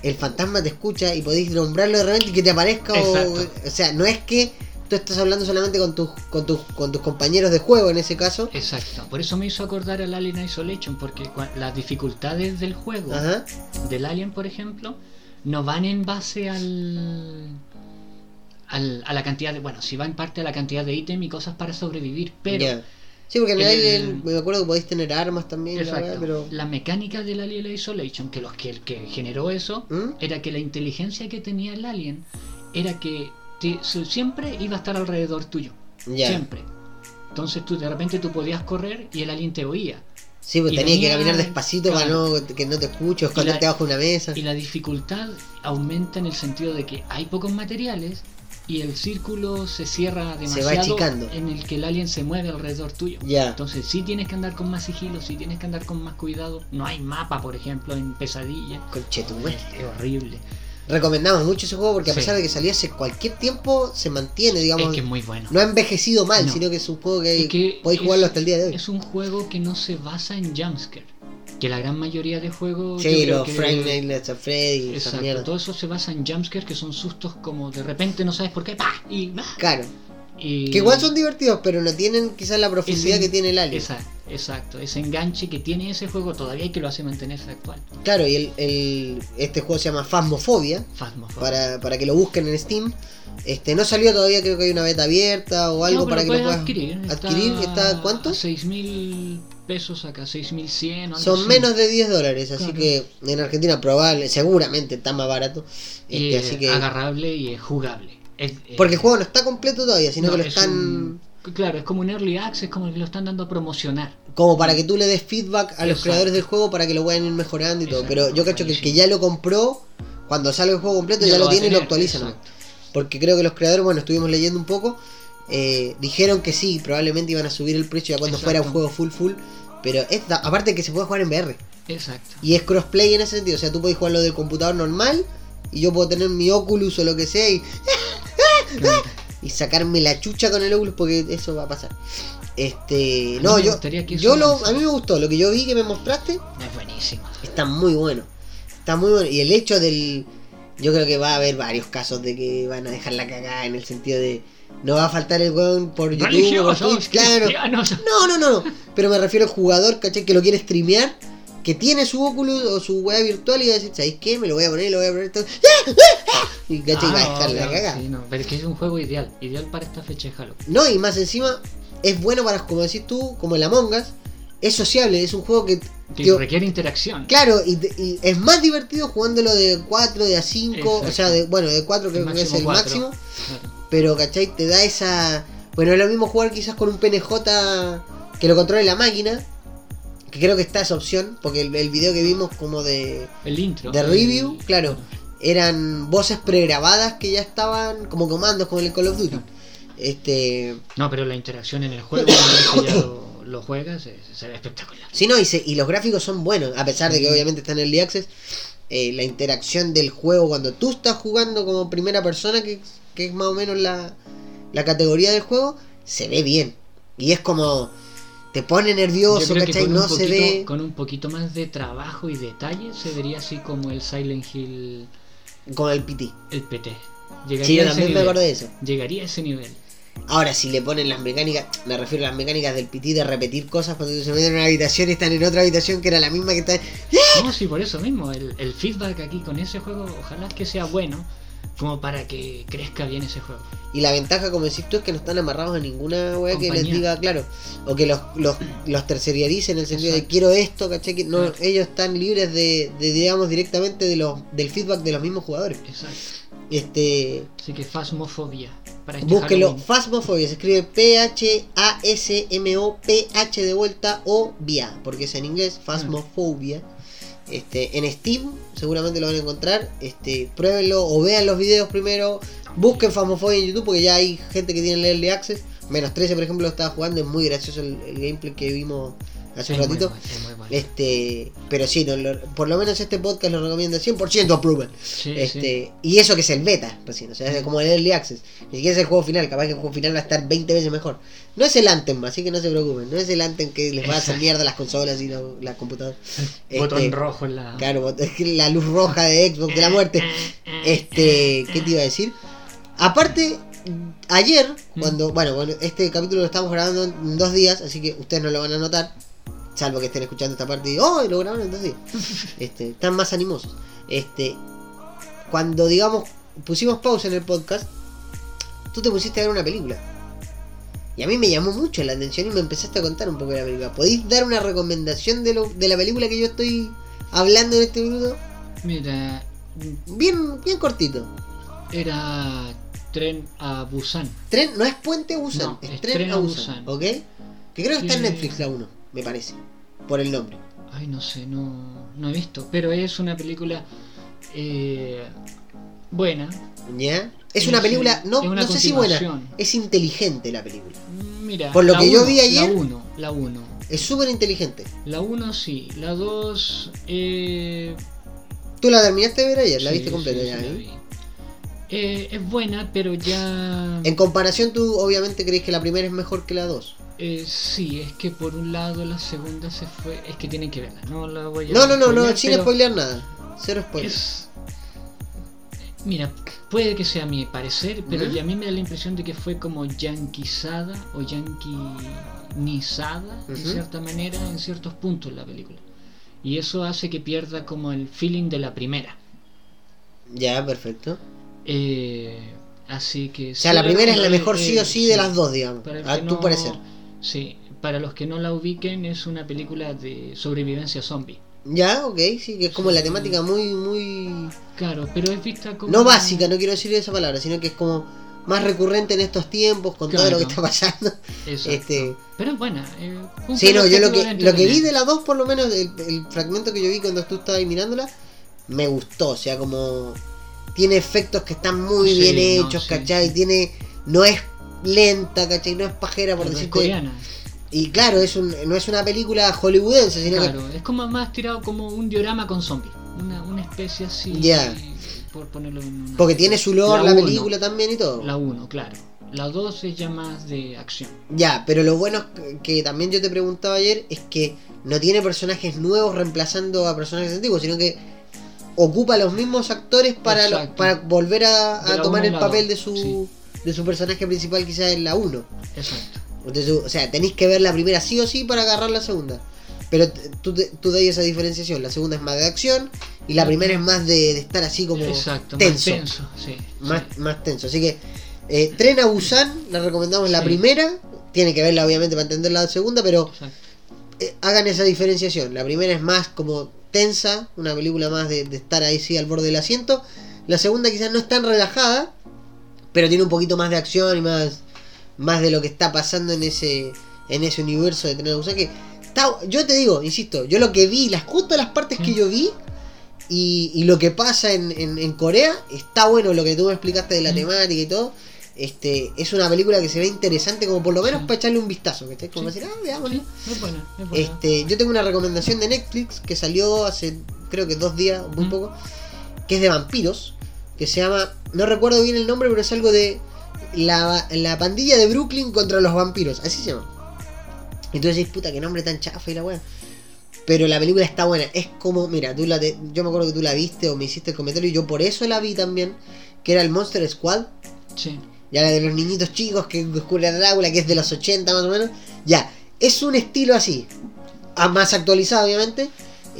el fantasma te escucha y podéis nombrarlo de repente y que te aparezca. O, Exacto. o sea, no es que tú estás hablando solamente con tus, con, tus, con tus compañeros de juego en ese caso. Exacto. Por eso me hizo acordar al Alien Isolation, porque las dificultades del juego, Ajá. del Alien, por ejemplo, no van en base al, al- a la cantidad de. Bueno, sí va en parte a la cantidad de ítem y cosas para sobrevivir, pero. Sí, porque en el Alien me acuerdo que podéis tener armas también, la Exacto. verdad, pero. La mecánica del Alien Isolation, que, los, que el que generó eso, ¿Mm? era que la inteligencia que tenía el Alien era que siempre iba a estar alrededor tuyo. Siempre. Entonces tú de repente tú podías correr y el alien te oía. Sí, pues Y tenías que caminar despacito para no, que no te escucho, esconderte bajo una mesa. Y la dificultad aumenta en el sentido de que hay pocos materiales y el círculo se cierra Se va demasiado achicando. en el que el alien se mueve alrededor tuyo. Ya. Entonces sí tienes que andar con más sigilo, sí tienes que andar con más cuidado. No hay mapa, por ejemplo, en pesadilla. Conchetumare. Es horrible. Recomendamos mucho ese juego porque a Sí. pesar de que salió hace cualquier tiempo, se mantiene, digamos. Es que es muy bueno. No ha envejecido mal, No. sino que es un juego que, Es que podéis es- jugarlo hasta el día de hoy. Es un juego que no se basa en jumpscare. Que la gran mayoría de juegos. sí, los Friday Night Let's Freddy, Exacto, todo eso se basa en jumpscares que son sustos como de repente no sabes por qué, ¡pah! y ¡bah! Claro. Y Que igual son divertidos, pero no tienen quizás la profundidad ese- que tiene el Alien. esa- exacto, ese enganche que tiene ese juego todavía y que lo hace mantenerse actual. Claro, y el, el- este juego se llama Phasmophobia, Phasmophobia. para, para que lo busquen en Steam. Este, no salió todavía, creo que hay una beta abierta o algo No, para que lo puedas adquirir. adquirir. ¿Está cuánto? A 6 mil pesos acá, 6100. algo Son menos de 10 dólares, así Claro. que en Argentina probable, seguramente está más barato. Y Este, es así que agarrable y es jugable. Es- porque el juego no está completo todavía, sino no, que lo es están un- claro, es como un early access, como que lo están dando a promocionar. como para que tú le des feedback a los creadores del juego para que lo a ir mejorando y todo. Exacto, Pero yo cacho que el que ya lo compró, cuando sale el juego completo, ya, Ya lo, tiene y lo actualiza. ¿no? Porque creo que los creadores, bueno, estuvimos leyendo un poco, eh, dijeron que sí, probablemente iban a subir el precio ya cuando fuera un juego full full. Pero es, da- aparte que se puede jugar en VR. Exacto. Y es crossplay en ese sentido. O sea, tú puedes jugarlo del computador normal y yo puedo tener mi Oculus o lo que sea y, y sacarme la chucha con el Oculus porque eso va a pasar. Este, A no, yo, yo lo, a mí me gustó, lo que yo vi que me mostraste Es buenísimo. está muy bueno. Está muy bueno. Y el hecho del. Yo creo que va a haber varios casos de que van a dejar la cagada en el sentido de. No va a faltar el weón por YouTube o Twitch, claro. No, no, no, no. Pero me refiero al jugador, ¿cachai? Que lo quiere streamear, que tiene su Oculus o su weá virtual y va a decir, ¿sabéis qué? Me lo voy a poner, lo voy a poner todo. Y ¿cachai? va a dejar la obvio, cagada. Ah, sí, no, pero es que es un juego ideal, ideal para esta fecha de Halloween. No, y más encima, es bueno para, como decís tú, como el Among Us. Es sociable, es un juego que. Que requiere interacción. Claro, y, y es más divertido jugándolo de 4, de a 5, o sea, de, bueno, de 4 creo que es el máximo, Claro. pero ¿cachai? Te da esa... Bueno, es lo mismo jugar quizás con un PNJ que lo controle la máquina, que creo que está esa opción, porque el, el video que vimos como de, El intro. de el- review, claro, eran voces pregrabadas que ya estaban como comandos como en el Call of Duty. Este... No, pero la interacción en el juego, una vez que ya lo, lo juegas, se, se ve espectacular. Sí, no, y, se- y los gráficos son buenos, a pesar de que obviamente está en el Access. eh, la interacción del juego cuando tú estás jugando como primera persona, que, que es más o menos la, la categoría del juego, se ve bien. Y es como. Te pone nervioso, ¿cachai? No un, se poquito, ve. con un poquito más de trabajo y detalle se vería así como el Silent Hill, Con el PT. el PT. Llegaría Sí, yo también me acuerdo de eso. Llegaría a ese nivel. Ahora, si le ponen las mecánicas, me refiero a las mecánicas del PT de repetir cosas cuando se meten en una habitación y están en otra habitación que era la misma que está. No, sí, por eso mismo. El, el feedback aquí con ese juego, ojalá que sea bueno, como para que crezca bien ese juego. Y la ventaja, como decís tú, es que no están amarrados a ninguna weá que les diga, claro, o que los, los, los terciaricen en el sentido de quiero esto, ¿cachai? Que no, ellos están libres de, de, digamos, directamente de los, del feedback de los mismos jugadores. Exacto. Este, Así que Phasmophobia. Para este búsquelo. Phasmophobia, se escribe P-H-A-S-M-O-P-H de vuelta o vía, porque es en inglés, Phasmophobia. Este, en Steam seguramente lo van a encontrar. Este, pruébenlo o vean los videos primero. Busquen Phasmophobia en YouTube porque ya hay gente que tiene el Early Access. Menos 13, por ejemplo, lo estaba jugando. Es muy gracioso el, el gameplay que vimos hace un Es ratito. es muy. Este, pero sí, no, lo- por lo menos este podcast lo recomiendo 100% approval. Sí, este, sí. Y eso que es el beta, recién, o sea, es como el Early Access. Ni siquiera es el juego final, capaz que el juego final va a estar 20 veces mejor. No es el Anthem, así que no se preocupen. No es el Anthem que les va a hacer mierda las consolas y lo- las computadoras. Botón Este, rojo en la. Claro, es que la luz roja de Xbox de la muerte. Este, ¿qué te iba a decir? Aparte, ayer, Mm. cuando, bueno, bueno, este capítulo lo estamos grabando en dos días, así que ustedes no lo van a notar, salvo que estén escuchando esta parte y, oh, lo grabaron en dos días. Este, están más animosos. Este, cuando, digamos, pusimos pausa en el podcast, tú te pusiste a ver una película. Y a mí me llamó mucho la atención y me empezaste a contar un poco de la película. ¿Podéis dar una recomendación de, lo, de la película que yo estoy hablando en este minuto? Mira, Bien, bien cortito. era tren a Busan. Tren, no es Puente a Busan, No, es, es Tren, Tren a Busan, Busan. ¿ok? Que creo que está en. Netflix la 1, me parece, por el nombre. Ay, no sé, no, no he visto. Pero es una película eh, buena. ¿Ya? Es una película, no, una no sé si buena, es inteligente la película. Mira, Por lo la que yo uno, vi ayer- La 1, la 1. Es súper inteligente. La 1 sí, la 2 eh, ¿Tú la terminaste de ver ayer? ¿La Sí, viste completa sí, ya? sí, la ¿eh? vi. Eh, es buena, pero ya. En comparación, tú obviamente crees que la primera es mejor que la dos. Eh, sí, es que por un lado la segunda se fue. Es que tienen que verla, no la voy a. No, no, no, no, spoilear, sin pero spoilear nada. Cero spoiler. es- Mira, puede que sea mi parecer, pero ya a mí me da la impresión de que fue como yanquizada o yanquinizada, de Ujú. cierta manera, en ciertos puntos la película. Y eso hace que pierda como el feeling de la primera. Ya, perfecto. Eh, así que... O sea, la primera es la mejor sí o sí de eh, las dos, digamos. A tu no- parecer. Sí, para los que no la ubiquen es una película de sobrevivencia zombie. Ya, ok, sí, que es como Sí. la temática muy, muy... Claro, pero es vista como... No básica, no quiero decir esa palabra, sino que es como más recurrente en estos tiempos, con todo lo que está pasando. Exacto. Este... Pero es buena. eh, Sí, no, yo lo que, lo que vi de la 2, por lo menos, el, el fragmento que yo vi cuando tú estabas mirándola, me gustó. O sea, como tiene efectos que están muy Sí, bien no, hechos, sí. ¿cachai? Tiene, no es lenta, ¿cachai? No es pajera, por decirte. coreana. Y claro, es un, no es una película hollywoodense, sino Claro, es como más tirado como un diorama con zombies. Una, una especie así. Ya. Por ponerlo en una. que. Porque tiene su lore la, película también y todo. La 1, claro. La 2 es ya más de acción. Ya, pero lo bueno que- que también yo te preguntaba ayer es que no tiene personajes nuevos reemplazando a personajes antiguos, sino que ocupa los mismos actores para, lo- para volver a, tomar el papel dos, de su sí. De su personaje principal quizás en la 1. Exacto. Entonces, o sea, tenéis que ver la primera sí o sí para agarrar la segunda. Pero tú, tú ahí esa diferenciación. La segunda es más de acción y la primera es más de, de estar así como Exacto, tenso. más tenso. Sí, Más, sí. más tenso. Así que eh, Tren a Busan, la recomendamos la Sí. primera. Tiene que verla obviamente para entender la segunda, pero eh, hagan esa diferenciación. La primera es más como tensa, una película más de, de estar ahí sí al borde del asiento. La segunda quizás no es tan relajada, pero tiene un poquito más de acción y más, más de lo que está pasando en ese, en ese universo de Tren Busan. Que está, yo te digo, insisto, yo lo que vi, las justo las partes que Mm. yo vi y, y lo que pasa en, en- en Corea, está bueno lo que tú me explicaste de la Mm. temática y todo. Este, es una película que se ve interesante como por lo menos Sí. para echarle un vistazo, ¿cachai? Como Sí. decir, ah, veámoslo. Sí, es buena, es buena. Este, yo tengo una recomendación de Netflix que salió hace creo que dos días, muy Mm. poco, que es de vampiros, que se llama, no recuerdo bien el nombre, pero es algo de la, la pandilla de Brooklyn contra los vampiros, así se llama. Entonces decís, puta, qué nombre tan chafa y la weá. Pero la película está buena, es como, mira, tú la te- yo me acuerdo que tú la viste o me hiciste el comentario y yo por eso la vi también, que era el Monster Squad, Sí. ya la de los niñitos chicos que descubren a Drácula, que es de los 80 más o menos. Ya, es un estilo así. a- Más actualizado, obviamente.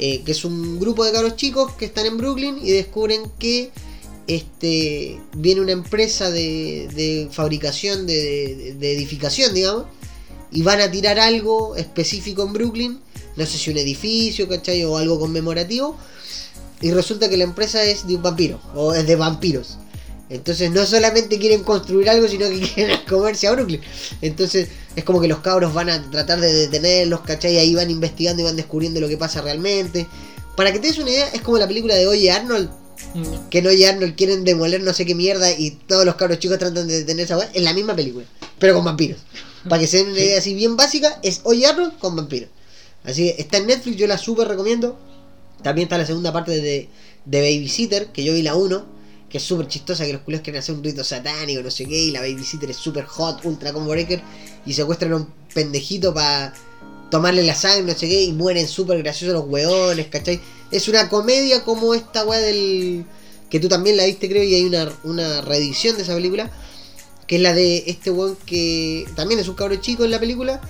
eh, que es un grupo de cabros chicos que están en Brooklyn y descubren que este viene una empresa de, de fabricación de, edificación, digamos. Y van a tirar algo específico en Brooklyn. No sé si un edificio, ¿cachai? O algo conmemorativo. Y resulta que la empresa es de un vampiro. O es de vampiros. Entonces no solamente quieren construir algo, sino que quieren comerse a Brooklyn. Entonces es como que los cabros van a tratar de detenerlos, ¿cachai? Ahí van investigando y van descubriendo lo que pasa realmente. Para que te des una idea, es como la película de Oye Arnold, Mm, que en Oye Arnold quieren demoler no sé qué mierda y todos los cabros chicos tratan de detener esa weá. Es la misma película, pero con vampiros. Para que se den una idea así bien básica, es Oye Arnold con vampiros. Así que está en Netflix, yo la súper recomiendo. También está la segunda parte de, de Babysitter, que yo vi la 1, que es súper chistosa, que los culos quieren hacer un rito satánico, no sé qué, y la Babysitter es súper hot, ultra combo breaker, y secuestran a un pendejito para tomarle la sangre, no sé qué, y mueren súper graciosos los hueones, ¿cachai? Es una comedia como esta weá del... que tú también la viste creo, y hay una, una reedición de esa película, que es la de este weón que también es un cabro chico en la película,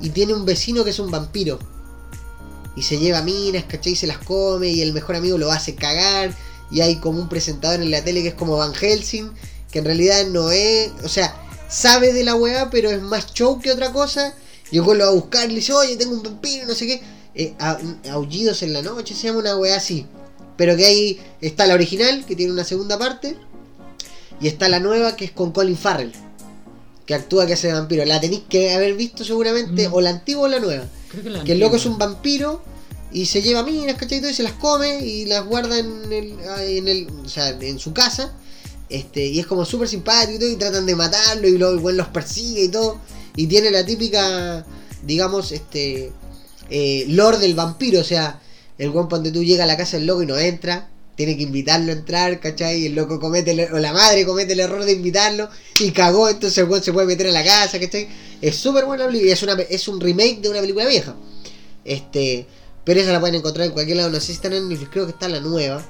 y tiene un vecino que es un vampiro y se lleva minas, ¿cachai? Y se las come y el mejor amigo lo hace cagar y hay como un presentador en la tele que es como Van Helsing, que en realidad no es, o sea, sabe de la weá, pero es más show que otra cosa. Weón lo va a buscar y le dice, oye, tengo un vampiro, no sé qué. Eh, aullidos en la noche, se llama una weá así. Pero que ahí está la original, que tiene una segunda parte. Y está la nueva, que es con Colin Farrell. Que actúa que hace de vampiro. La tenéis que haber visto seguramente, Mm. o la antigua o la nueva. creo que, la Que el loco es un vampiro y se lleva minas, ¿cachai? Y se las come y las guarda en el, en el o sea, en su casa. Este, y es como súper simpático y todo, y tratan de matarlo y luego el buen los persigue y todo. Y tiene la típica, digamos, este, eh, lore del vampiro, o sea, el buen cuando tú llega a la casa del loco y no entra, tiene que invitarlo a entrar, ¿cachai? Y el loco comete, el- o la madre comete el error de invitarlo y cagó, entonces el weón se puede meter a la casa, ¿cachai? Es súper buena la película, es, una, es un remake de una película vieja. Este, pero esa la pueden encontrar en cualquier lado, no sé si está en creo que está la nueva.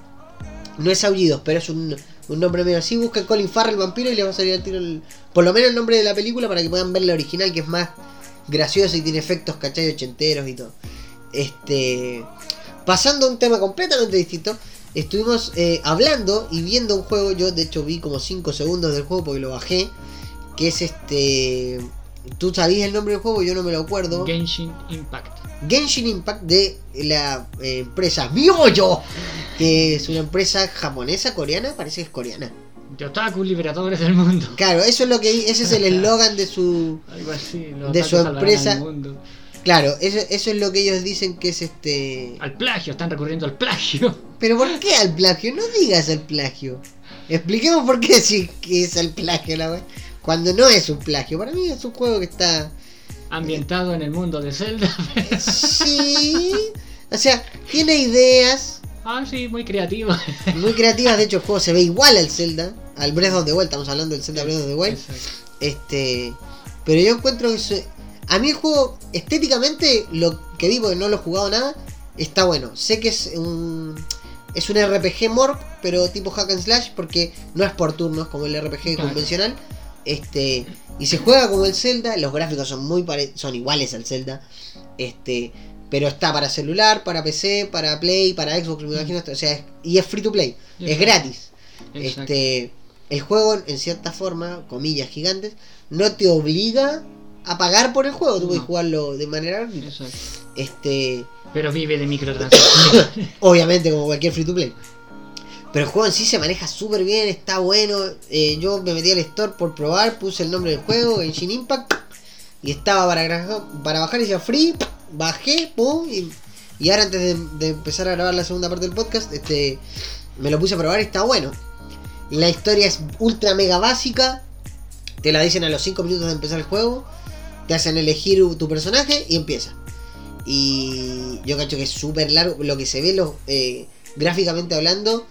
No es Aullidos, pero es un, un nombre medio así. Busca Colin Farrell vampiro y les va a salir al tiro el- por lo menos el nombre de la película para que puedan ver la original que es más graciosa y tiene efectos cachai ochenteros y todo. Este, pasando a un tema completamente distinto, estuvimos eh, hablando y viendo un juego. Yo de hecho vi como 5 segundos del juego porque lo bajé. Que es este. ¿Tú sabías el nombre del juego? Yo no me lo acuerdo. Genshin Impact. Genshin Impact de la eh, empresa Myoyo, que es una empresa japonesa, coreana, parece que es coreana. De otaku liberadores del mundo. Claro, eso es lo que ese es el eslogan de su Algo así. los De otakus su empresa. al mundo. Claro, eso, eso es lo que ellos dicen que es este Al plagio, están recurriendo al plagio. Pero ¿por qué al plagio? No digas el plagio. Expliquemos por qué sí que es el plagio la wea. Cuando no es un plagio, para mí es un juego que está Ambientado en el mundo de Zelda. sí, o sea, tiene ideas ah, sí, muy creativo. muy creativas, de hecho el juego se ve igual al Zelda, al Breath of the Wild, estamos hablando del Zelda Breath of the Wild. Exacto. Este, pero yo encuentro que se- a mí el juego estéticamente lo que vi porque no lo he jugado nada está bueno. Sé que es un es un RPG morp, pero tipo hack and slash porque no es por turnos como el RPG Claro. convencional. Este, y se juega como el Zelda, los gráficos son muy pare- son iguales al Zelda. Este, pero está para celular, para PC, para Play, para Xbox, me imagino, o sea, es- y es free to play, es gratis. Exacto. Este, el juego, en cierta forma, comillas gigantes, no te obliga a pagar por el juego. Tú puedes jugarlo de manera gratuita. Este, Pero vive de microtransacciones. obviamente, como cualquier free to play. Pero el juego en sí se maneja súper bien, está bueno. Eh, yo me metí al store por probar, puse el nombre del juego, Genshin Impact, y estaba para, para bajar y decía free. Bajé, pum, y, y ahora antes de, de empezar a grabar la segunda parte del podcast, este, me lo puse a probar y está bueno. La historia es ultra mega básica. Te la dicen a los 5 minutos de empezar el juego. Te hacen elegir tu personaje y empieza. Y yo cacho que es súper largo. Lo que se ve los, eh, gráficamente hablando,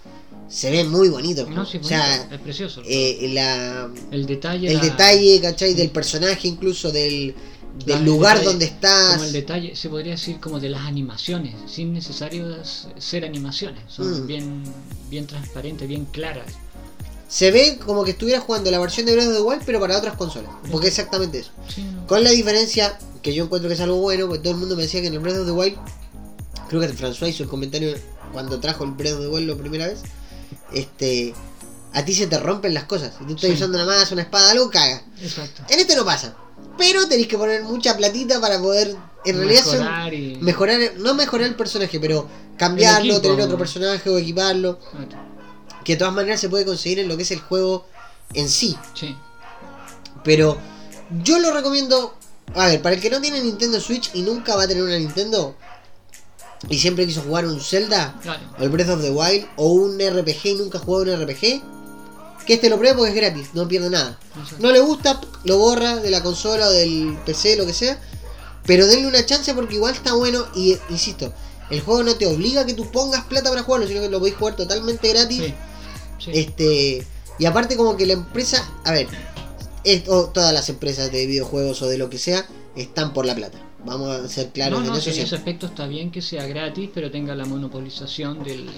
se ve muy bonito. No, sí, o sea, es precioso. eh, la, el detalle. el la- detalle, ¿cachai? Del personaje, incluso del, del lugar detalle, donde estás. Como el detalle, se podría decir como de las animaciones, sin necesario ser animaciones. Son Mm. bien, bien transparentes, bien claras. Se ve como que estuviera jugando la versión de Breath of the Wild, pero para otras consolas. Porque es exactamente eso. Sí, ¿no? Con la diferencia que yo encuentro que es algo bueno, porque todo el mundo me decía que en el Breath of the Wild, creo que François hizo el comentario cuando trajo el Breath of the Wild la primera vez, este, a ti se te rompen las cosas. Si tú estás Sí. usando una maza, una espada, algo caga. Exacto. En este no pasa. Pero tenéis que poner mucha platita para poder, en realidad, son- Mejorar y- mejorar, no mejorar el personaje, pero cambiarlo, equipo. tener otro personaje o equiparlo. Que de todas maneras se puede conseguir en lo que es el juego en sí. Sí. Pero yo lo recomiendo. A ver, para el que no tiene Nintendo Switch y nunca va a tener una Nintendo. Y siempre quiso jugar un Zelda, Claro. o el Breath of the Wild, o un RPG y nunca ha jugado un RPG. Que este lo pruebe porque es gratis, no pierde nada. No le gusta, lo borra de la consola o del PC, lo que sea. Pero denle una chance porque igual está bueno. Y insisto, el juego no te obliga a que tú pongas plata para jugarlo, sino que lo podéis jugar totalmente gratis. Sí. Sí. Este, y aparte como que la empresa, a ver, es- o todas las empresas de videojuegos o de lo que sea están por la plata. Vamos a ser claros no, no, en eso en ese aspecto está bien que sea gratis, pero tenga la monopolización del,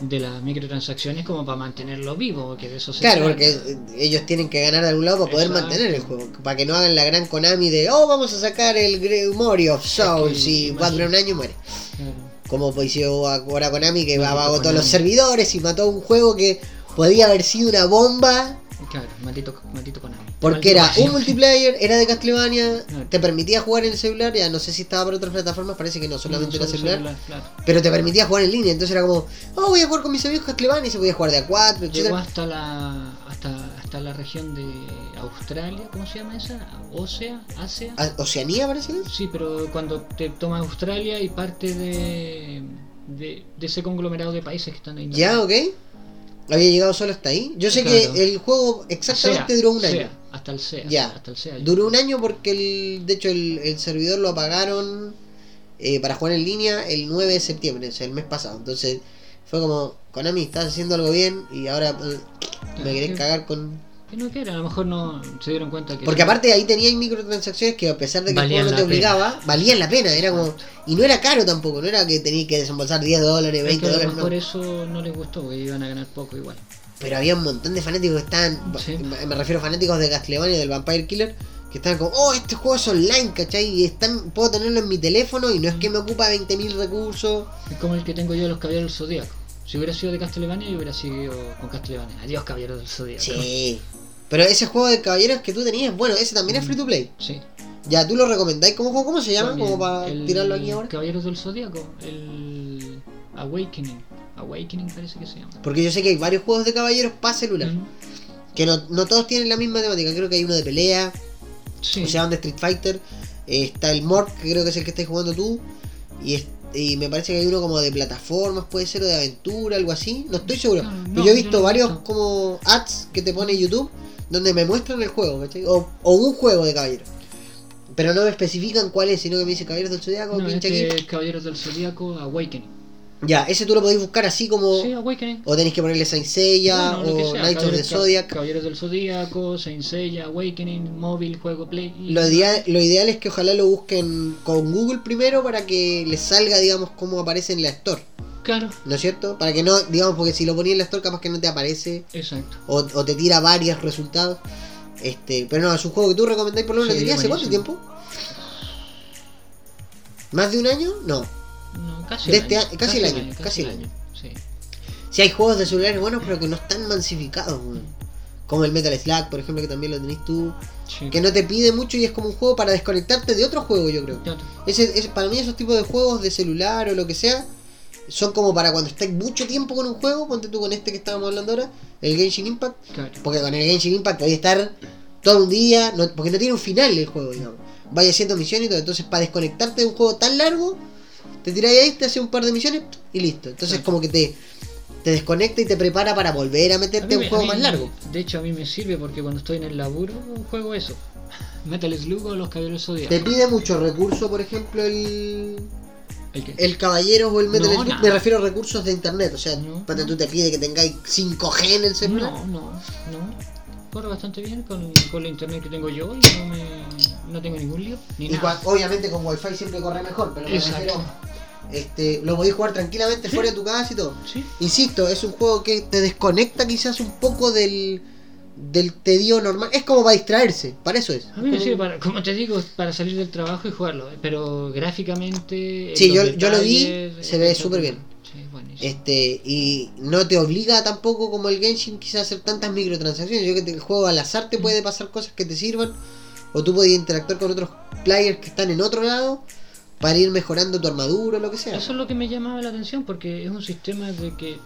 de las microtransacciones como para mantenerlo vivo, que de eso se Claro, trata. porque eh, ellos tienen que ganar de algún lado para poder Exacto. mantener el juego. Para que no hagan la gran Konami de, oh, vamos a sacar el Memory of Souls que, y va a durar un año y muere. Claro. Como pues hizo ahora Konami que apagó todos los servidores y mató un juego que podía haber sido una bomba Claro, maldito, maldito Konami. Porque Maldito era Konami. un multiplayer, era de Castlevania, Claro. te permitía jugar en el celular, ya no sé si estaba para otras plataformas, parece que no, solamente No, era solo celular, claro. pero te permitía jugar en línea, entonces era como, oh voy a jugar con mis amigos Castlevania y se podía jugar de a 4, Llegó etc. hasta la hasta, hasta la región de Australia, ¿cómo se llama esa? Osea, Asia. Oceanía parece que. Sí, pero cuando te toma Australia y parte de, de, de ese conglomerado de países que están ahí. Ya, ok. Había llegado solo hasta ahí. Yo sé Claro. que el juego exactamente duró un año. hasta el SEA. Ya. Hasta el SEA. Duró un año porque el, de hecho el, el servidor lo apagaron eh, para jugar en línea el 9 de septiembre, o sea, el mes pasado. Entonces fue como, Konami, estás haciendo algo bien y ahora eh, me querés que- cagar con... Que no quieren, a lo mejor no se dieron cuenta que. Porque aparte ahí teníais microtransacciones que a pesar de que el juego no te obligaba, valían la pena, era como... Y no era caro tampoco, no era que tenías que desembolsar 10 dólares, Es 20 que a lo dólares, mejor no. eso no les gustó, porque iban a ganar poco igual. Pero había un montón de fanáticos que estaban, Sí. me refiero a fanáticos de Castlevania y del Vampire Killer, que estaban como, oh, este juego es online, ¿cachai? Y están, puedo tenerlo en mi teléfono y no es que me ocupa 20.000 recursos. Es como el que tengo yo de los Caballeros del Zodíaco. Si hubiera sido de Castlevania, yo hubiera seguido con Castlevania. Adiós, Caballeros del Zodíaco. Sí. Pero ese juego de caballeros que tú tenías, bueno, ese también es free to play. Sí. Ya, ¿tú lo recomendáis como juego? ¿Cómo se llama? También. Como para El tirarlo aquí ahora. Caballeros del Zodíaco. El Awakening. Awakening parece que se llama. Porque yo sé que hay varios juegos de caballeros para celular. Mm. Que no, no todos tienen la misma temática. Creo que hay uno de pelea, Sí. o sea, de Street Fighter. eh, está el Mork, que creo que es el que estás jugando tú. Y, y me parece que hay uno como de plataformas, puede ser, o de aventura, algo así. No estoy seguro. No, Pero yo he yo visto no varios visto. como ads que te pone YouTube donde me muestran el juego, ¿cachai? O, o un juego de caballeros. Pero no me especifican cuál es, sino que me dice Caballeros del Zodiaco, No, este aquí. Caballeros del Zodíaco Awakening. Ya, ese tú lo podéis buscar así como. Sí, Awakening. O tenéis que ponerle Saint Seiya No, no, o Knights of the Zodiac. Caballeros del Zodíaco, Saint Seiya, Awakening, móvil, juego Play. y- Lo ideal, lo ideal es que ojalá lo busquen con Google primero para que les salga, digamos, cómo aparece en la Store. Claro, ¿No es cierto? Para que no, digamos, porque si lo ponías en la Store capaz que no te aparece exacto. o, o te tira varios resultados. Este, pero no, es un juego que tú recomendáis por lo menos. Sí, ¿Tenías hace cuánto tiempo? ¿Más de un año? No. No, casi De el este año, casi el año, casi el Sí. Si hay juegos de celulares buenos, pero que no están masificados, weón. Como el Metal Slug, por ejemplo, que también lo tenés tú. sí. Que no te pide mucho y es como un juego para desconectarte de otro juego, yo creo. Ese, ese- para mí esos tipos de juegos de celular o lo que sea son como para cuando estés mucho tiempo con un juego, ponte tú con este que estábamos hablando ahora, el Genshin Impact, Claro. porque con el Genshin Impact podés estar todo un día, no- porque no tiene un final el juego, digamos. Vaya haciendo misiones y todo, entonces para desconectarte de un juego tan largo, te tiráis ahí, te hace un par de misiones y listo. Entonces Claro. como que te, te desconecta y te prepara para volver a meterte a un me- juego mí- más largo. De hecho, a mí me sirve porque cuando estoy en el laburo juego eso. Metal Slug o los Caballeros Zodíaco. Te pide mucho recurso, por ejemplo, el, ¿El qué? el Caballeros o el Metal No, Slug, me refiero a recursos de internet, o sea, No. ponte tú te pide que tengáis 5G en el celular. No, no, no. Corre bastante bien con, con la internet que tengo yo y no, me, no tengo ningún lío. Ni Y nada. obviamente con Wi-Fi siempre corre mejor, pero me refiero, este, lo podéis jugar tranquilamente fuera de tu casa y todo. Sí, Insisto, es un juego que te desconecta quizás un poco del, del tedio normal. Es como para distraerse, para eso es. a mí me Como- sirve para, como te digo, para salir del trabajo y jugarlo. Pero gráficamente. Sí, yo- yo lo vi, se ve espectacular. súper bien. Sí, buenísimo. Este, y no te obliga tampoco como el Genshin quizás a hacer tantas microtransacciones. Yo que te- el juego al azar te puede pasar cosas que te sirvan. O tú puedes interactuar con otros players que están en otro lado para ir mejorando tu armadura o lo que sea. Eso es lo que me llamaba la atención porque es un sistema de que.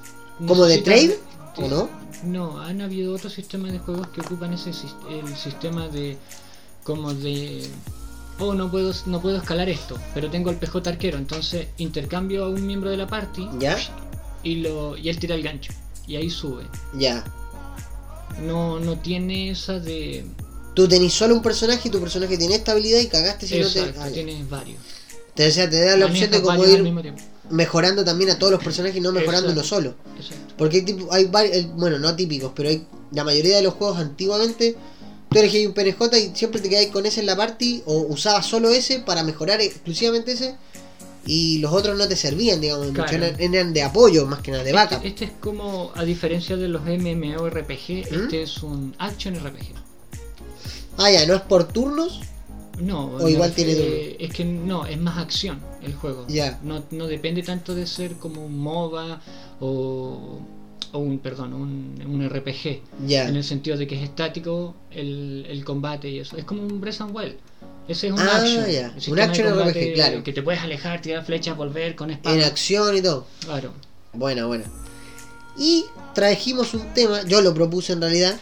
¿Como de trade? ¿O no? No, han habido otros sistemas de juegos que ocupan ese el sistema de. como de. Oh, no puedo, no puedo escalar esto, pero tengo el PJ arquero, entonces intercambio a un miembro de la party ¿Ya? y, lo, y él tira el gancho. Y ahí sube. Ya. No, no tiene esa de. Tú tenés solo un personaje y tu personaje tiene esta habilidad y cagaste si Exacto, no te. Ah, tienes varios. Te, o sea, te da la opción de al ir mismo tiempo. Mejorando también a todos los personajes y no mejorando uno solo. Exacto. Porque hay, tipo, hay varios, bueno, no típicos, pero hay la mayoría de los juegos antiguamente, tú elegías un PNJ y siempre te quedabas con ese en la party o usabas solo ese para mejorar exclusivamente ese y los otros no te servían, digamos, Claro. eran, eran de apoyo más que nada, de backup. Este, este es como, a diferencia de los MMORPG, ¿Mm? este es un action RPG. Ah, ya, no es por turnos, No, O igual tiene Es que no, es más acción el juego. Ya. No, no depende tanto de ser como un MOBA o, o un, perdón, un, un RPG. ya. En el sentido de que es estático el, el combate y eso. Es como un Breath and Wild. Ese es un Ah, action. Un action RPG, claro. Que te puedes alejar, tirar flechas, volver con espada. En acción y todo. Claro. Bueno, bueno. Y trajimos un tema, yo lo propuse en realidad,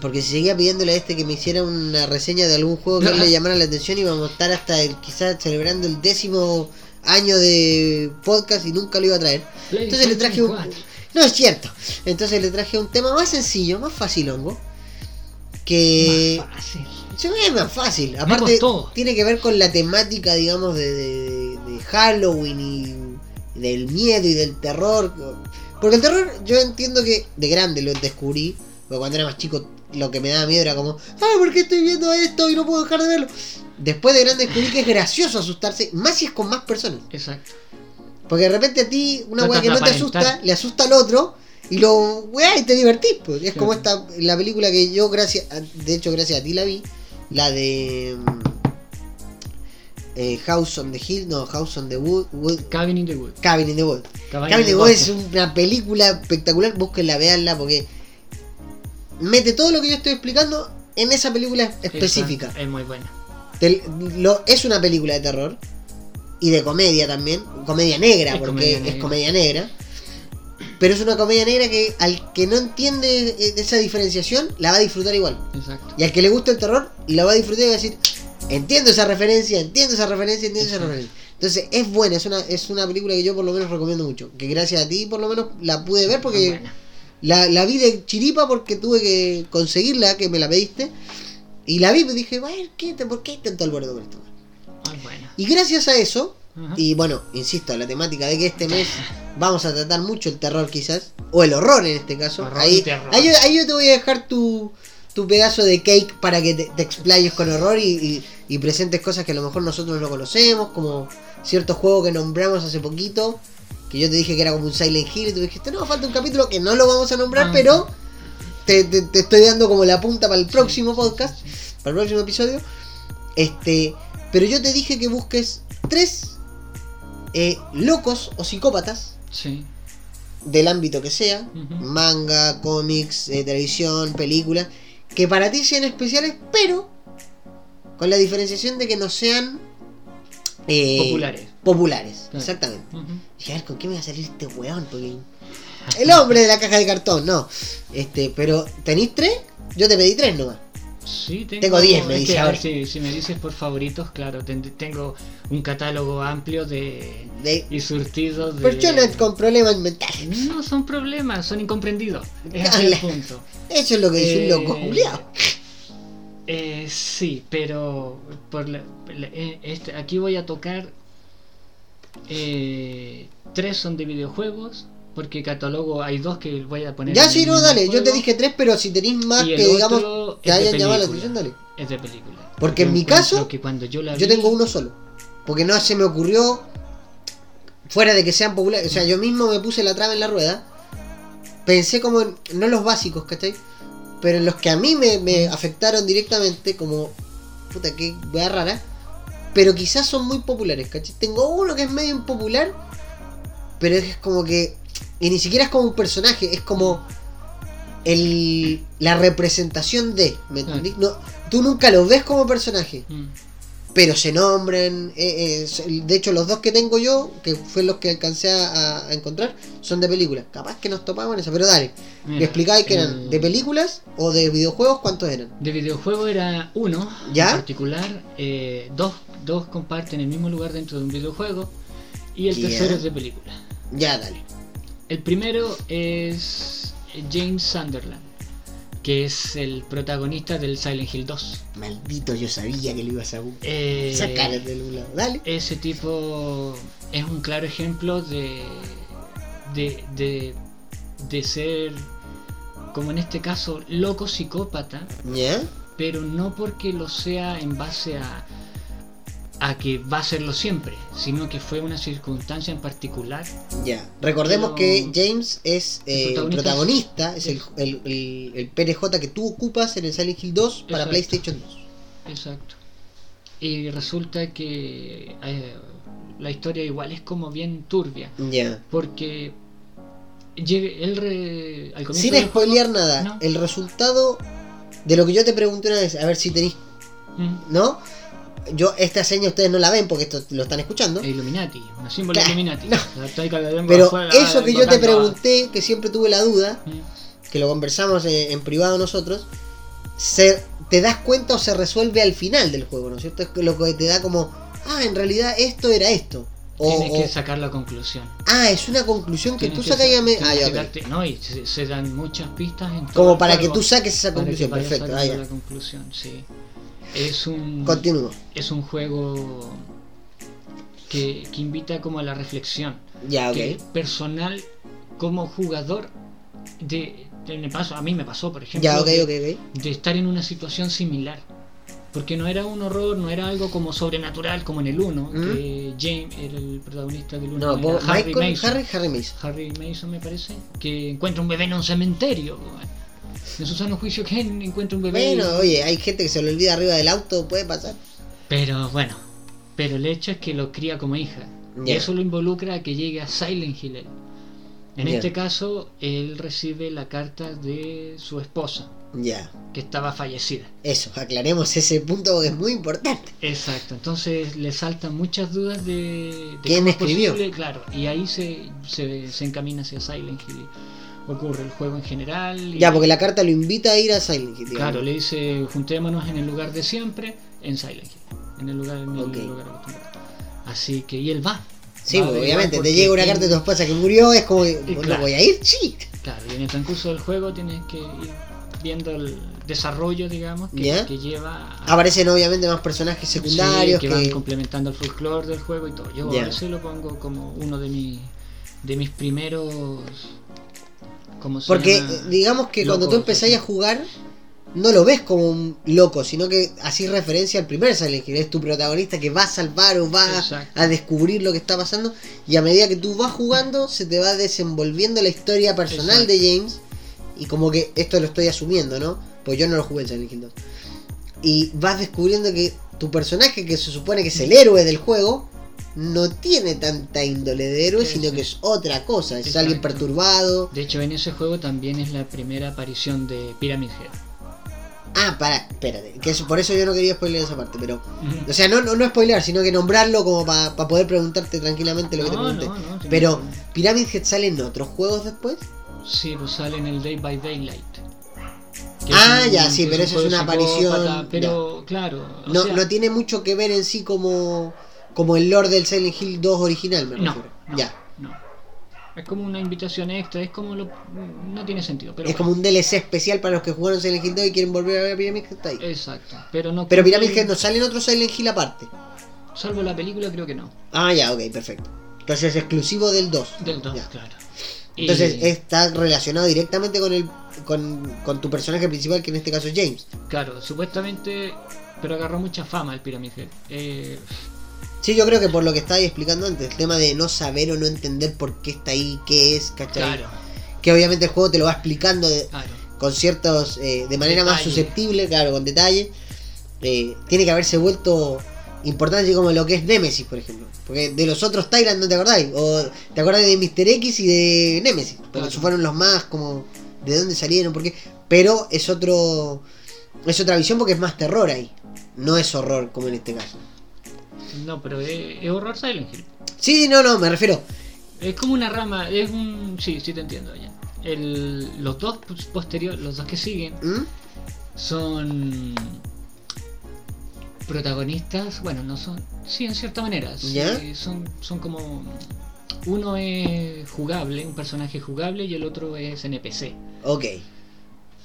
porque si seguía pidiéndole a este que me hiciera una reseña de algún juego que él le llamara la atención, íbamos a estar hasta el, quizás celebrando el décimo año de podcast y nunca lo iba a traer. Entonces le traje un... No es cierto. Entonces le traje un tema más sencillo, más facilongo. Que... Más fácil. Se ve más fácil. Aparte, tiene que ver con la temática, digamos, de, de- de Halloween y del miedo y del terror. Porque el terror, yo entiendo que de grande lo descubrí. Porque cuando era más chico, lo que me daba miedo era como, ay, ¿por qué estoy viendo esto y no puedo dejar de verlo? Después de grande descubrí que es gracioso asustarse, más si es con más personas. Exacto. Porque de repente a ti, una Tratas weá que no te asusta, le asusta al otro. Y lo, weá, y te divertís, pues. Es como esta, la película que yo, gracias, a- de hecho, gracias a ti la vi. La de. mm, eh, House on the Hill, no, House on the Wood, Wood- Cabin in the Wood. Cabin in the Wood. Cabaña Cabin in the Wood es una película espectacular, búsquenla, veanla, porque mete todo lo que yo estoy explicando en esa película específica. Es muy buena. Te- lo, es una película de terror y de comedia también, comedia negra, Es porque comedia es comedia negra. Pero es una comedia negra que al que no entiende eh, esa diferenciación la va a disfrutar igual. Exacto. Y al que le gusta el terror la va a disfrutar y va a decir, entiendo esa referencia, entiendo esa referencia, entiendo esa referencia. Entonces es buena, es una, es una película que yo por lo menos recomiendo mucho. Que gracias a ti por lo menos la pude ver porque. La, la vi de chiripa porque tuve que conseguirla, que me la pediste. Y la vi y dije, "Bueno, ¿qué, te- ¿por qué hay tanto alboroto con esto? Y gracias a eso, Ajá. y bueno, insisto, la temática de que este mes vamos a tratar mucho el terror quizás, o el horror en este caso. Horror ahí, ahí, yo- ahí yo te voy a dejar tu, tu pedazo de cake para que te, te explayes con horror y, y- y presentes cosas que a lo mejor nosotros no conocemos, como ciertos juegos que nombramos hace poquito, que yo te dije que era como un Silent Hill y tú dijiste, no, falta un capítulo que no lo vamos a nombrar, Ah, pero te, te- te estoy dando como la punta para el próximo podcast, para el próximo episodio. Este, pero yo te dije que busques tres eh, locos o psicópatas Sí. del ámbito que sea, manga, cómics, eh, televisión, películas, que para ti sean especiales, pero con la diferenciación de que no sean eh, Populares. Populares, Claro. exactamente. Dije, a ver, ¿con qué me va a salir este weón? Porque... El hombre de la caja de cartón, no. Este, pero, ¿tenéis tres? Yo te pedí tres nomás. Sí, tengo, Tengo 10, me dice a ver, si, si me dices por favoritos, claro, ten- tengo un catálogo amplio de De y surtido de... personas con problemas mentales. No son problemas, son incomprendidos. Es punto. Eso es lo que dice Eh, un loco, Julián. Eh, sí, pero por la- la- eh, este, aquí voy a tocar eh, tres son de videojuegos porque catálogo hay dos que voy a poner. Ya sí, no, dale. Yo te dije tres, pero si tenéis más que digamos de hayan llamado la atención, dale. Es de película. Porque en mi caso, que cuando yo la Yo tengo uno solo. Porque no se me ocurrió. Fuera de que sean populares. O sea, yo mismo me puse la traba en la rueda. Pensé como en. No los básicos, ¿cachai? Pero en los que a mí me, me afectaron directamente, como. Puta, qué wea rara. Pero quizás son muy populares, ¿cachai? Tengo uno que es medio impopular. Pero es como que. Y ni siquiera es como un personaje, es como. El, la representación de. ¿Me entendí? No, tú nunca lo ves como personaje Mm. Pero se nombran. eh, eh, de hecho, los dos que tengo yo, que fue los que alcancé a, a encontrar, son de películas. Capaz que nos topamos en eso, pero dale. Mira, ¿Me explicáis que eran el- de películas o de videojuegos? ¿Cuántos eran? De videojuego era uno, ¿Ya? en particular, eh, dos, dos comparten el mismo lugar dentro de un videojuego y el tercero es de película. Ya, dale. El primero es James Sunderland, que es el protagonista del Silent Hill 2. Maldito, yo sabía que lo ibas a Eh, sacar de un lado. Dale. ese tipo es un claro ejemplo de, de, de, de ser, como en este caso, loco psicópata, ¿Ya? pero no porque lo sea en base a, a que va a serlo siempre, sino que fue una circunstancia en particular. Ya. Recordemos que James es eh, el El protagonista, es, el, el, el- el PNJ que tú ocupas en el Silent Hill 2 para Exacto. PlayStation 2. Exacto. Y resulta que eh, la historia igual es como bien turbia, Ya. porque él re- al comienzo Sin spoilear juego- nada, No. el resultado de lo que yo te pregunté una vez, a ver si tenéis, Mm. ¿no? Yo, esta seña ustedes no la ven porque esto lo están escuchando. Illuminati, un símbolo Claro, Illuminati. no. Pero eso que yo te pregunté, que siempre tuve la duda, Mm. que lo conversamos eh, en privado nosotros, se, te das cuenta o se resuelve al final del juego, ¿no es cierto? Es lo que te da como, ah, en realidad esto era esto. O, Tienes o- que sacar la conclusión. ah, es una conclusión que Tienes tú sacas y me... Ah, ya, No, y se, se dan muchas pistas en todo Como el para que tú saques esa conclusión, perfecto. Ah, ya. la conclusión, sí. Es un Continúo. es un juego que, que invita como a la reflexión. Ya, ok. que personal como jugador de, de- me paso, a mí me pasó, por ejemplo, Ya, de, estar en una situación similar. Porque no era un horror, no era algo como sobrenatural como en el 1, que James era el protagonista del 1. No, vos- Michael, Harry, Harry Mason. Harry Mason me parece, que encuentra un bebé en un cementerio. En su sano juicio, ¿quién encuentra un bebé? Bueno, oye, hay gente que se lo olvida arriba del auto, puede pasar. Pero bueno, pero el hecho es que lo cría como hija. Y eso lo involucra a que llegue a Silent Hill. En este caso, él recibe la carta de su esposa, Ya, que estaba fallecida. eso, aclaremos ese punto porque es muy importante. Exacto, entonces le saltan muchas dudas de, de ¿Quién cómo es escribió? posible, claro, y ahí se, se, se encamina hacia Silent Hill. Ocurre el juego en general. y- Ya, porque la carta lo invita a ir a Silent Hill. digamos. Claro, le dice juntémonos en el lugar de siempre, en Silent Hill, en el lugar, en el Ok. lugar acostumbrado. Así que, y él va. Sí, Va obviamente, te llega una carta de tu esposa que murió, es como, ¿no claro. voy a ir? Sí. Claro, y en el transcurso del juego tienes que ir viendo el desarrollo, digamos, que, lleva a- Aparecen obviamente más personajes Sí, secundarios que, que... van complementando el folclore del juego y todo. Yo Ya. a veces lo pongo como uno de mis de mis primeros ¿cómo se Porque eh, digamos que cuando tú empezáis a jugar, no lo ves como un loco, sino que así referencia al primer Silent Hill. Es tu protagonista que va a salvar o va Exacto. a descubrir lo que está pasando. Y a medida que tú vas jugando, se te va desenvolviendo la historia personal Exacto. de James. Y como que esto lo estoy asumiendo, ¿no? Pues yo no lo jugué en Silent Hill 2. Y vas descubriendo que tu personaje, que se supone que es el héroe del juego, no tiene tanta índole de héroe, Sí, sino sí. que es otra cosa. Es Exacto. alguien perturbado. De hecho, en ese juego también es la primera aparición de Pyramid Head. Ah, para, espérate, que eso, por eso yo no quería spoiler esa parte, pero. O sea, no, no, no spoiler, sino que nombrarlo como para poder preguntarte tranquilamente lo que te pregunté. no, pero. ¿Pyramid Head sale en otros juegos después? Sí, pues sale en el Day by Daylight. Ah, un- ya, sí, pero eso es una aparición, Pero, claro. o No, sea, no tiene mucho que ver en sí como, como el lore del Silent Hill 2 original, me No, refiero. no, Ya. no. Es como una invitación extra, es como lo. No tiene sentido. Pero es como un DLC especial para los que jugaron Silent Hill 2 y quieren volver a ver a Pyramid Head. Está ahí. Exacto. Pero no. Pero Pyramid Head no sale en otro Silent Hill aparte. Salvo la película, creo que no. Ah, ya, ok, perfecto. Entonces es exclusivo del 2. Del 2, Ya. claro. Entonces Y- está relacionado directamente con el con, con tu personaje principal, que en este caso es James. Claro, supuestamente. Pero agarró mucha fama el Pyramid Head. Eh, Sí, yo creo que por lo que estaba explicando antes, el tema de no saber o no entender por qué está ahí, qué es, ¿cachai? claro, Que obviamente el juego te lo va explicando de- claro. con ciertos, eh, de manera más susceptible, claro, con detalle. Eh, tiene que haberse vuelto importante como lo que es Nemesis, por ejemplo. Porque de los otros Tyrant no te acordáis. O te acordás de Mr. X y de Nemesis. Porque Claro. esos fueron los más como de dónde salieron, por qué. Pero es otro. Es otra visión porque es más terror ahí. No es horror como en este caso. No, pero es, es horror Silent Hill. Sí, no, no, me refiero. Es como una rama, es un. Sí, sí te entiendo ya. El, los dos posteriores, los dos que siguen, ¿Mm? son protagonistas, bueno, no son, sí, en cierta manera, sí, ¿Ya? son, son como, uno es jugable, un personaje jugable y el otro es NPC. Ok.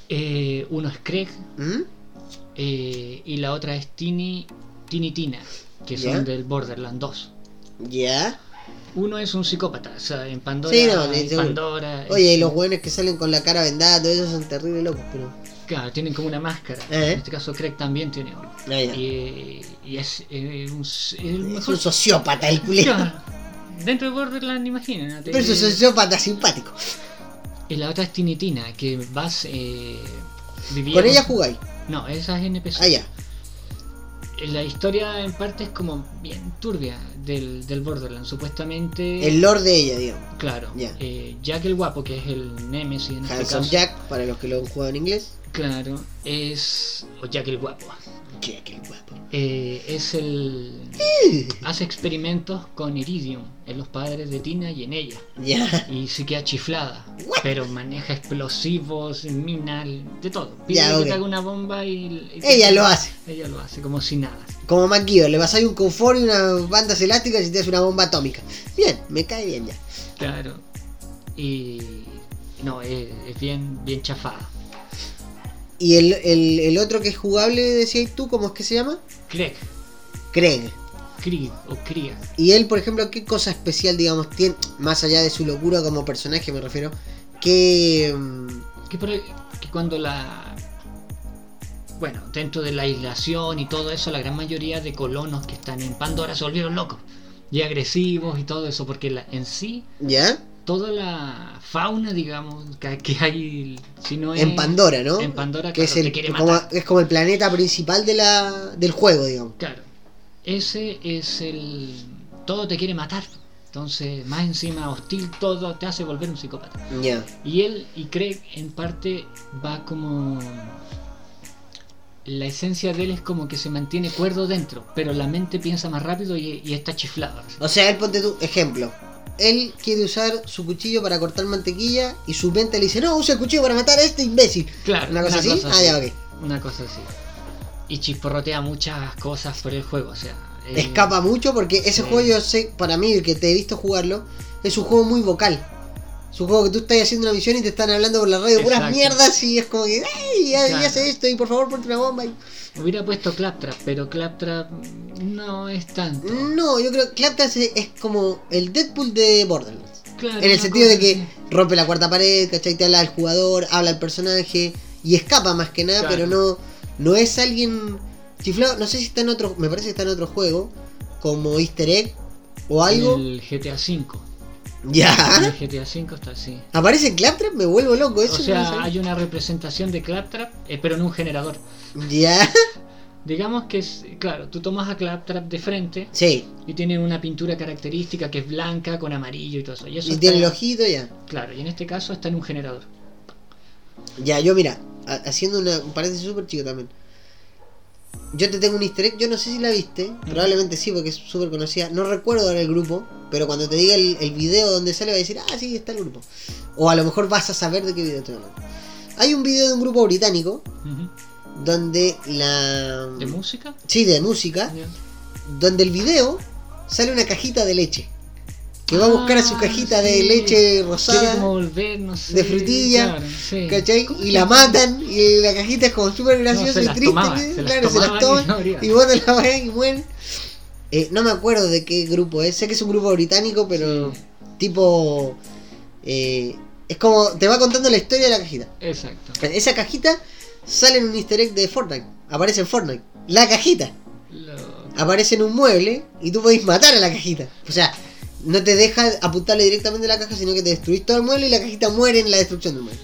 Eh, uno es Craig ¿Mm? eh, y la otra es Tini, Tini Tina, que son del Borderland 2. Ya. Uno es un psicópata, o sea, en Pandora, Sí, no, en. Pandora Oye, y los buenos que salen con la cara vendada, todo eso son terribles locos, pero. Claro, tienen como una máscara. Eh. En este caso, Craig también tiene uno. Ah. Y, y es, eh, un, el Es mejor. un sociópata el culero. Claro. Dentro de Borderland, imagínate. Pero es un sociópata simpático. Y la otra es Tinitina, que vas eh, viviendo. Con ella jugáis. No, esa es NPC. Ah, ya. La historia en parte es como bien turbia del, del Borderland. Supuestamente. El lord de ella, digamos. Claro. Eh, Jack el Guapo, que es el Nemesis en este caso. Jack, para los que lo han jugado en inglés. Claro, es. O Jack el Guapo. Jack el guapo. Eh, es el. hace experimentos con Iridium en los padres de Tina y en ella. Ya. Y se queda chiflada. Pero maneja explosivos, minas, de todo. Pide Ya, que ok. te haga una bomba y. y- Ella lo hace. Ella lo hace, como si nada. Como MacGyver, le pasáis un confort y unas bandas elásticas y te hace una bomba atómica. Bien, me cae bien ya. Claro. Y. No, es, es bien, bien chafada. Y el, el, el otro que es jugable, decías tú, ¿cómo es que se llama? Craig. Craig. Krieg o Krieg. Y él, por ejemplo, ¿qué cosa especial, digamos, tiene, más allá de su locura como personaje, me refiero, que... mm, Que, por el- que cuando la. Bueno, dentro de la aislación y todo eso, la gran mayoría de colonos que están en Pandora se volvieron locos y agresivos y todo eso, porque la- en sí, ¿Ya? Toda la fauna, digamos, que, que hay, si no es. En Pandora, ¿no? En Pandora, que es, claro, el, te quiere como, es como el planeta principal de la, del juego, digamos. Claro, ese es el. Todo te quiere matar. Entonces, más encima hostil, todo te hace volver un psicópata. Ya. Y él, y Craig, en parte, va como. La esencia de él es como que se mantiene cuerdo dentro, pero la mente piensa más rápido y, y está chiflado. O sea, él ponte tu ejemplo. Él quiere usar su cuchillo para cortar mantequilla y su mente le dice, no, usa el cuchillo para matar a este imbécil. Claro, ¿Una cosa así? Ah, ya, ok. Una cosa así. Y chisporrotea muchas cosas por el juego, o sea. él- Escapa mucho porque ese juego yo sé, para mí, el que te he visto jugarlo, es un juego muy vocal. Juego que tú estás haciendo una misión y te están hablando por la radio puras Exacto. mierdas y es como que, ¡ay! Ya, Claro. hace esto y por favor ponte una bomba. y- Hubiera puesto Claptrap, pero Claptrap no es tanto. No, yo creo que Claptrap es, es como el Deadpool de Borderlands. Claro, En el sentido de que rompe la cuarta pared, ¿cachai? Te habla al jugador, habla al personaje y escapa más que nada, Claro. pero no, no es alguien chiflado. No sé si está en otro, me parece que está en otro juego, como Easter Egg o algo. El GTA V. En Ya. el GTA V está así. ¿Aparece Claptrap? Me vuelvo loco. Eso O sea, hay una representación de Claptrap, eh, pero en un generador. Ya. Digamos que es, claro, tú tomas a Claptrap de frente Sí. y tiene una pintura característica que es blanca con amarillo y todo eso. Y eso Y tiene el ojito ya. Claro, y en este caso está en un generador. Ya, yo mira, ha- haciendo una, un paréntesis súper chico también. Yo te tengo un easter egg, yo no sé si la viste, probablemente sí porque es súper conocida. No recuerdo ahora el grupo, pero cuando te diga el, el video donde sale va a decir, ah, sí, está el grupo. O a lo mejor vas a saber de qué video estoy hablando. Hay un video de un grupo británico donde la... ¿De música? Sí, de música, donde el video sale una cajita de leche. Que va a buscar a su Ah, cajita de leche rosada. como volver, no sé. de frutilla, claro, sí. ¿Cachai? ¿Cómo Y la matan y la cajita es como súper graciosa y triste. claro, se las tomaban y toman no botan la vaina y mueren. Eh, no me acuerdo de qué grupo es, sé que es un grupo británico, pero Sí. tipo... eh, es como, te va contando la historia de la cajita. Exacto. Esa cajita sale en un easter egg de Fortnite, aparece en Fortnite. La cajita Lo- aparece en un mueble y tú podés matar a la cajita. O sea, no te deja apuntarle directamente a la caja, sino que te destruís todo el mueble y la cajita muere en la destrucción del mueble.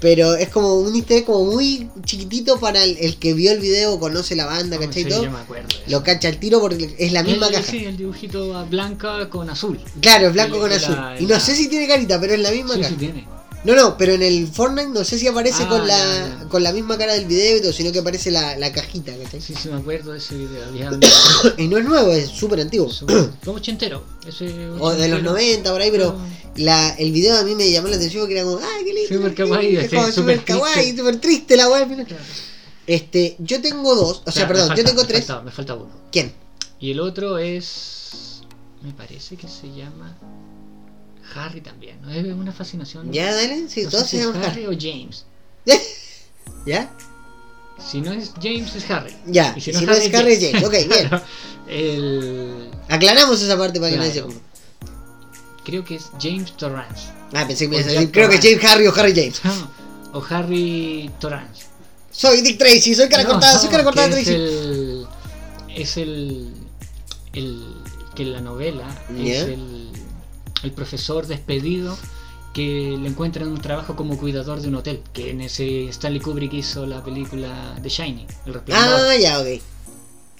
Pero es como un easter egg como muy chiquitito para el, el que vio el video, conoce la banda, no, ¿cachai? sí, todo, yo me acuerdo. lo cacha al tiro porque es la misma El- caja. Sí, el dibujito blanca con azul. Claro, es blanco El- con la- azul. y no la- sé si tiene carita, pero es la misma Sí, caja. sí tiene. No, no, pero en el Fortnite no sé si aparece Ah, con la ya, ya. con la misma cara del video y todo, sino que aparece la, la cajita, ¿cachai? Sí, sí, me acuerdo de ese video. Había y no es nuevo, es súper antiguo. como ochentero. O de los ochentero. 90 por ahí, pero Ah. la, el video a mí me llamó la atención porque era como, ¡ay, qué lindo! Súper kawaii, lindo", es sí, como súper súper kawaii, triste. súper triste la weá. Claro. Este, yo tengo dos, o sea, perdón, yo tengo me tres. falta- me falta uno. ¿Quién? Y el otro es. Me parece que se llama. Harry también. ¿no? Es una fascinación. ¿Ya, dale? Sí, No todos se si llaman Harry Harry. o James. ¿Ya? Si no es James, es Harry. Ya, Y si no es Harry, es James. Ok, bien. el. Aclaramos esa parte para que Claro. se confunde. Creo que es James Torrance. Ah, pensé que me creo que es. James Harry o Harry James. o Harry Torrance. Soy Dick Tracy, soy cara No, cortada, soy cara cortada que es Tracy. el, es el, el que en la novela es el, el profesor despedido que le encuentran un trabajo como cuidador de un hotel que en ese Stanley Kubrick hizo la película The Shining el resplandor Ah, ya, ok.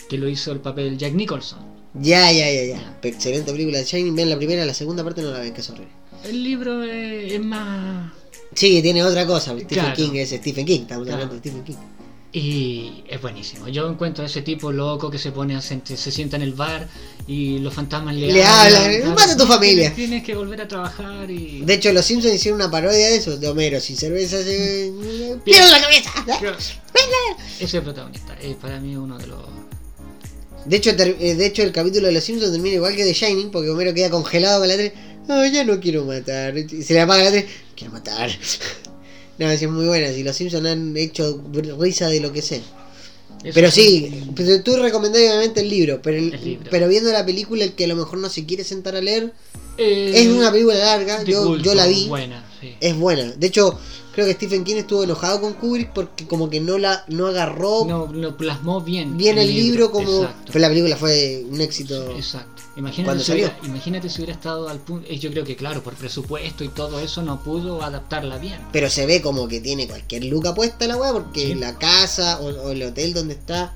que lo hizo el papel Jack Nicholson Ya, ya, ya, ya. Excelente película de Shining. Vean la primera, la segunda parte no la ven, que es horrible. el libro es, es más Sí, tiene otra cosa. Stephen Claro. King es Stephen King, estamos Claro. hablando de Stephen King. Y es buenísimo yo encuentro a ese tipo loco que se pone a sent- se sienta en el bar y los fantasmas le, Le hablan, mata a tu "No, familia". tienes, que volver a trabajar y De hecho, los Simpsons hicieron una parodia de eso, de Homero, sin cerveza se... ¡Pierdo la cabeza! Ese es el protagonista, es para mí uno de los. De hecho, eh, de hecho, el capítulo de los Simpsons termina igual que de Shining, porque Homero queda congelado con la tele. Oh, ya no quiero matar. Y se le apaga la tele. Quiero matar. no, es muy buena. Si los Simpsons han hecho risa de lo que sea. Eso Pero sí, pero tú recomendás obviamente el libro, pero, el- El libro. pero viendo la película, el que a lo mejor no se quiere sentar a leer, Eh, es una película larga, yo, culto, yo la vi, Buena, sí. es buena. De hecho, creo que Stephen King estuvo enojado con Kubrick porque como que no la no agarró No, lo plasmó bien. bien el libro como... Exacto. La película fue un éxito. Exacto. Imagínate si, salió. hubiera, imagínate si hubiera estado al punto. eh, Yo creo que, claro, por presupuesto y todo eso no pudo adaptarla bien. Pero se ve como que tiene cualquier luca puesta la weá, porque Sí. la casa o, o el hotel donde está,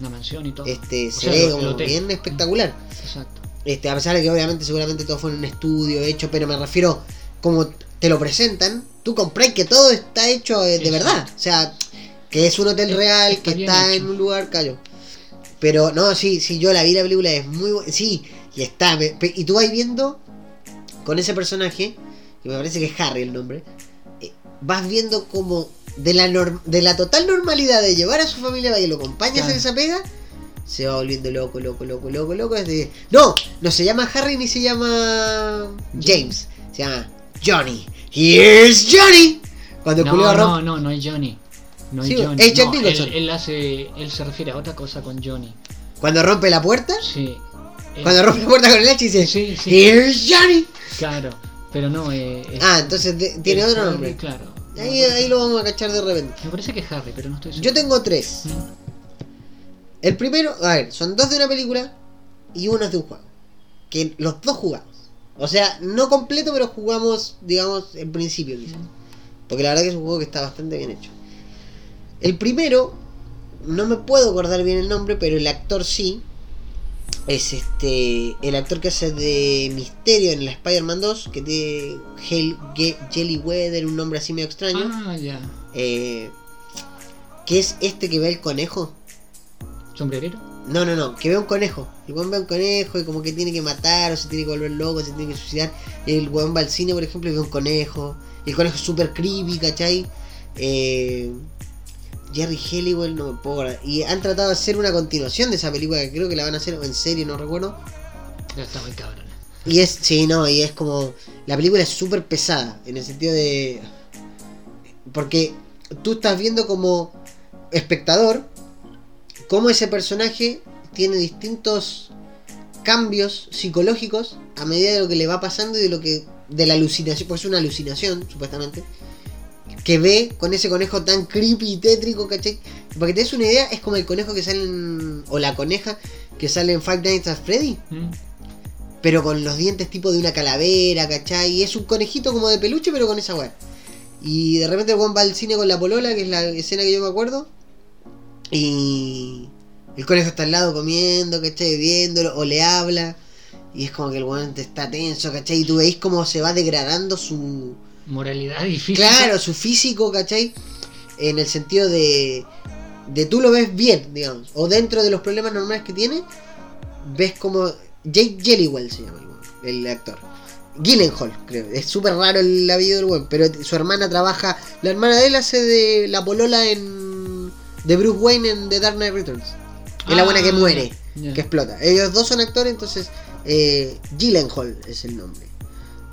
La mansión y todo. este, O se sea, ve como bien espectacular. Exacto. Este, a pesar de que obviamente seguramente todo fue en un estudio hecho, pero me refiero como te lo presentan, tú compras que todo está hecho eh, de Exacto. verdad. O sea, que es un hotel real, está que está hecho. en un lugar callo. Pero no, sí, sí, yo la vi la película, es muy buena. Sí, y está. me- y tú vas viendo con ese personaje, que me parece que es Harry el nombre, eh, vas viendo como de la, norm- de la total normalidad de llevar a su familia para que lo acompañe a hacer Claro. esa pega, se va volviendo loco, loco, loco, loco, loco. Desde... No, no se llama Harry ni se llama James, se llama Johnny. Here's Johnny. Cuando No, culeo no, no, no es Johnny. No es Sí, Johnny. es Jack No, Nicholson. él, él hace, él se refiere a otra cosa con Johnny. cuando rompe la puerta, Sí. Eh, cuando rompe la puerta con el hacha y dice Sí, sí. Here's Johnny. Claro. Pero no, eh, es- Ah, entonces de- tiene otro Harry, nombre. Claro. Ahí, ahí lo vamos a cachar de repente. Me parece que es Harry, pero no estoy seguro. Yo tengo tres. Mm. El primero, a ver, son dos de una película y uno es de un juego. Que los dos jugamos. O sea, no completo, pero jugamos, digamos, en principio quizás. Porque la verdad que es un juego que está bastante bien hecho. El primero, no me puedo acordar bien el nombre, pero el actor sí. Es este. El actor que hace de Misterio en la Spider-Man 2, que tiene Ge- Jelly Weather, un nombre así medio extraño. Ah, ya. Eh, que es este que ve el conejo. ¿Sombrerero? No, no, no, que ve un conejo. El weón ve un conejo y como que tiene que matar o se tiene que volver loco, se tiene que suicidar. El weón va al cine, por ejemplo, y ve un conejo. Y el conejo es súper creepy, ¿cachai? Eh, Jerry Halliwell, no me puedo acordar. Y han tratado de hacer una continuación de esa película que creo que la van a hacer en serio, no recuerdo. Ya está muy cabrón. Y es, sí, no, y es como. La película es súper pesada, en el sentido de. Porque tú estás viendo como espectador cómo ese personaje tiene distintos cambios psicológicos a medida de lo que le va pasando y de lo que. de la alucinación, porque es una alucinación, supuestamente. Que ve con ese conejo tan creepy y tétrico, ¿cachai? Para que te des una idea, es como el conejo que sale en. o la coneja que sale en Five Nights at Freddy Mm. pero con los dientes tipo de una calavera, ¿cachai? Y es un conejito como de peluche, pero con esa weá. Y de repente el Juan va al cine con la polola, que es la escena que yo me acuerdo. Y el conejo está al lado comiendo, ¿cachai? Viéndolo, o le habla. Y es como que el weón está tenso, ¿cachai? Y tú veis cómo se va degradando su. Moralidad difícil. Claro, su físico, ¿cachai? En el sentido de. De tú lo ves bien, digamos. O dentro de los problemas normales que tiene, ves como. Jake Jellywell se llama el el actor. Gyllenhaal, creo. Es súper raro el apellido del weón. Pero su hermana trabaja. La hermana de él hace de la polola en. De Bruce Wayne en The Dark Knight Returns. Es la buena que Ah, muere, que explota. Ellos dos son actores, entonces. Eh, Gyllenhaal es el nombre.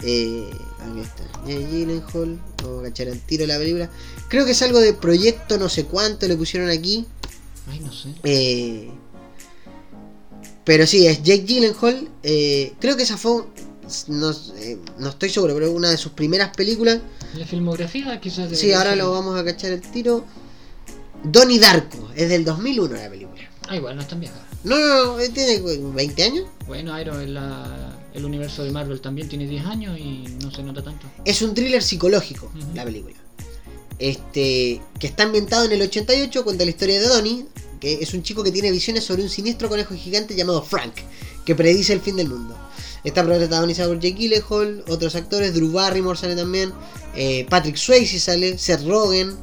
Eh, aquí está. Eh, Gyllenhaal. Vamos a cachar al tiro la película. Creo que es algo de proyecto no sé cuánto le pusieron aquí. Ay, no sé. Eh, pero sí, es Jake Gyllenhaal. eh, creo que esa fue. No, eh, no estoy seguro, pero una de sus primeras películas. La filmografía quizás. Sí, ahora lo vamos a cachar el tiro. Donnie Darko, es del 2001 la película. Ah, igual, no es tan vieja. No, no, no, eh, tiene 20 años. Bueno, Iron en la, el universo de Marvel también tiene 10 años y no se nota tanto. Es un thriller psicológico, la película. Este, que está ambientado en el 88, cuenta la historia de Donnie, que es un chico que tiene visiones sobre un siniestro conejo gigante llamado Frank, que predice el fin del mundo. Está protagonizado por Jake Gyllenhaal, otros actores, Drew Barrymore sale también, eh, Patrick Swayze sale, Seth Rogen.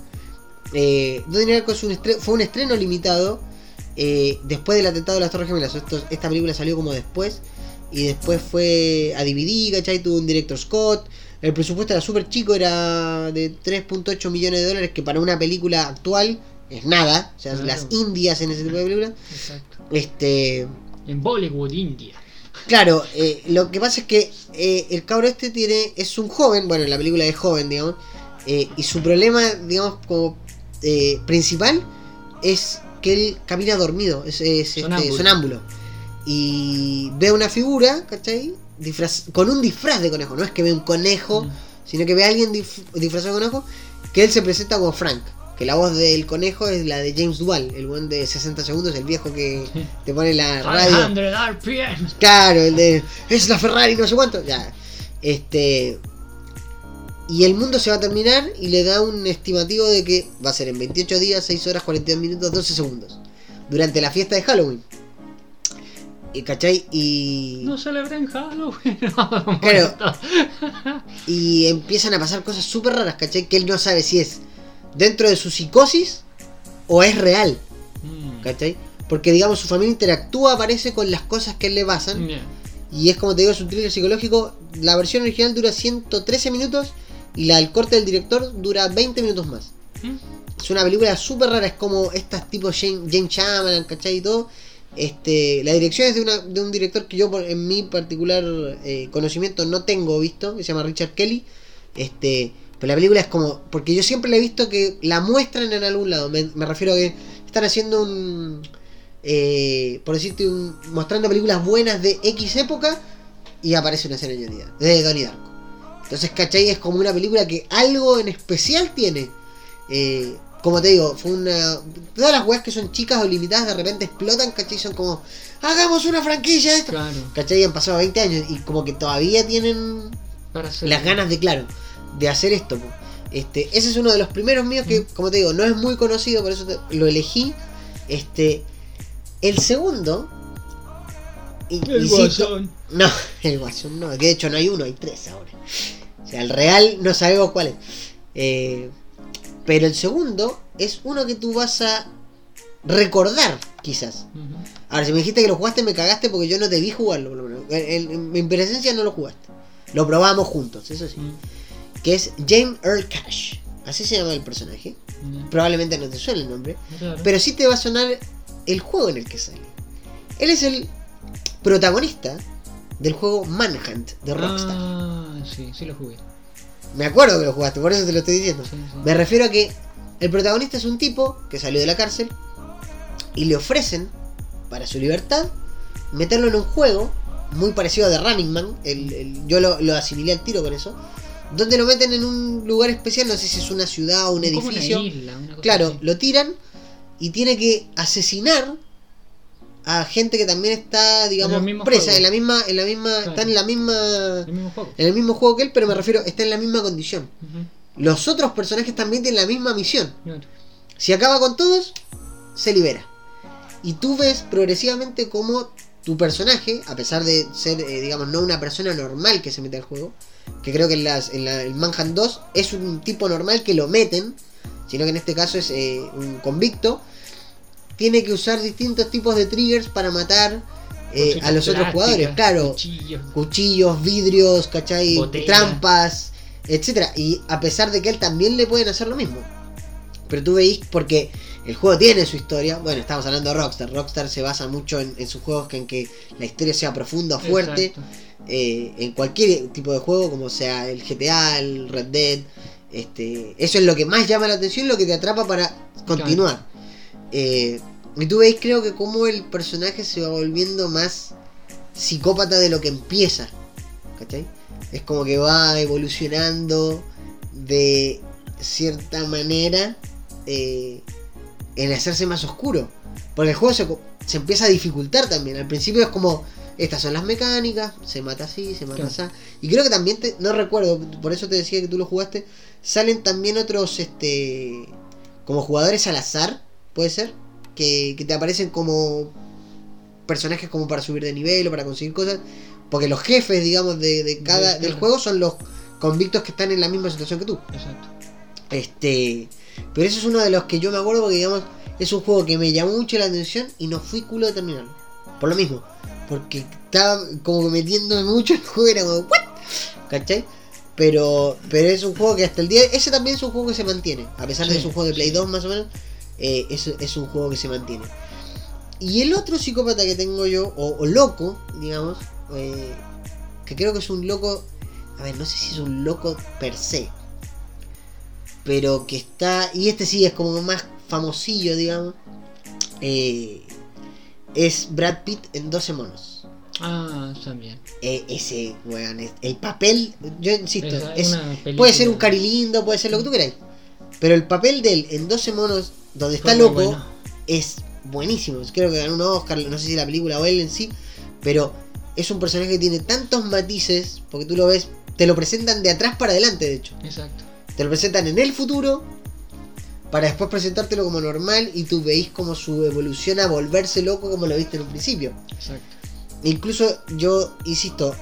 Eh, es un fue un estreno limitado eh, después del atentado de las Torres Gemelas. Esto- esta película salió como después y después fue a DVD, ¿cachai? Tuvo un director Scott. El presupuesto era súper chico, era de 3.8 millones de dólares, que para una película actual es nada. O sea, Claro. las indias en ese tipo de películas. Exacto. Este. En Bollywood, India. Claro, eh, lo que pasa es que eh, el cabro este tiene. es un joven, bueno, en la película es joven, digamos. eh, y su problema, digamos, como eh, principal es que él camina dormido, es, es, este, Sonámbulo. sonámbulo. Y ve una figura, ¿cachai? Disfraz- con un disfraz de conejo, no es que ve un conejo, Mm. sino que ve a alguien dif- disfrazado de conejo, que él se presenta como Frank. Que la voz del conejo es la de James Duval, el buen de 60 segundos, el viejo que te pone la radio. 500 RPM. Claro, el de es la Ferrari, no sé cuánto. Ya. Este. Y el mundo se va a terminar y le da un estimativo de que va a ser en 28 días, 6 horas, 42 minutos, 12 segundos. Durante la fiesta de Halloween. Y, ¿Cachai? Y. No celebren Halloween. Claro. Y empiezan a pasar cosas súper raras, ¿cachai? Que él no sabe si es dentro de su psicosis o es real, Mm. ¿cachai? Porque digamos su familia interactúa, aparece con las cosas que le pasan. Y es como te digo, es un thriller psicológico. La versión original dura 113 minutos y la del corte del director dura 20 minutos más. Mm. Es una película súper rara, es como estas tipo James, James Shyamalan, ¿cachai? Y todo. Este, la dirección es de, una, de un director que yo en mi particular eh, conocimiento no tengo visto, que se llama Richard Kelly. Este, pero la película es como, porque yo siempre le he visto que la muestran en algún lado. Me, me refiero a que están haciendo un, eh, por decirte, un, mostrando películas buenas de X época y aparece una escena de Donnie Darko. Entonces, ¿cachai? Es como una película que algo en especial tiene. Eh, como te digo, fue una. Todas las weas que son chicas o limitadas de repente explotan, ¿cachai? Son como. ¡Hagamos una franquicia de esto! Claro. ¿cachai? Han pasado 20 años y como que todavía tienen Para hacer. las ganas de, claro, de hacer esto. Este, ese es uno de los primeros míos que, como te digo, no es muy conocido, por eso te- lo elegí. Este, el segundo. Y- El insisto- guasón. no, el Guasón no, que de hecho no hay uno, hay tres ahora. O sea, el real no sabemos cuál es. Eh, pero el segundo es uno que tú vas a recordar, quizás. Ujú. Ahora, si me dijiste que lo jugaste, me cagaste porque yo no te vi jugarlo. por lo menos. En, en- en presencia no lo jugaste. Lo probamos juntos, eso sí. Que es James Earl Cash. Así se llama el personaje. Probablemente no te suene el nombre. Pero sí te va a sonar el juego en el que sale. Él es el protagonista del juego Manhunt de Rockstar. Ah, sí, sí lo jugué. Me acuerdo que lo jugaste, por eso te lo estoy diciendo. Sí, sí. Me refiero a que el protagonista es un tipo que salió de la cárcel y le ofrecen, para su libertad, meterlo en un juego muy parecido a The Running Man. el- el- yo lo, lo asimilé al tiro con eso. Donde lo meten en un lugar especial, no sé si es una ciudad o un una edificio. isla, una cosa Claro, así. lo tiran y tiene que asesinar a gente que también está, digamos, presa, juego. en la misma, en la misma, Claro. está en la misma, El mismo juego. en el mismo juego que él, pero me refiero, está en la misma condición. Los otros personajes también tienen la misma misión. Claro. Si acaba con todos, se libera. Y tú ves progresivamente cómo tu personaje, a pesar de ser, eh, digamos, no una persona normal que se mete al juego, que creo que en, las, en la, el Manhunt 2 es un tipo normal que lo meten, sino que en este caso es eh, un convicto, tiene que usar distintos tipos de triggers para matar eh, a los otros jugadores. Claro, cuchillos. cuchillos, vidrios, ¿cachai? Trampas, etcétera. Y a pesar de que él también le pueden hacer lo mismo. Pero tú veis, porque el juego tiene su historia. Bueno, estamos hablando de Rockstar. Rockstar se basa mucho en, en sus juegos que en que la historia sea profunda, fuerte. Exacto. eh, en cualquier tipo de juego, como sea el GTA, el Red Dead. Este, eso es lo que más llama la atención, lo que te atrapa para continuar. Eh, y tú veis, creo que como el personaje se va volviendo más psicópata de lo que empieza. ¿Cachai? Es como que va evolucionando de cierta manera eh, en hacerse más oscuro. Porque el juego se, se empieza a dificultar también. Al principio es como, estas son las mecánicas, se mata así, se mata así. Y creo que también, te- no recuerdo, por eso te decía que tú lo jugaste, salen también otros, este, como jugadores al azar, puede ser, que, que te aparecen como personajes como para subir de nivel o para conseguir cosas. Porque los jefes, digamos, de, de cada, Sí, del claro. juego son los convictos que están en la misma situación que tú. Exacto. Este, pero eso es uno de los que yo me acuerdo porque digamos es un juego que me llamó mucho la atención y no fui culo de terminarlo. Por lo mismo, porque estaba como metiéndome mucho en el juego era como ¿what? ¿Cachai? Pero pero es un juego que hasta el día ese también es un juego que se mantiene, a pesar de que es un juego de Play sí. 2 más o menos, eh, es, es un juego que se mantiene. Y el otro psicópata que tengo yo, o, o loco, digamos, eh, que creo que es un loco, a ver, no sé si es un loco per se, pero que está, y este sí es como más famosillo, digamos, eh, es Brad Pitt en 12 monos. Ah, también. Eh, ese, weón, el papel, yo insisto, Es puede ser un cari lindo, puede ser lo que tú queráis. Pero el papel de él en 12 monos, donde está loco, bueno. es buenísimo. Creo que ganó un Oscar, no sé si la película o él en sí, pero es un personaje que tiene tantos matices, porque tú lo ves, te lo presentan de atrás para adelante, de hecho. Exacto. Te lo presentan en el futuro, para después presentártelo como normal y tú veis como su evolución a volverse loco como lo viste en un principio. Exacto. Incluso yo, insisto,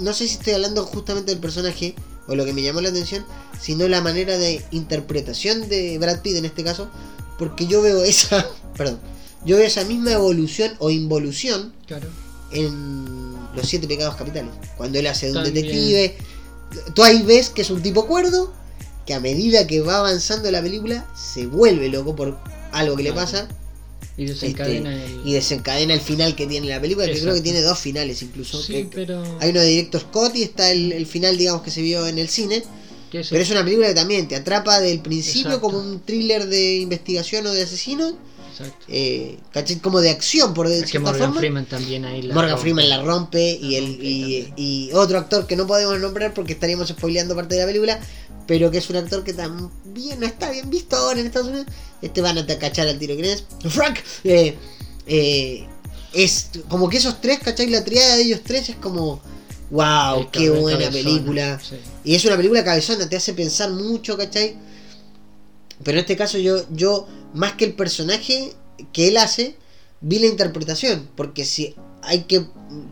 no sé si estoy hablando justamente del personaje o lo que me llamó la atención, sino la manera de interpretación de Brad Pitt en este caso, porque yo veo esa, perdón, yo veo esa misma evolución o involución Claro. en Los Siete Pecados Capitales, cuando él hace de un También. detective, tú ahí ves que es un tipo cuerdo, que a medida que va avanzando la película se vuelve loco por algo que le pasa Y desencadena el. Este, y desencadena el final que tiene la película, que creo que tiene dos finales incluso. Sí, pero. Hay uno de Director Scott y está el, el final, digamos, que se vio en el cine. ¿qué es Pero es una película que también te atrapa del principio Exacto. como un thriller de investigación o de asesino. Exacto. Eh, ¿cachai? Como de acción, por de Es que Morgan forma. Freeman también ahí la. Morgan rompe. Freeman la rompe y, el, y, otro actor que no podemos nombrar porque estaríamos spoileando parte de la película, pero que es un actor que también no está bien visto ahora en Estados Unidos. Este van a te- cachar al tiro. ¿Quién es? Frank. Eh, eh, es como que esos tres, ¿cachai? La triada de ellos tres es como, wow, qué buena cabezona, película. sí. Y es una película cabezona, te hace pensar mucho, ¿cachai? Pero en este caso yo, yo más que el personaje que él hace, vi la interpretación. Porque si hay que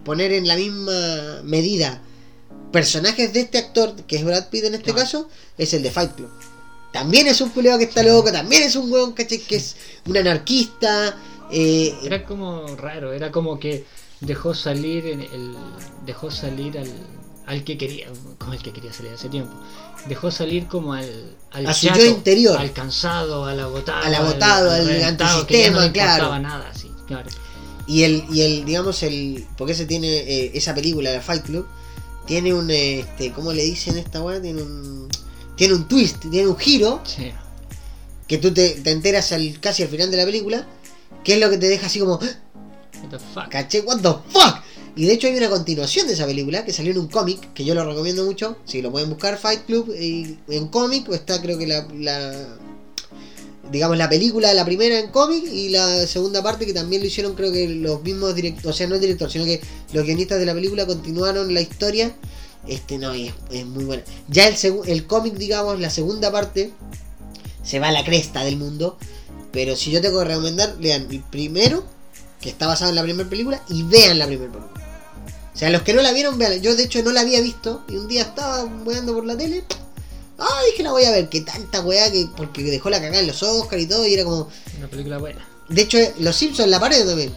poner en la misma medida personajes de este actor, que es Brad Pitt en este Ah. caso, es el de Fight Club. También es un culeado que está loco, también es un weón, ¿cachai? Que es un anarquista. eh, Era como raro, era como que dejó salir en el dejó salir al, al que quería, como el que quería salir hace tiempo. Dejó salir como al, al A su yo interior. al cansado, al agotado, Al agotado, al que ya no antisistema, claro. nada, sí, claro. Y el, y el, digamos, el. Porque ese tiene. eh, esa película, la Fight Club, tiene un. Este, ¿Cómo le dicen esta weá? Tiene un. Tiene un twist, tiene un giro. Sí. Que tú te, te enteras al, casi al final de la película. Que es lo que te deja así como. "Ah, What the fuck. ¿Caché? ¿What the fuck? Y de hecho hay una continuación de esa película que salió en un cómic, que yo lo recomiendo mucho. Si lo pueden buscar, Fight Club, en cómic, o está creo que la, digamos la película, la primera en cómic, y la segunda parte que también lo hicieron creo que los mismos directores, o sea, no el director, sino que los guionistas de la película continuaron la historia. Este no, es, es muy buena. Ya el, el cómic, digamos, la segunda parte, se va a la cresta del mundo. Pero si yo tengo que recomendar, lean el primero, que está basado en la primera película, y vean la primera película. O sea, los que no la vieron, vean. Yo de hecho no la había visto, y un día estaba weando por la tele. Ah, dije la voy a ver, que tanta weá que. Porque dejó la cagada en los Oscars y todo, y era como. Una película buena. De hecho, los Simpsons la pared también.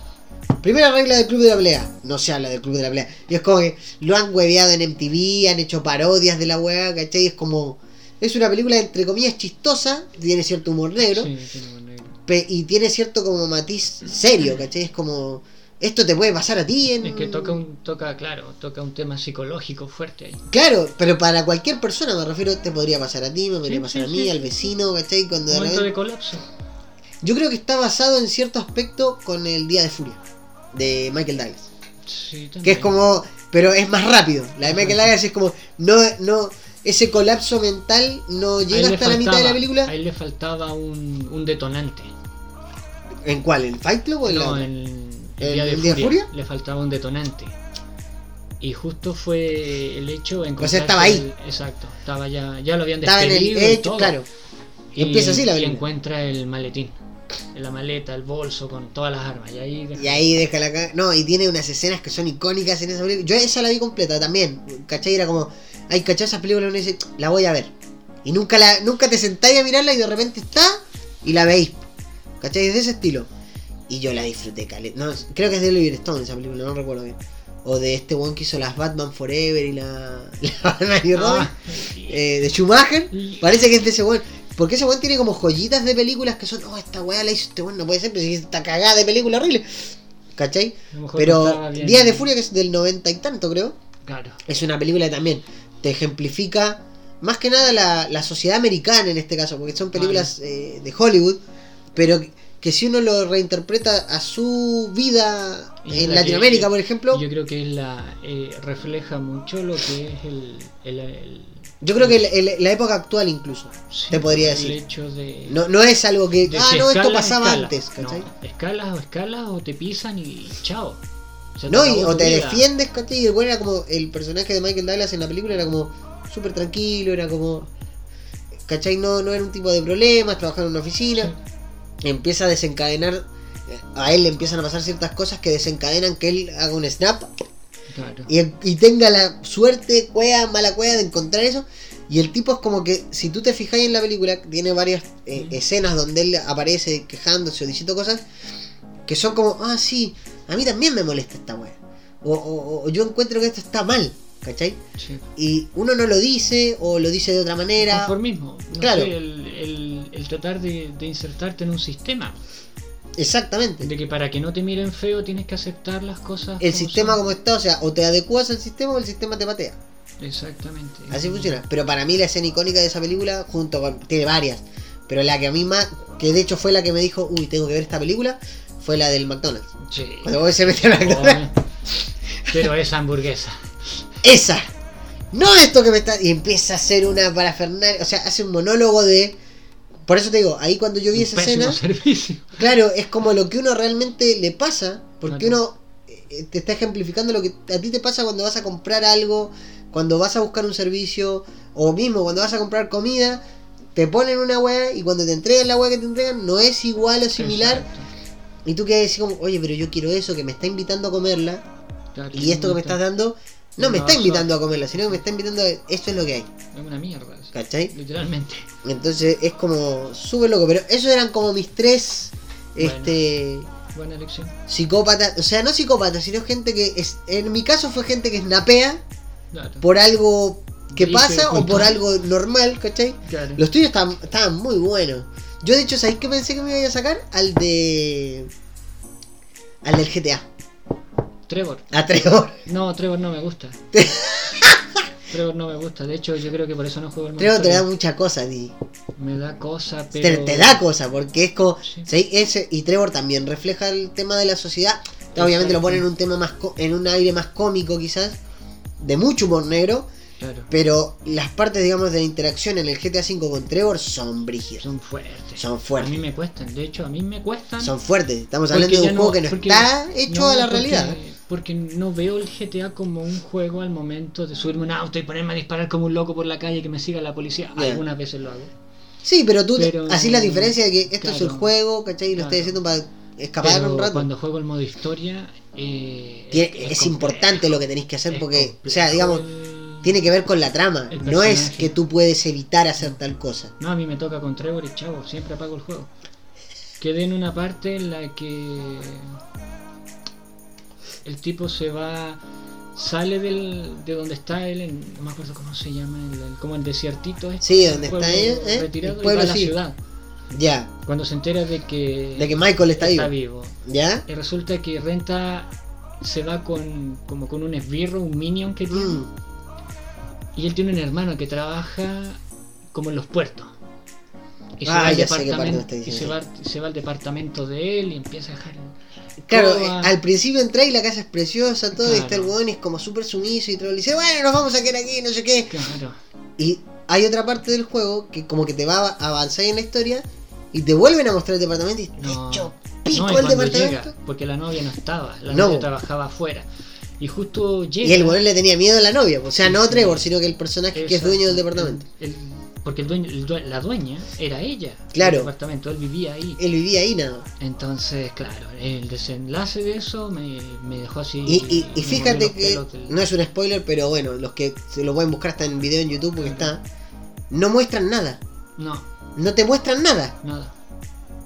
Primera regla del Club de la Pelea. No se habla del Club de la Pelea. Y es como que lo han hueveado en MTV, han hecho parodias de la weá, ¿cachai? Es como. Es una película entre comillas chistosa, tiene cierto humor negro, Sí, tiene humor negro. y tiene cierto como matiz serio, ¿cachai? Es como. Esto te puede pasar a ti en. Es que toca un, toca, claro, toca un tema psicológico fuerte ahí. Claro, pero para cualquier persona me refiero, te podría pasar a ti, me podría Sí, pasar sí, a mí, sí, al vecino, ¿cachai? Cuando Un de momento de repente- colapso. Yo creo que está basado en cierto aspecto con el Día de Furia, de Michael Douglas. Sí, Que es también. como. Pero es más rápido. La de. Michael Douglas es como. No, no. Ese colapso mental no llega le hasta la mitad de la película. Ahí le faltaba un, un detonante. ¿En cuál? ¿En Fight Club o en No, ¿En el día de el Día de furia, le faltaba un detonante. Y justo fue el hecho de O sea, estaba ahí. el- exacto, estaba ya, ya lo habían Estaba en despedido el y hecho, todo. claro. Y empieza así la y encuentra el maletín, la maleta, el bolso con todas las armas. Y ahí Y ahí deja la ca- No, y tiene unas escenas que son icónicas en esa película. Yo esa la vi completa también. ¿Cachai? Era como. Ay, ¿cachai? Esas películas uno dice, la voy a ver. Y nunca la nunca te sentáis a mirarla y de repente está y la veis. ¿Cachai? Es de ese estilo. Y yo la disfruté, cale. No, creo que es de Oliver Stone esa película, no recuerdo bien. O de este one que hizo las Batman Forever y la. La Batman y Robin. Ah, eh, de Schumacher. Parece que es de ese weón. Porque ese weón tiene como joyitas de películas que son, oh, esta weá la hizo este weón, no puede ser, pero si está cagada de película horrible. ¿Cachai? no Pero bien. Día de Furia, que es del 90 y tanto, creo, Claro. es una película que también te ejemplifica más que nada la, la sociedad americana en este caso, porque son películas eh, de Hollywood, pero que si uno lo reinterpreta a su vida en la Latinoamérica, que- por ejemplo, Yo creo que es la eh, refleja mucho lo que es el, el, el- yo creo que el- la época actual incluso, sí, te podría decir. hecho de No, no es algo que, ah, no, esto pasaba antes, ¿cachai? No, escalas o escalas o te pisan y chao. Se No, y, o te vida. defiendes, ¿cachai? Y güey era como, el personaje de Michael Douglas en la película era como súper tranquilo, era como, ¿cachai? No, no era un tipo de problemas, trabajaba en una oficina. Empieza a desencadenar, a él le empiezan a pasar ciertas cosas que desencadenan que él haga un snap Claro. y, y tenga la suerte, cuea, mala cueva de encontrar eso. Y el tipo es como que, si tú te fijas en la película, tiene varias eh, escenas donde él aparece quejándose o diciendo cosas que son como, ah, sí, a mí también me molesta esta wea. O, o- o yo encuentro que esto está mal, ¿cachai? Sí. Y uno no lo dice o lo dice de otra manera. No Claro. sé, el, el- el tratar de, de insertarte en un sistema. Exactamente. De que para que no te miren feo tienes que aceptar las cosas. El como sistema son. como está, o sea, o te adecuas al sistema o el sistema te patea. Exactamente. Así funciona. Pero para mí la escena icónica de esa película, junto con. Tiene varias. Pero la que a mí más. Que de hecho fue la que me dijo, uy, tengo que ver esta película. Fue la del McDonald's. Sí. Cuando vos se mete al McDonald's. Obvio. Pero esa hamburguesa. ¡Esa! No esto que me está. Y empieza a hacer una parafernalia. O sea, hace un monólogo de. Por eso te digo, ahí cuando yo vi Un esa escena. servicio. Claro, es como lo que uno realmente le pasa, porque Claro. uno eh, te está ejemplificando lo que a ti te pasa cuando vas a comprar algo, cuando vas a buscar un servicio, o mismo cuando vas a comprar comida, te ponen una weá y cuando te entregan la weá que te entregan no es igual o similar, Exacto. y tú quedas así como, oye, pero yo quiero eso, que me está invitando a comerla, Claro, y esto que me estás dando, no me está invitando a comerla, sino que me está invitando a, esto es lo que hay, Es una mierda. eso. ¿cachai? Literalmente. Entonces es como súper loco, pero esos eran como mis tres, Bueno. este... Buena elección. psicópata, o sea, no psicópata, sino gente que es, en mi caso fue gente que snapea Claro. por algo que pasa o por algo normal, ¿cachai? Claro. Los tuyos estaban, estaban muy buenos. Yo de hecho, ¿sabéis qué pensé que me iba a sacar? Al de... Al del GTA. Trevor. A Trevor. No, Trevor no me gusta. Trevor no me gusta. De hecho, yo creo que por eso no juego el Trevor te da mucha cosa ti. Me da cosa, pero. te da cosa, porque es como... Sí. Ese, y Trevor también refleja el tema de la sociedad. Obviamente lo Exacto. pone en un tema más... co- En un aire más cómico quizás. De mucho humor negro. Claro. Pero las partes, digamos, de la interacción en el GTA V con Trevor son brígidas. Son fuertes. Son fuertes. A mí me cuestan. De hecho, a mí me cuestan. Son fuertes. Estamos hablando de un juego que no está hecho no, a la porque- realidad. Porque no veo el GTA como un juego al momento de subirme un auto y ponerme a disparar como un loco por la calle y que me siga la policía. Algunas veces lo hago. Sí, pero tú, Pero- así la diferencia de que esto es el juego, ¿cachai? Y lo Claro. estoy haciendo para escapar Pero un rato. cuando juego el modo historia. eh, es importante lo que tenéis que hacer porque, o sea, digamos, el- tiene que ver con la trama. No es que tú puedes evitar hacer tal cosa. No, a mí me toca con Trevor y chavo, siempre apago el juego. Quedé en una parte en la que el tipo se va, sale del, de donde está él, en- no me acuerdo cómo se llama, el, como el desiertito. este, Sí, donde está él, ¿eh? Retirado El y pueblo, va a la sí. ciudad. Ya, Cuando se entera de que, de que Michael está, está vivo. vivo. ¿Ya? Y resulta que Renta se va con como con un esbirro, un minion que tiene. Mm, Y él tiene un hermano que trabaja como en los puertos. Y se, Ah, va, al ya sé qué parte me departamento, y se, va, se va al departamento de él y empieza a dejar. Claro, eh, al principio entra y la casa es preciosa, todo, y está el weón y es como súper sumiso y todo, le dice, bueno, nos vamos a quedar aquí, no sé qué. Claro, Y hay otra parte del juego que como que te va a avanzar en la historia y te vuelven a mostrar el departamento y te no. hecho no, pico y el departamento. llega, porque la novia no estaba, la No. novia trabajaba afuera. Y justo llega. Y el weón le tenía miedo a la novia, o sea, no. Trevor, sino que el personaje que es dueño del departamento. el- el- porque el dueño, el la dueña era ella. Claro. del departamento, él vivía ahí. Él vivía ahí nada. Entonces, claro, el desenlace de eso me, me dejó así. Y, y- fíjate que del- no es un spoiler, pero bueno, los que se lo pueden buscar hasta en video en YouTube porque está, no muestran nada, No, no te muestran nada, nada.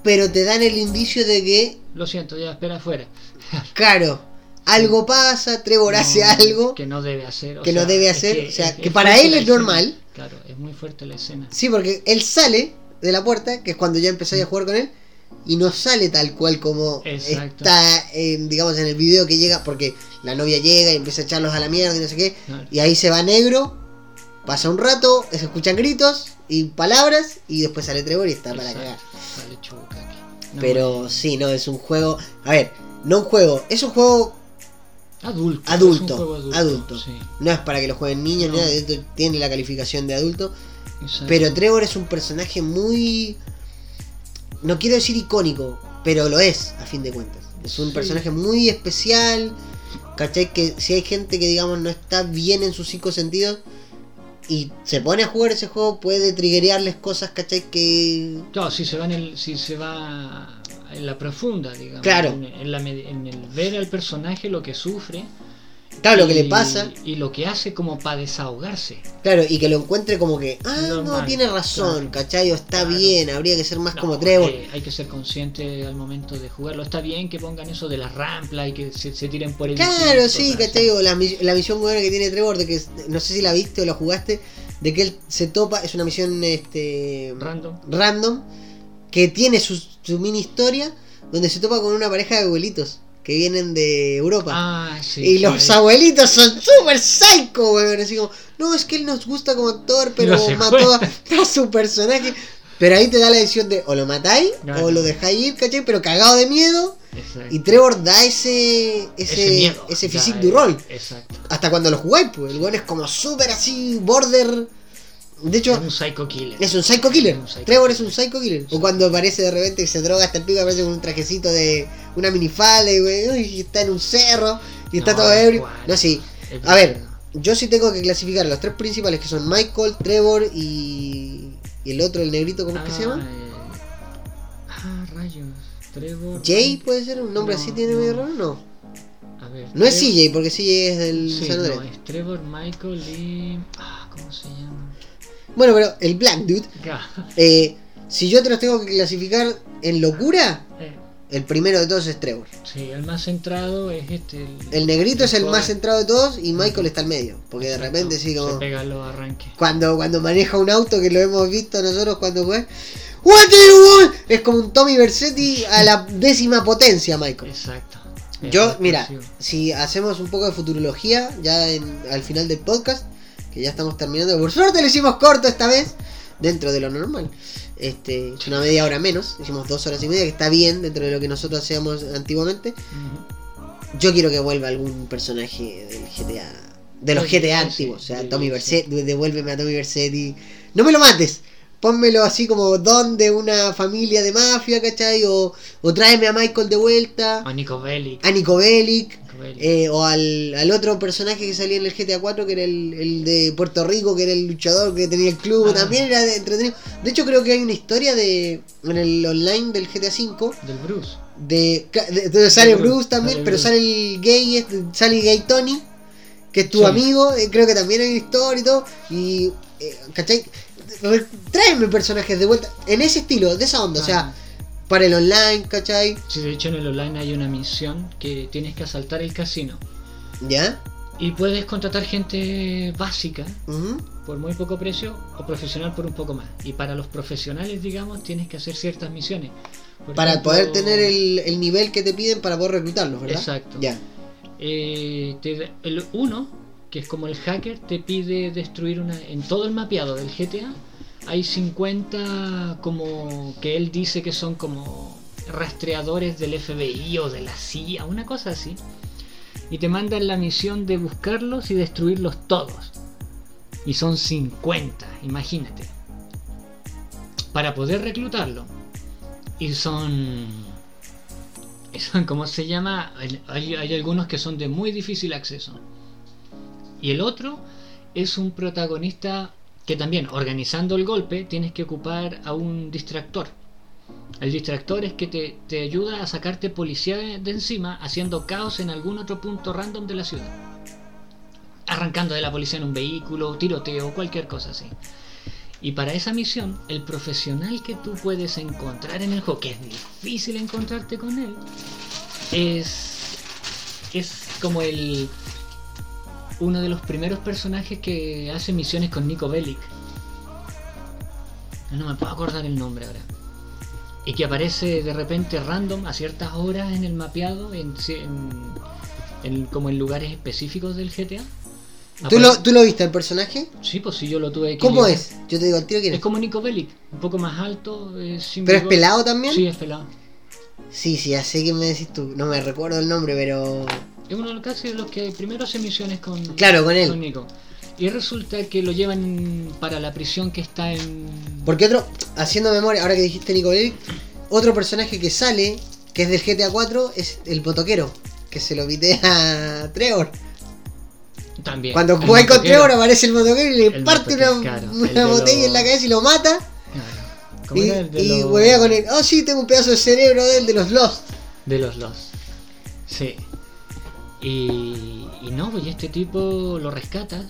pero te dan el indicio de que, Lo siento, ya espera afuera. claro, algo pasa, Trevor hace algo, que no debe hacer. o que no debe es hacer, o sea, que es para él es escena. normal. Claro, es muy fuerte la escena. Sí, porque él sale de la puerta, que es cuando ya empecé a jugar con él, y no sale tal cual como Exacto. está, en, digamos, en el video que llega, porque la novia llega y empieza a echarlos a la mierda y no sé qué, Claro. y ahí se va negro, pasa un rato, se escuchan gritos y palabras, y después sale Trevor y está para cagar. No, Pero sí, no, es un juego. A ver, no un juego, es un juego Adulto. es un adulto. juego adulto. sí, No es para que lo jueguen niños, No. ni nada, tiene la calificación de adulto. exacto. Pero Trevor es un personaje muy. No quiero decir icónico, pero lo es, a fin de cuentas. Es un Sí. personaje muy especial. ¿Cachai? Que si hay gente que, digamos, no está bien en sus cinco sentidos y se pone a jugar ese juego, puede triggerearles cosas, ¿cachai? Que. Claro, si se va en el, si se va en la profunda, digamos. Claro. En, en la med- en el ver al personaje lo que sufre. Claro, lo que le pasa. Y lo que hace como para desahogarse. Claro, y que lo encuentre como que, ah, no, tiene razón, claro. ¿cachai? O está Claro. bien, habría que ser más No, como Trevor. hay que ser consciente al momento de jugarlo. Está bien que pongan eso de las ramplas y que se, se tiren por el Claro, sí, ¿cachai? O la, mi- la misión buena que tiene Trevor, de que no sé si la viste o la jugaste, de que él se topa, es una misión este Random. random, que tiene su, su mini historia, donde se topa con una pareja de abuelitos que vienen de Europa. Ah, sí. y los abuelitos son súper psycho, weón. Así como, no, es que él nos gusta como actor, pero No mató a, su personaje. Pero ahí te da la decisión de o lo matáis No, o no. lo dejáis ir, ¿cachai? Pero cagado de miedo. Exacto. Y Trevor da ese ese, ese, miedo. physique Ya, du rol. Exacto. Hasta cuando lo jugáis, pues el weón es como súper así, border. De hecho, Es un psycho killer. es un psycho killer. Es un psycho Trevor es un psycho killer. O cuando aparece de repente y se droga hasta el pico, aparece con un trajecito de una minifalda y, está en un cerro y está No, todo es ebrio. igual. No, sí. Es A ver, yo sí tengo que clasificar a los tres principales que son Michael, Trevor y, y el otro, el negrito, ¿cómo es que se llama? eh, Ah, rayos. Trevor. Jay puede ser, un nombre No, así tiene no. medio raro, no. A ver. No es Trevor- CJ, porque CJ es del Sí, San no, Andrés. es Trevor, Michael y. Ah, ¿cómo se llama? Bueno, pero el Black Dude, eh, si yo te los tengo que clasificar en locura, Eh, el primero de todos es Trevor. sí, el más centrado es este. El negrito es el joven. más centrado de todos y Michael está al medio. Porque de repente sí Se como... pega los arranques. Cuando, cuando maneja un auto, que lo hemos visto nosotros cuando fue... What do you want? Es como un Tommy Versetti a la décima potencia, Michael. Exacto. Yo, mira, si hacemos un poco de futurología ya en- al final del podcast, que ya estamos terminando, por suerte lo hicimos corto esta vez, dentro de lo normal. Este, es una media hora menos, hicimos dos horas y media, que está bien dentro de lo que nosotros hacíamos antiguamente. Yo quiero que vuelva algún personaje del GTA. De los GTA sí, antiguos. O sea, sí, Tommy. Versetti. Devuélveme a Tommy Versetti. No me lo mates. Pónmelo así como don de una familia de mafia, ¿cachai? O, o tráeme a Michael de vuelta. O Nico Bellic. A Nico Bellic. Eh, o al, al otro personaje que salía en el GTA 4, que era el, el de Puerto Rico, que era el luchador que tenía el club. Ah. También era de- entretenido. De hecho, creo que hay una historia de en el online del GTA 5 Del Bruce. de, de- de- sale Bruce, Bruce también, sale pero Bruce. sale el gay, este, sale el gay Tony, que es tu Sí. amigo, eh, creo que también hay una historia y todo, y, eh, ¿cachai? Tráeme personajes de vuelta, en ese estilo, de esa onda, o sea, Ajá. Para el online, ¿cachai? Sí, de hecho en el online hay una misión que tienes que asaltar el casino. ¿Ya? Y puedes contratar gente básica por muy poco precio o profesional por un poco más. Y para los profesionales, digamos, tienes que hacer ciertas misiones. Por Para ejemplo, poder tener el, el nivel que te piden para poder reclutarlos, ¿verdad? Exacto. Ya. eh, te- el uno, que es como el hacker, te pide destruir una. En todo el mapeado del GTA hay 50 como que él dice que son como rastreadores del FBI o de la CIA, una cosa así. Y te mandan la misión de buscarlos y destruirlos todos. Y son 50, imagínate. Para poder reclutarlo. Y son... ¿Cómo se llama? Hay algunos que son de muy difícil acceso. Y el otro es un protagonista que también, organizando el golpe, tienes que ocupar a un distractor. El distractor es que te, te ayuda a sacarte policía de, de encima haciendo caos en algún otro punto random de la ciudad. Arrancando de la policía en un vehículo, tiroteo, cualquier cosa así. Y para esa misión, el profesional que tú puedes encontrar en el juego, que es difícil encontrarte con él, es, es como el uno de los primeros personajes que hace misiones con Nico Bellic. No me puedo acordar el nombre ahora. Y que aparece de repente random a ciertas horas en el mapeado, en, en- en- como en lugares específicos del GTA. ¿Tú lo, ¿Tú lo viste el personaje? Sí, pues sí, yo lo tuve que ¿Cómo es? Yo te digo al tiro quién Es es. como Nico Bellic, un poco más alto. eh, sin ¿Pero es pelado también? Sí, es pelado. Sí, sí, ya sé que me decís tú. No me recuerdo el nombre, pero. Es uno de los casi de los que primero hace misiones con, Claro, con él. con Nico. Y resulta que lo llevan para la prisión que está en. Porque otro, haciendo memoria, ahora que dijiste Nico Bellic, otro personaje que sale, que es del GTA 4, es el motoquero, que se lo pitea a Trevor. También. Cuando jugáis con. Trevor aparece el motoquero y le El parte una, claro, botella en la cabeza y lo mata. Claro. ¿Cómo Y, y huevea con él. Oh, sí, tengo un pedazo de cerebro de él, de los Lost. De los Lost. Sí. Y, y no, pues este tipo lo rescatas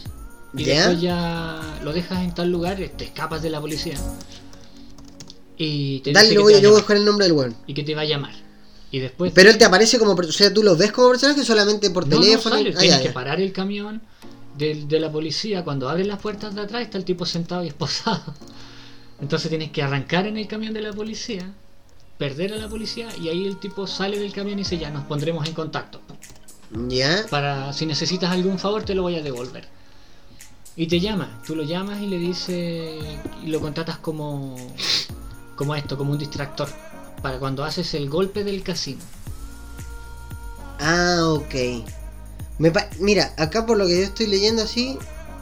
y ¿Ya? después ya lo dejas en tal lugar, te escapas de la policía. Y te Dale, dice voy, te yo voy a buscar el nombre del weón. y que te va a llamar. Y después Pero él te aparece como. O sea, tú lo ves como personaje solamente por No, no, teléfono. sale, Ah, tienes ya, que parar el camión de, de la policía. Cuando abres las puertas de atrás está el tipo sentado y esposado. Entonces tienes que arrancar en el camión de la policía, perder a la policía y ahí el tipo sale del camión y dice ya nos pondremos en contacto. Ya. Para si necesitas algún favor te lo voy a devolver. Y te llama, tú lo llamas y le dices y lo contratas como como esto, como un distractor para cuando haces el golpe del casino. Ah, ok. Me pa- Mira, acá por lo que yo estoy leyendo así,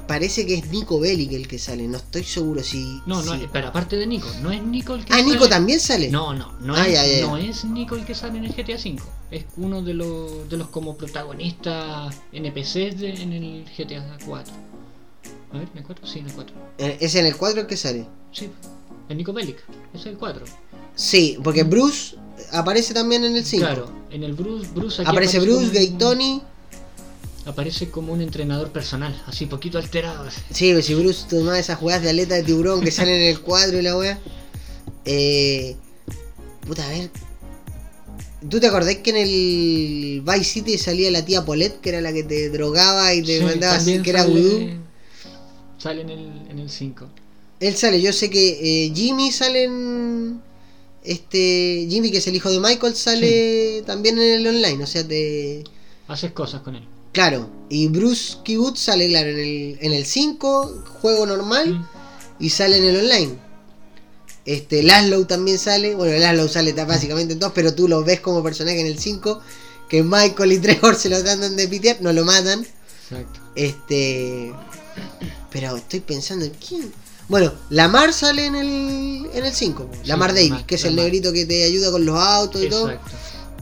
parece que es Nico Bellic el que sale. No estoy seguro si. No, no, si- pero aparte de Nico, no es Nico el que Ah, Nico sale- también sale. No, no, no, Ah, es, ya, ya, ya. no es Nico el que sale en el GTA V. Es uno de los, de los como protagonistas NPCs de- en el GTA 4. A ver, ¿en el 4? Sí, en el 4. Eh, Es en el 4 el que sale. Sí, el Nico Bellic. Es el 4. Sí, porque Bruce aparece también en el 5. Claro, en el Bruce, Bruce aquí Aparece Bruce, un- Gay Tony. Aparece como un entrenador personal, así poquito alterado. Sí, pues si Bruce tomaba esas jugadas de aleta de tiburón que salen en el cuadro y la wea. Eh. Puta, a ver. ¿Tú te acordás que en el Vice City salía la tía Paulette, que era la que te drogaba y te Sí, mandaba así, que era vudú? Sale en el, en el 5. Él sale, yo sé que eh, Jimmy sale en. Este. Jimmy, que es el hijo de Michael, sale también en el online, o sea, te. Haces cosas con él. Claro, y Bruce Kibbutz sale, claro, en el, en el 5, juego normal, Mm. y sale en el online. Este, Laszlo también sale, bueno, Laszlo sale básicamente en todos, pero tú lo ves como personaje en el 5, que Michael y Trevor se lo tratan de pitear, no lo matan. Exacto. Este. Pero estoy pensando en quién. Bueno, Lamar sale en el en el 5. Lamar Lamar, Davis, que es el negrito que te ayuda con los autos y todo. Exacto.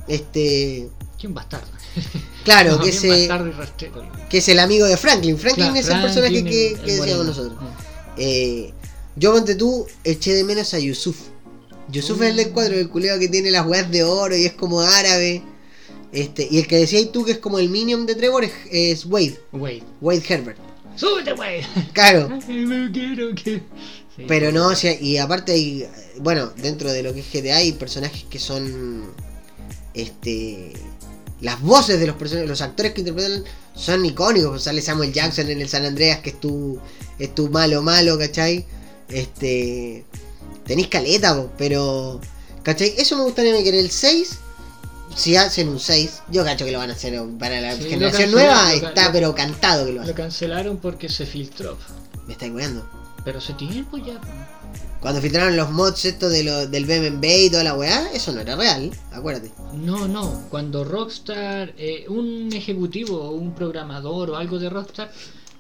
Este. ¿Quién bastardo? Claro, que, que es el amigo de Franklin. Franklin Claro, es el personaje que, decíamos nosotros. Mm. Eh, yo, ponte tú, eché de menos a Yusuf. Yusuf es el del cuadro, el culeo que tiene las weas de oro y es como árabe. Este, y el que decías tú que es como el minion de Trevor es, es Wade, Wade. Wade Herbert. ¡Súbete, Wade! Claro. Sí. pero no, o sea, y aparte hay, bueno, dentro de lo que es GTA hay personajes que son, este, las voces de los personajes, los actores que interpretan son icónicos. pues Sale Samuel Jackson en el San Andreas, que es tu, es tu malo malo, ¿cachai? Este, tenéis caleta, po, pero, ¿cachai? Eso me gustaría que en el 6, si hacen un 6, yo cacho que lo van a hacer para la Sí, lo generación nueva, lo está lo- pero cantado que lo Lo hacen. cancelaron porque se filtró. Me estáis weando. Pero hace tiempo ya. Cuando filtraron los mods estos de lo, del BMB y toda la weá, eso no era real, acuérdate. No, no. Cuando Rockstar, eh, un ejecutivo o un programador o algo de Rockstar,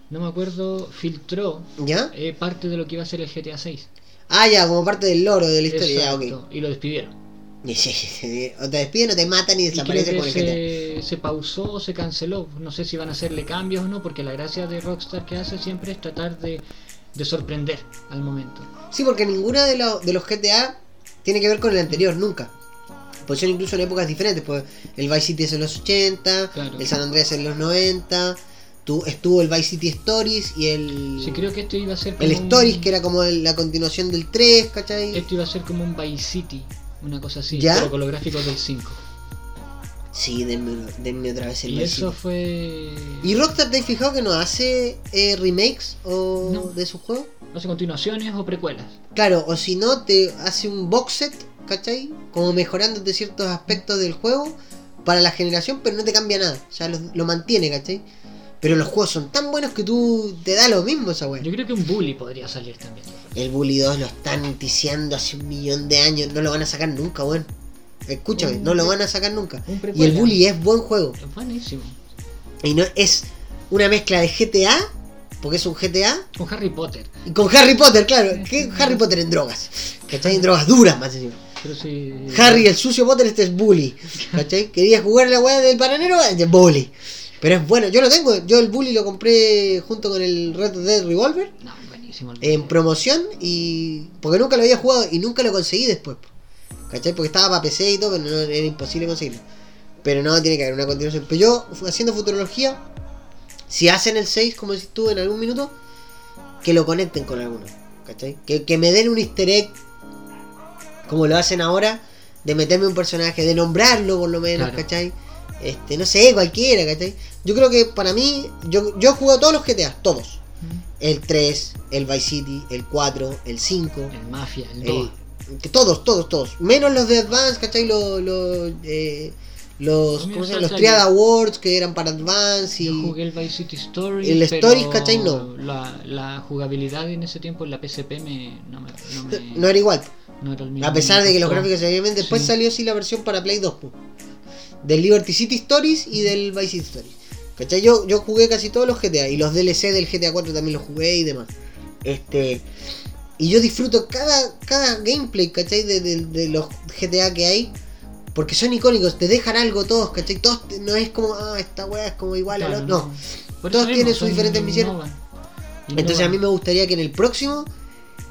no me acuerdo, filtró ¿Ya? eh, parte de lo que iba a ser el GTA 6. Ah, ya, como parte del loro de la historia, ya. Exacto, Y lo despidieron. O te despiden o te matan y desaparecen con el GTA. se, se pausó o se canceló. No sé si van a hacerle cambios o no, porque la gracia de Rockstar que hace siempre es tratar de, de sorprender al momento. Sí, porque ninguno de, lo- de los GTA tiene que ver con el anterior, nunca. Pues son incluso en épocas diferentes. Pues el Vice City es en los 80, Claro. el San Andreas en los 90, tu- estuvo el Vice City Stories y el. Sí, creo que esto iba a ser como el un- Stories, que era como el- la continuación del 3, ¿cachai? Esto iba a ser como un Vice City, una cosa así, ¿Ya? pero con los gráficos del 5. Sí, denme, denme otra vez el Y eso City. fue. ¿Y Rockstar te has fijado que no hace eh, remakes o No. de sus juegos? No sé, continuaciones o precuelas. Claro, o si no, te hace un box set, ¿cachai? Como mejorándote ciertos aspectos del juego para la generación, pero no te cambia nada. O sea, lo, lo mantiene, ¿cachai? Pero los juegos son tan buenos que tú te da lo mismo esa wea. Yo creo que un Bully podría salir también. El Bully 2 lo están ticiando hace un millón de años, no lo van a sacar nunca, weón. Escúchame, Un no lo van a sacar nunca. un Y el. Bully es buen juego. Es buenísimo. Y no es una mezcla de GTA, porque es un GTA, Con Harry Potter. y con Harry Potter, claro. Que Harry Potter en drogas. ¿Cachai? En drogas duras, más encima. Pero sí. Harry, el sucio Potter, este es Bully. ¿Cachai? Quería jugar la weá del bananero, es Bully. Pero es bueno, yo lo tengo. Yo el Bully lo compré junto con el Red Dead Revolver No, buenísimo. en promoción y. Porque nunca lo había jugado y nunca lo conseguí después. ¿Cachai? Porque estaba para PC y todo, pero no, era imposible conseguirlo. Pero no, tiene que haber una continuación. Pero yo, haciendo futurología, si hacen el 6, como decís tú, en algún minuto, que lo conecten con alguno. ¿Cachai? Que, que me den un easter egg, como lo hacen ahora, de meterme un personaje, de nombrarlo por lo menos, Claro. ¿cachai? Este, no sé, cualquiera, ¿cachai? Yo creo que para mí, yo, yo he jugado todos los GTA, todos. El 3, el Vice City, el 4, el 5, El Mafia, el el- 2. Que todos, todos, todos. Menos los de Advance, ¿cachai? Los, los, eh, los, ¿cómo se llama? los Triad Awards que eran para Advance y... Yo jugué el Vice City Story. El Stories, ¿cachai? No. La, la jugabilidad en ese tiempo en la PSP me, no, me, no, me- No era igual. no era el mismo. A pesar de que los gráficos se bien, después Sí. salió sí la versión para Play 2. po. Del Liberty City Stories y del Vice City Stories. ¿Cachai? Yo, yo jugué casi todos los GTA y los DLC del GTA 4 también los jugué y demás. Este. Y yo disfruto cada, cada gameplay, ¿cachai? De, de- de los GTA que hay. Porque son icónicos, te dejan algo todos, ¿cachai? Todos te- no es como, ah, esta weá es como igual a la No. Por Todos tienen mismo, sus diferentes misiones. Entonces a mí me gustaría que en el próximo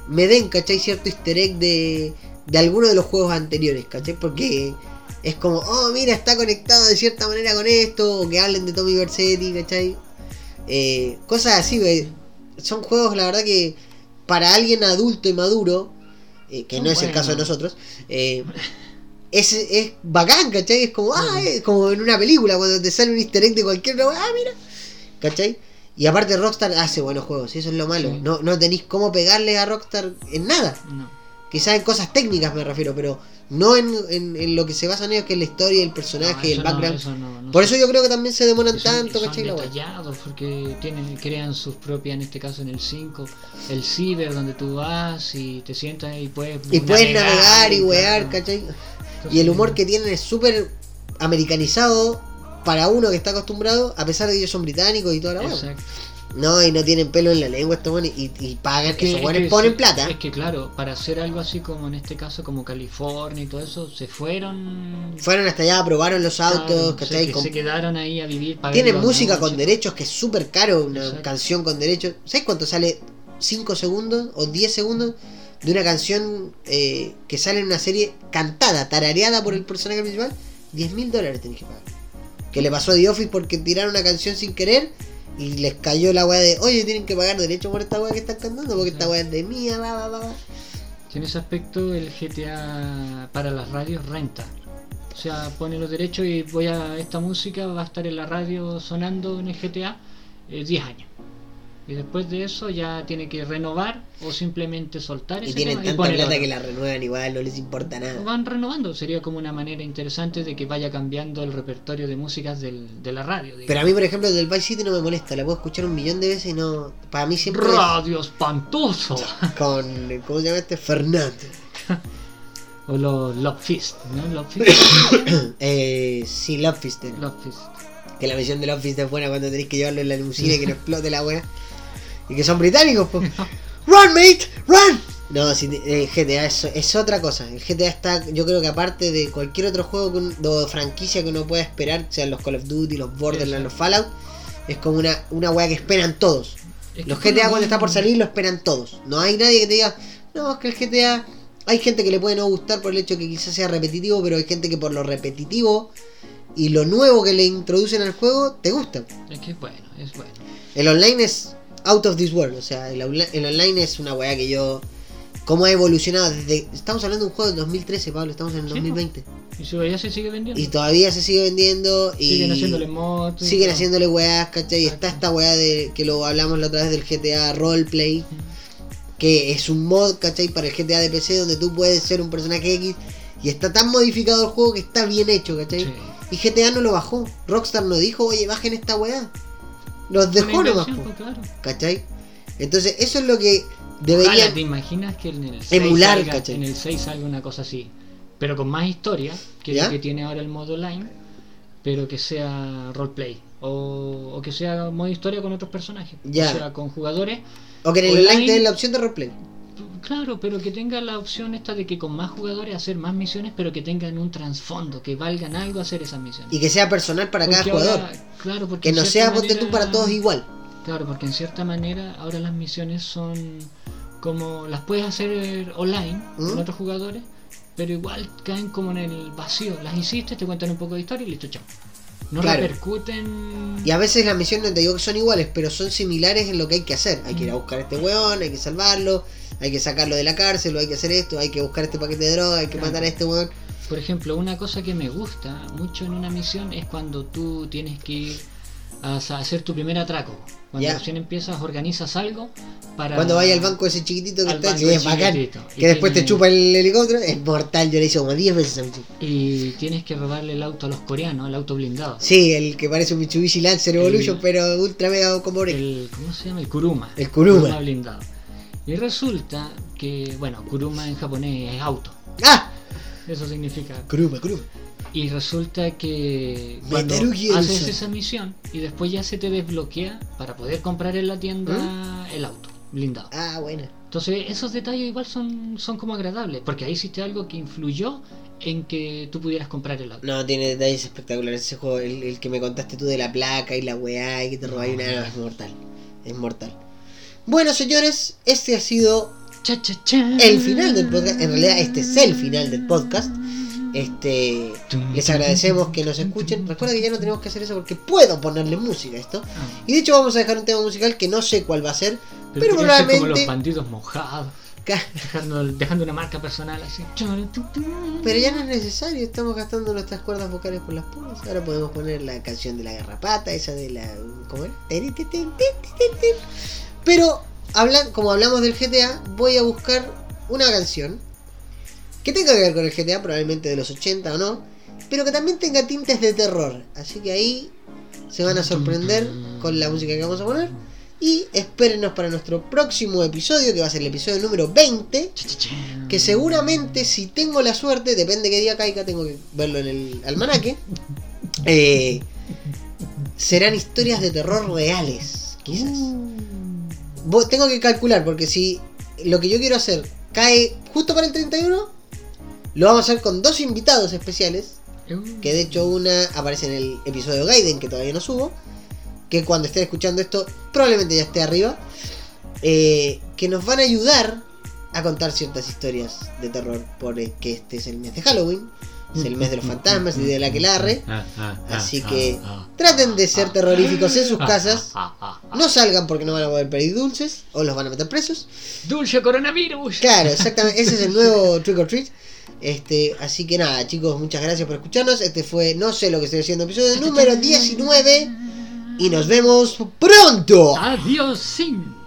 me den, ¿cachai? Cierto easter egg de, de alguno de los juegos anteriores, ¿cachai? Porque es como, oh, mira, está conectado de cierta manera con esto, o que hablen de Tommy Versetti, ¿cachai? Eh, cosas así, güey. Son juegos, la verdad, que para alguien adulto y maduro, eh, que no es el caso de nosotros, eh, es, es bacán, ¿cachai? Es como, ah, es como en una película, cuando te sale un easter egg de cualquier lugar, ah, mira, ¿cachai? Y aparte Rockstar hace buenos juegos, y eso es lo malo. Sí. No, no tenéis cómo pegarle a Rockstar en nada. No. Quizás en cosas técnicas me refiero, pero no en, en- en lo que se basan ellos, que es la historia, el personaje, No, y el no, background. eso no, no Por eso yo creo que también se demoran son- tanto, ¿cachai? Detallados porque tienen, crean sus propias, en este caso en el 5, el ciber donde tú vas y te sientas y puedes Y puedes navegar y claro. wear, ¿cachai? Y el humor que tienen es súper americanizado para uno que está acostumbrado, a pesar de que ellos son británicos y toda la. Exacto. No, y no tienen pelo en la lengua estos buenos y, y pagan, Es que- esos es buenos que ponen plata. Es que claro, para hacer algo así como en este caso, como California y todo eso, se fueron. Fueron hasta allá, probaron los autos, claro, que Con- se quedaron ahí a vivir. Tienen música con derechos que es súper caro, una Exacto. canción con derechos. ¿Sabes cuánto sale 5 segundos o 10 segundos de una canción eh, que sale en una serie cantada, tarareada por el personaje principal? 10 mil dólares tenés que pagar. Que le pasó a The Office porque tiraron una canción sin querer y les cayó la weá de, oye, tienen que pagar derecho por esta weá que están cantando porque esta weá es de mía, va, va, va. En ese aspecto, el GTA para las radios renta. O sea, pone los derechos y voy a esta música va a estar en la radio sonando en el GTA eh, 10 años. Y después de eso ya tiene que renovar o simplemente soltar Y ese tienen tema tanta plata otro. que la renuevan igual, no les importa nada. Van renovando, sería como una manera interesante de que vaya cambiando el repertorio de músicas del, de la radio. digamos. Pero a mí, por ejemplo, del Vice City no me molesta, la puedo escuchar un millón de veces y no. Para mí siempre. es- Radio espantoso. con ¿cómo se llama este? Fernando. o los Love Fist, ¿no? Love Fist. eh, sí, Love Fist era. Love Fist. Que la misión de Love Fist es buena cuando tenéis que llevarlo en la limusina y que no explote la buena. Y que son británicos, pues. ¡Run, mate! ¡Run! No, si, eh, GTA es, es otra cosa. El GTA está, yo creo que aparte de cualquier otro juego un- o franquicia que uno pueda esperar, sean los Call of Duty, los Borderlands, los Fallout, es como una, una weá que esperan todos. Es que Los GTA cuando está por salir lo esperan todos. No hay nadie que te diga, no, es que el GTA. Hay gente que le puede no gustar por el hecho que quizás sea repetitivo, pero hay gente que por lo repetitivo y lo nuevo que le introducen al juego te gusta. Es que es bueno, es bueno. El online es out of this world, o sea, el, online es una weá que yo. ¿Cómo ha evolucionado? Desde, estamos hablando de un juego del 2013, Pablo, estamos en el Sí, 2020. Y ya se sigue vendiendo. Y todavía se sigue vendiendo y. Siguen haciéndole mods. Siguen todo. haciéndole weas, ¿cachai? Y está esta weá de que lo hablamos la otra vez del GTA Roleplay, que es un mod, ¿cachai? Para el GTA de PC donde tú puedes ser un personaje X y está tan modificado el juego que está bien hecho, ¿cachai? Sí. Y GTA no lo bajó. Rockstar no dijo, oye, bajen esta weá. Los dejó nomás, claro. ¿cachai? Entonces, eso es lo que Ojalá, ¿te imaginas que en el 6 emular, salga, ¿cachai? en el 6 salga una cosa así? pero con más historia que ¿Ya? lo que tiene ahora el modo online, pero que sea roleplay. O, o que sea modo historia con otros personajes. Ya. O sea, con jugadores. O que en el Online- online te den la opción de roleplay. Claro, pero que tenga la opción esta de que con más jugadores hacer más misiones, pero que tengan un trasfondo, que valgan algo hacer esas misiones. Y que sea personal para cada jugador. ahora- claro, porque Que no sea ponte tú para todos igual. Claro, porque en cierta manera ahora las misiones son como las puedes hacer online ¿Mm? con otros jugadores, pero igual caen como en el vacío. Las hiciste, te cuentan un poco de historia y listo, chao. No Claro. repercuten. Y a veces las misiones te digo que son iguales, pero son similares en lo que hay que hacer. Hay que ir a buscar a este weón, hay que salvarlo, hay que sacarlo de la cárcel, o hay que hacer esto, hay que buscar este paquete de droga, hay que Claro. matar a este weón. Por ejemplo, una cosa que me gusta mucho en una misión es cuando tú tienes que ir a hacer tu primer atraco. Cuando Ya. recién empiezas, organizas algo para. Cuando vaya al banco ese chiquitito que está, es bacán. Y que después te chupa el helicóptero, es mortal. Yo le hice como 10 veces a misión. Y tienes que robarle el auto a los coreanos, el auto blindado. Sí, el que parece un Mitsubishi Lancer Evolution, El- pero ultra mega como. El, ¿Cómo se llama? El Kuruma. El Kuruma. blindado. Y resulta que, bueno, Kuruma en japonés es auto. ¡Ah! Eso significa. Kuruma, Kuruma. Y resulta que cuando haces esa misión y después ya se te desbloquea para poder comprar en la tienda el auto blindado. Ah, bueno. Entonces esos detalles igual son, son como agradables, porque ahí hiciste algo que influyó en que tú pudieras comprar el auto. No, tiene detalles espectaculares ese juego. El, el que me contaste tú de la placa y la weá y que te robáis una. no, es mortal. Es mortal. Bueno, señores, este ha sido Cha, cha, cha. el final del podcast. En realidad, este es el final del podcast. Este. Les agradecemos que nos escuchen. Recuerda que ya no tenemos que hacer eso porque puedo ponerle música a esto. Ah, Y de hecho, vamos a dejar un tema musical que no sé cuál va a ser. Pero, pero ser como los probablemente. bandidos mojados, dejando una marca personal así. Pero ya no es necesario, estamos gastando nuestras cuerdas vocales por las puras. Ahora podemos poner la canción de la garrapata, esa de la. ¿Cómo era? Pero, hablan, como hablamos del GTA, voy a buscar una canción que tenga que ver con el GTA, probablemente de los 80 o no, pero que también tenga tintes de terror. Así que ahí se van a sorprender con la música que vamos a poner. Y espérenos para nuestro próximo episodio, que va a ser el episodio número 20 Cha, cha, cha. que seguramente si tengo la suerte, depende qué día caiga, tengo que verlo en el almanaque, eh, serán historias de terror reales, quizás. Tengo que calcular, porque si lo que yo quiero hacer cae justo para el 31, lo vamos a hacer con dos invitados especiales, Uh, que de hecho una aparece en el episodio Gaiden, que todavía no subo, que cuando estén escuchando esto probablemente ya esté arriba, eh, que nos van a ayudar a contar ciertas historias de terror, porque este es el mes de Halloween, es el mes de los fantasmas y de la Ah, ah, ah, así ah, que ah. traten de ser terroríficos en sus casas, no salgan porque no van a poder pedir dulces o los van a meter presos. Dulce coronavirus. Claro, exactamente. Ese es el nuevo Trick or Treat. Este, así que nada, chicos, muchas gracias por escucharnos. Este fue No sé lo que estoy haciendo, episodio número 19. Y nos vemos pronto. Adiós, sin.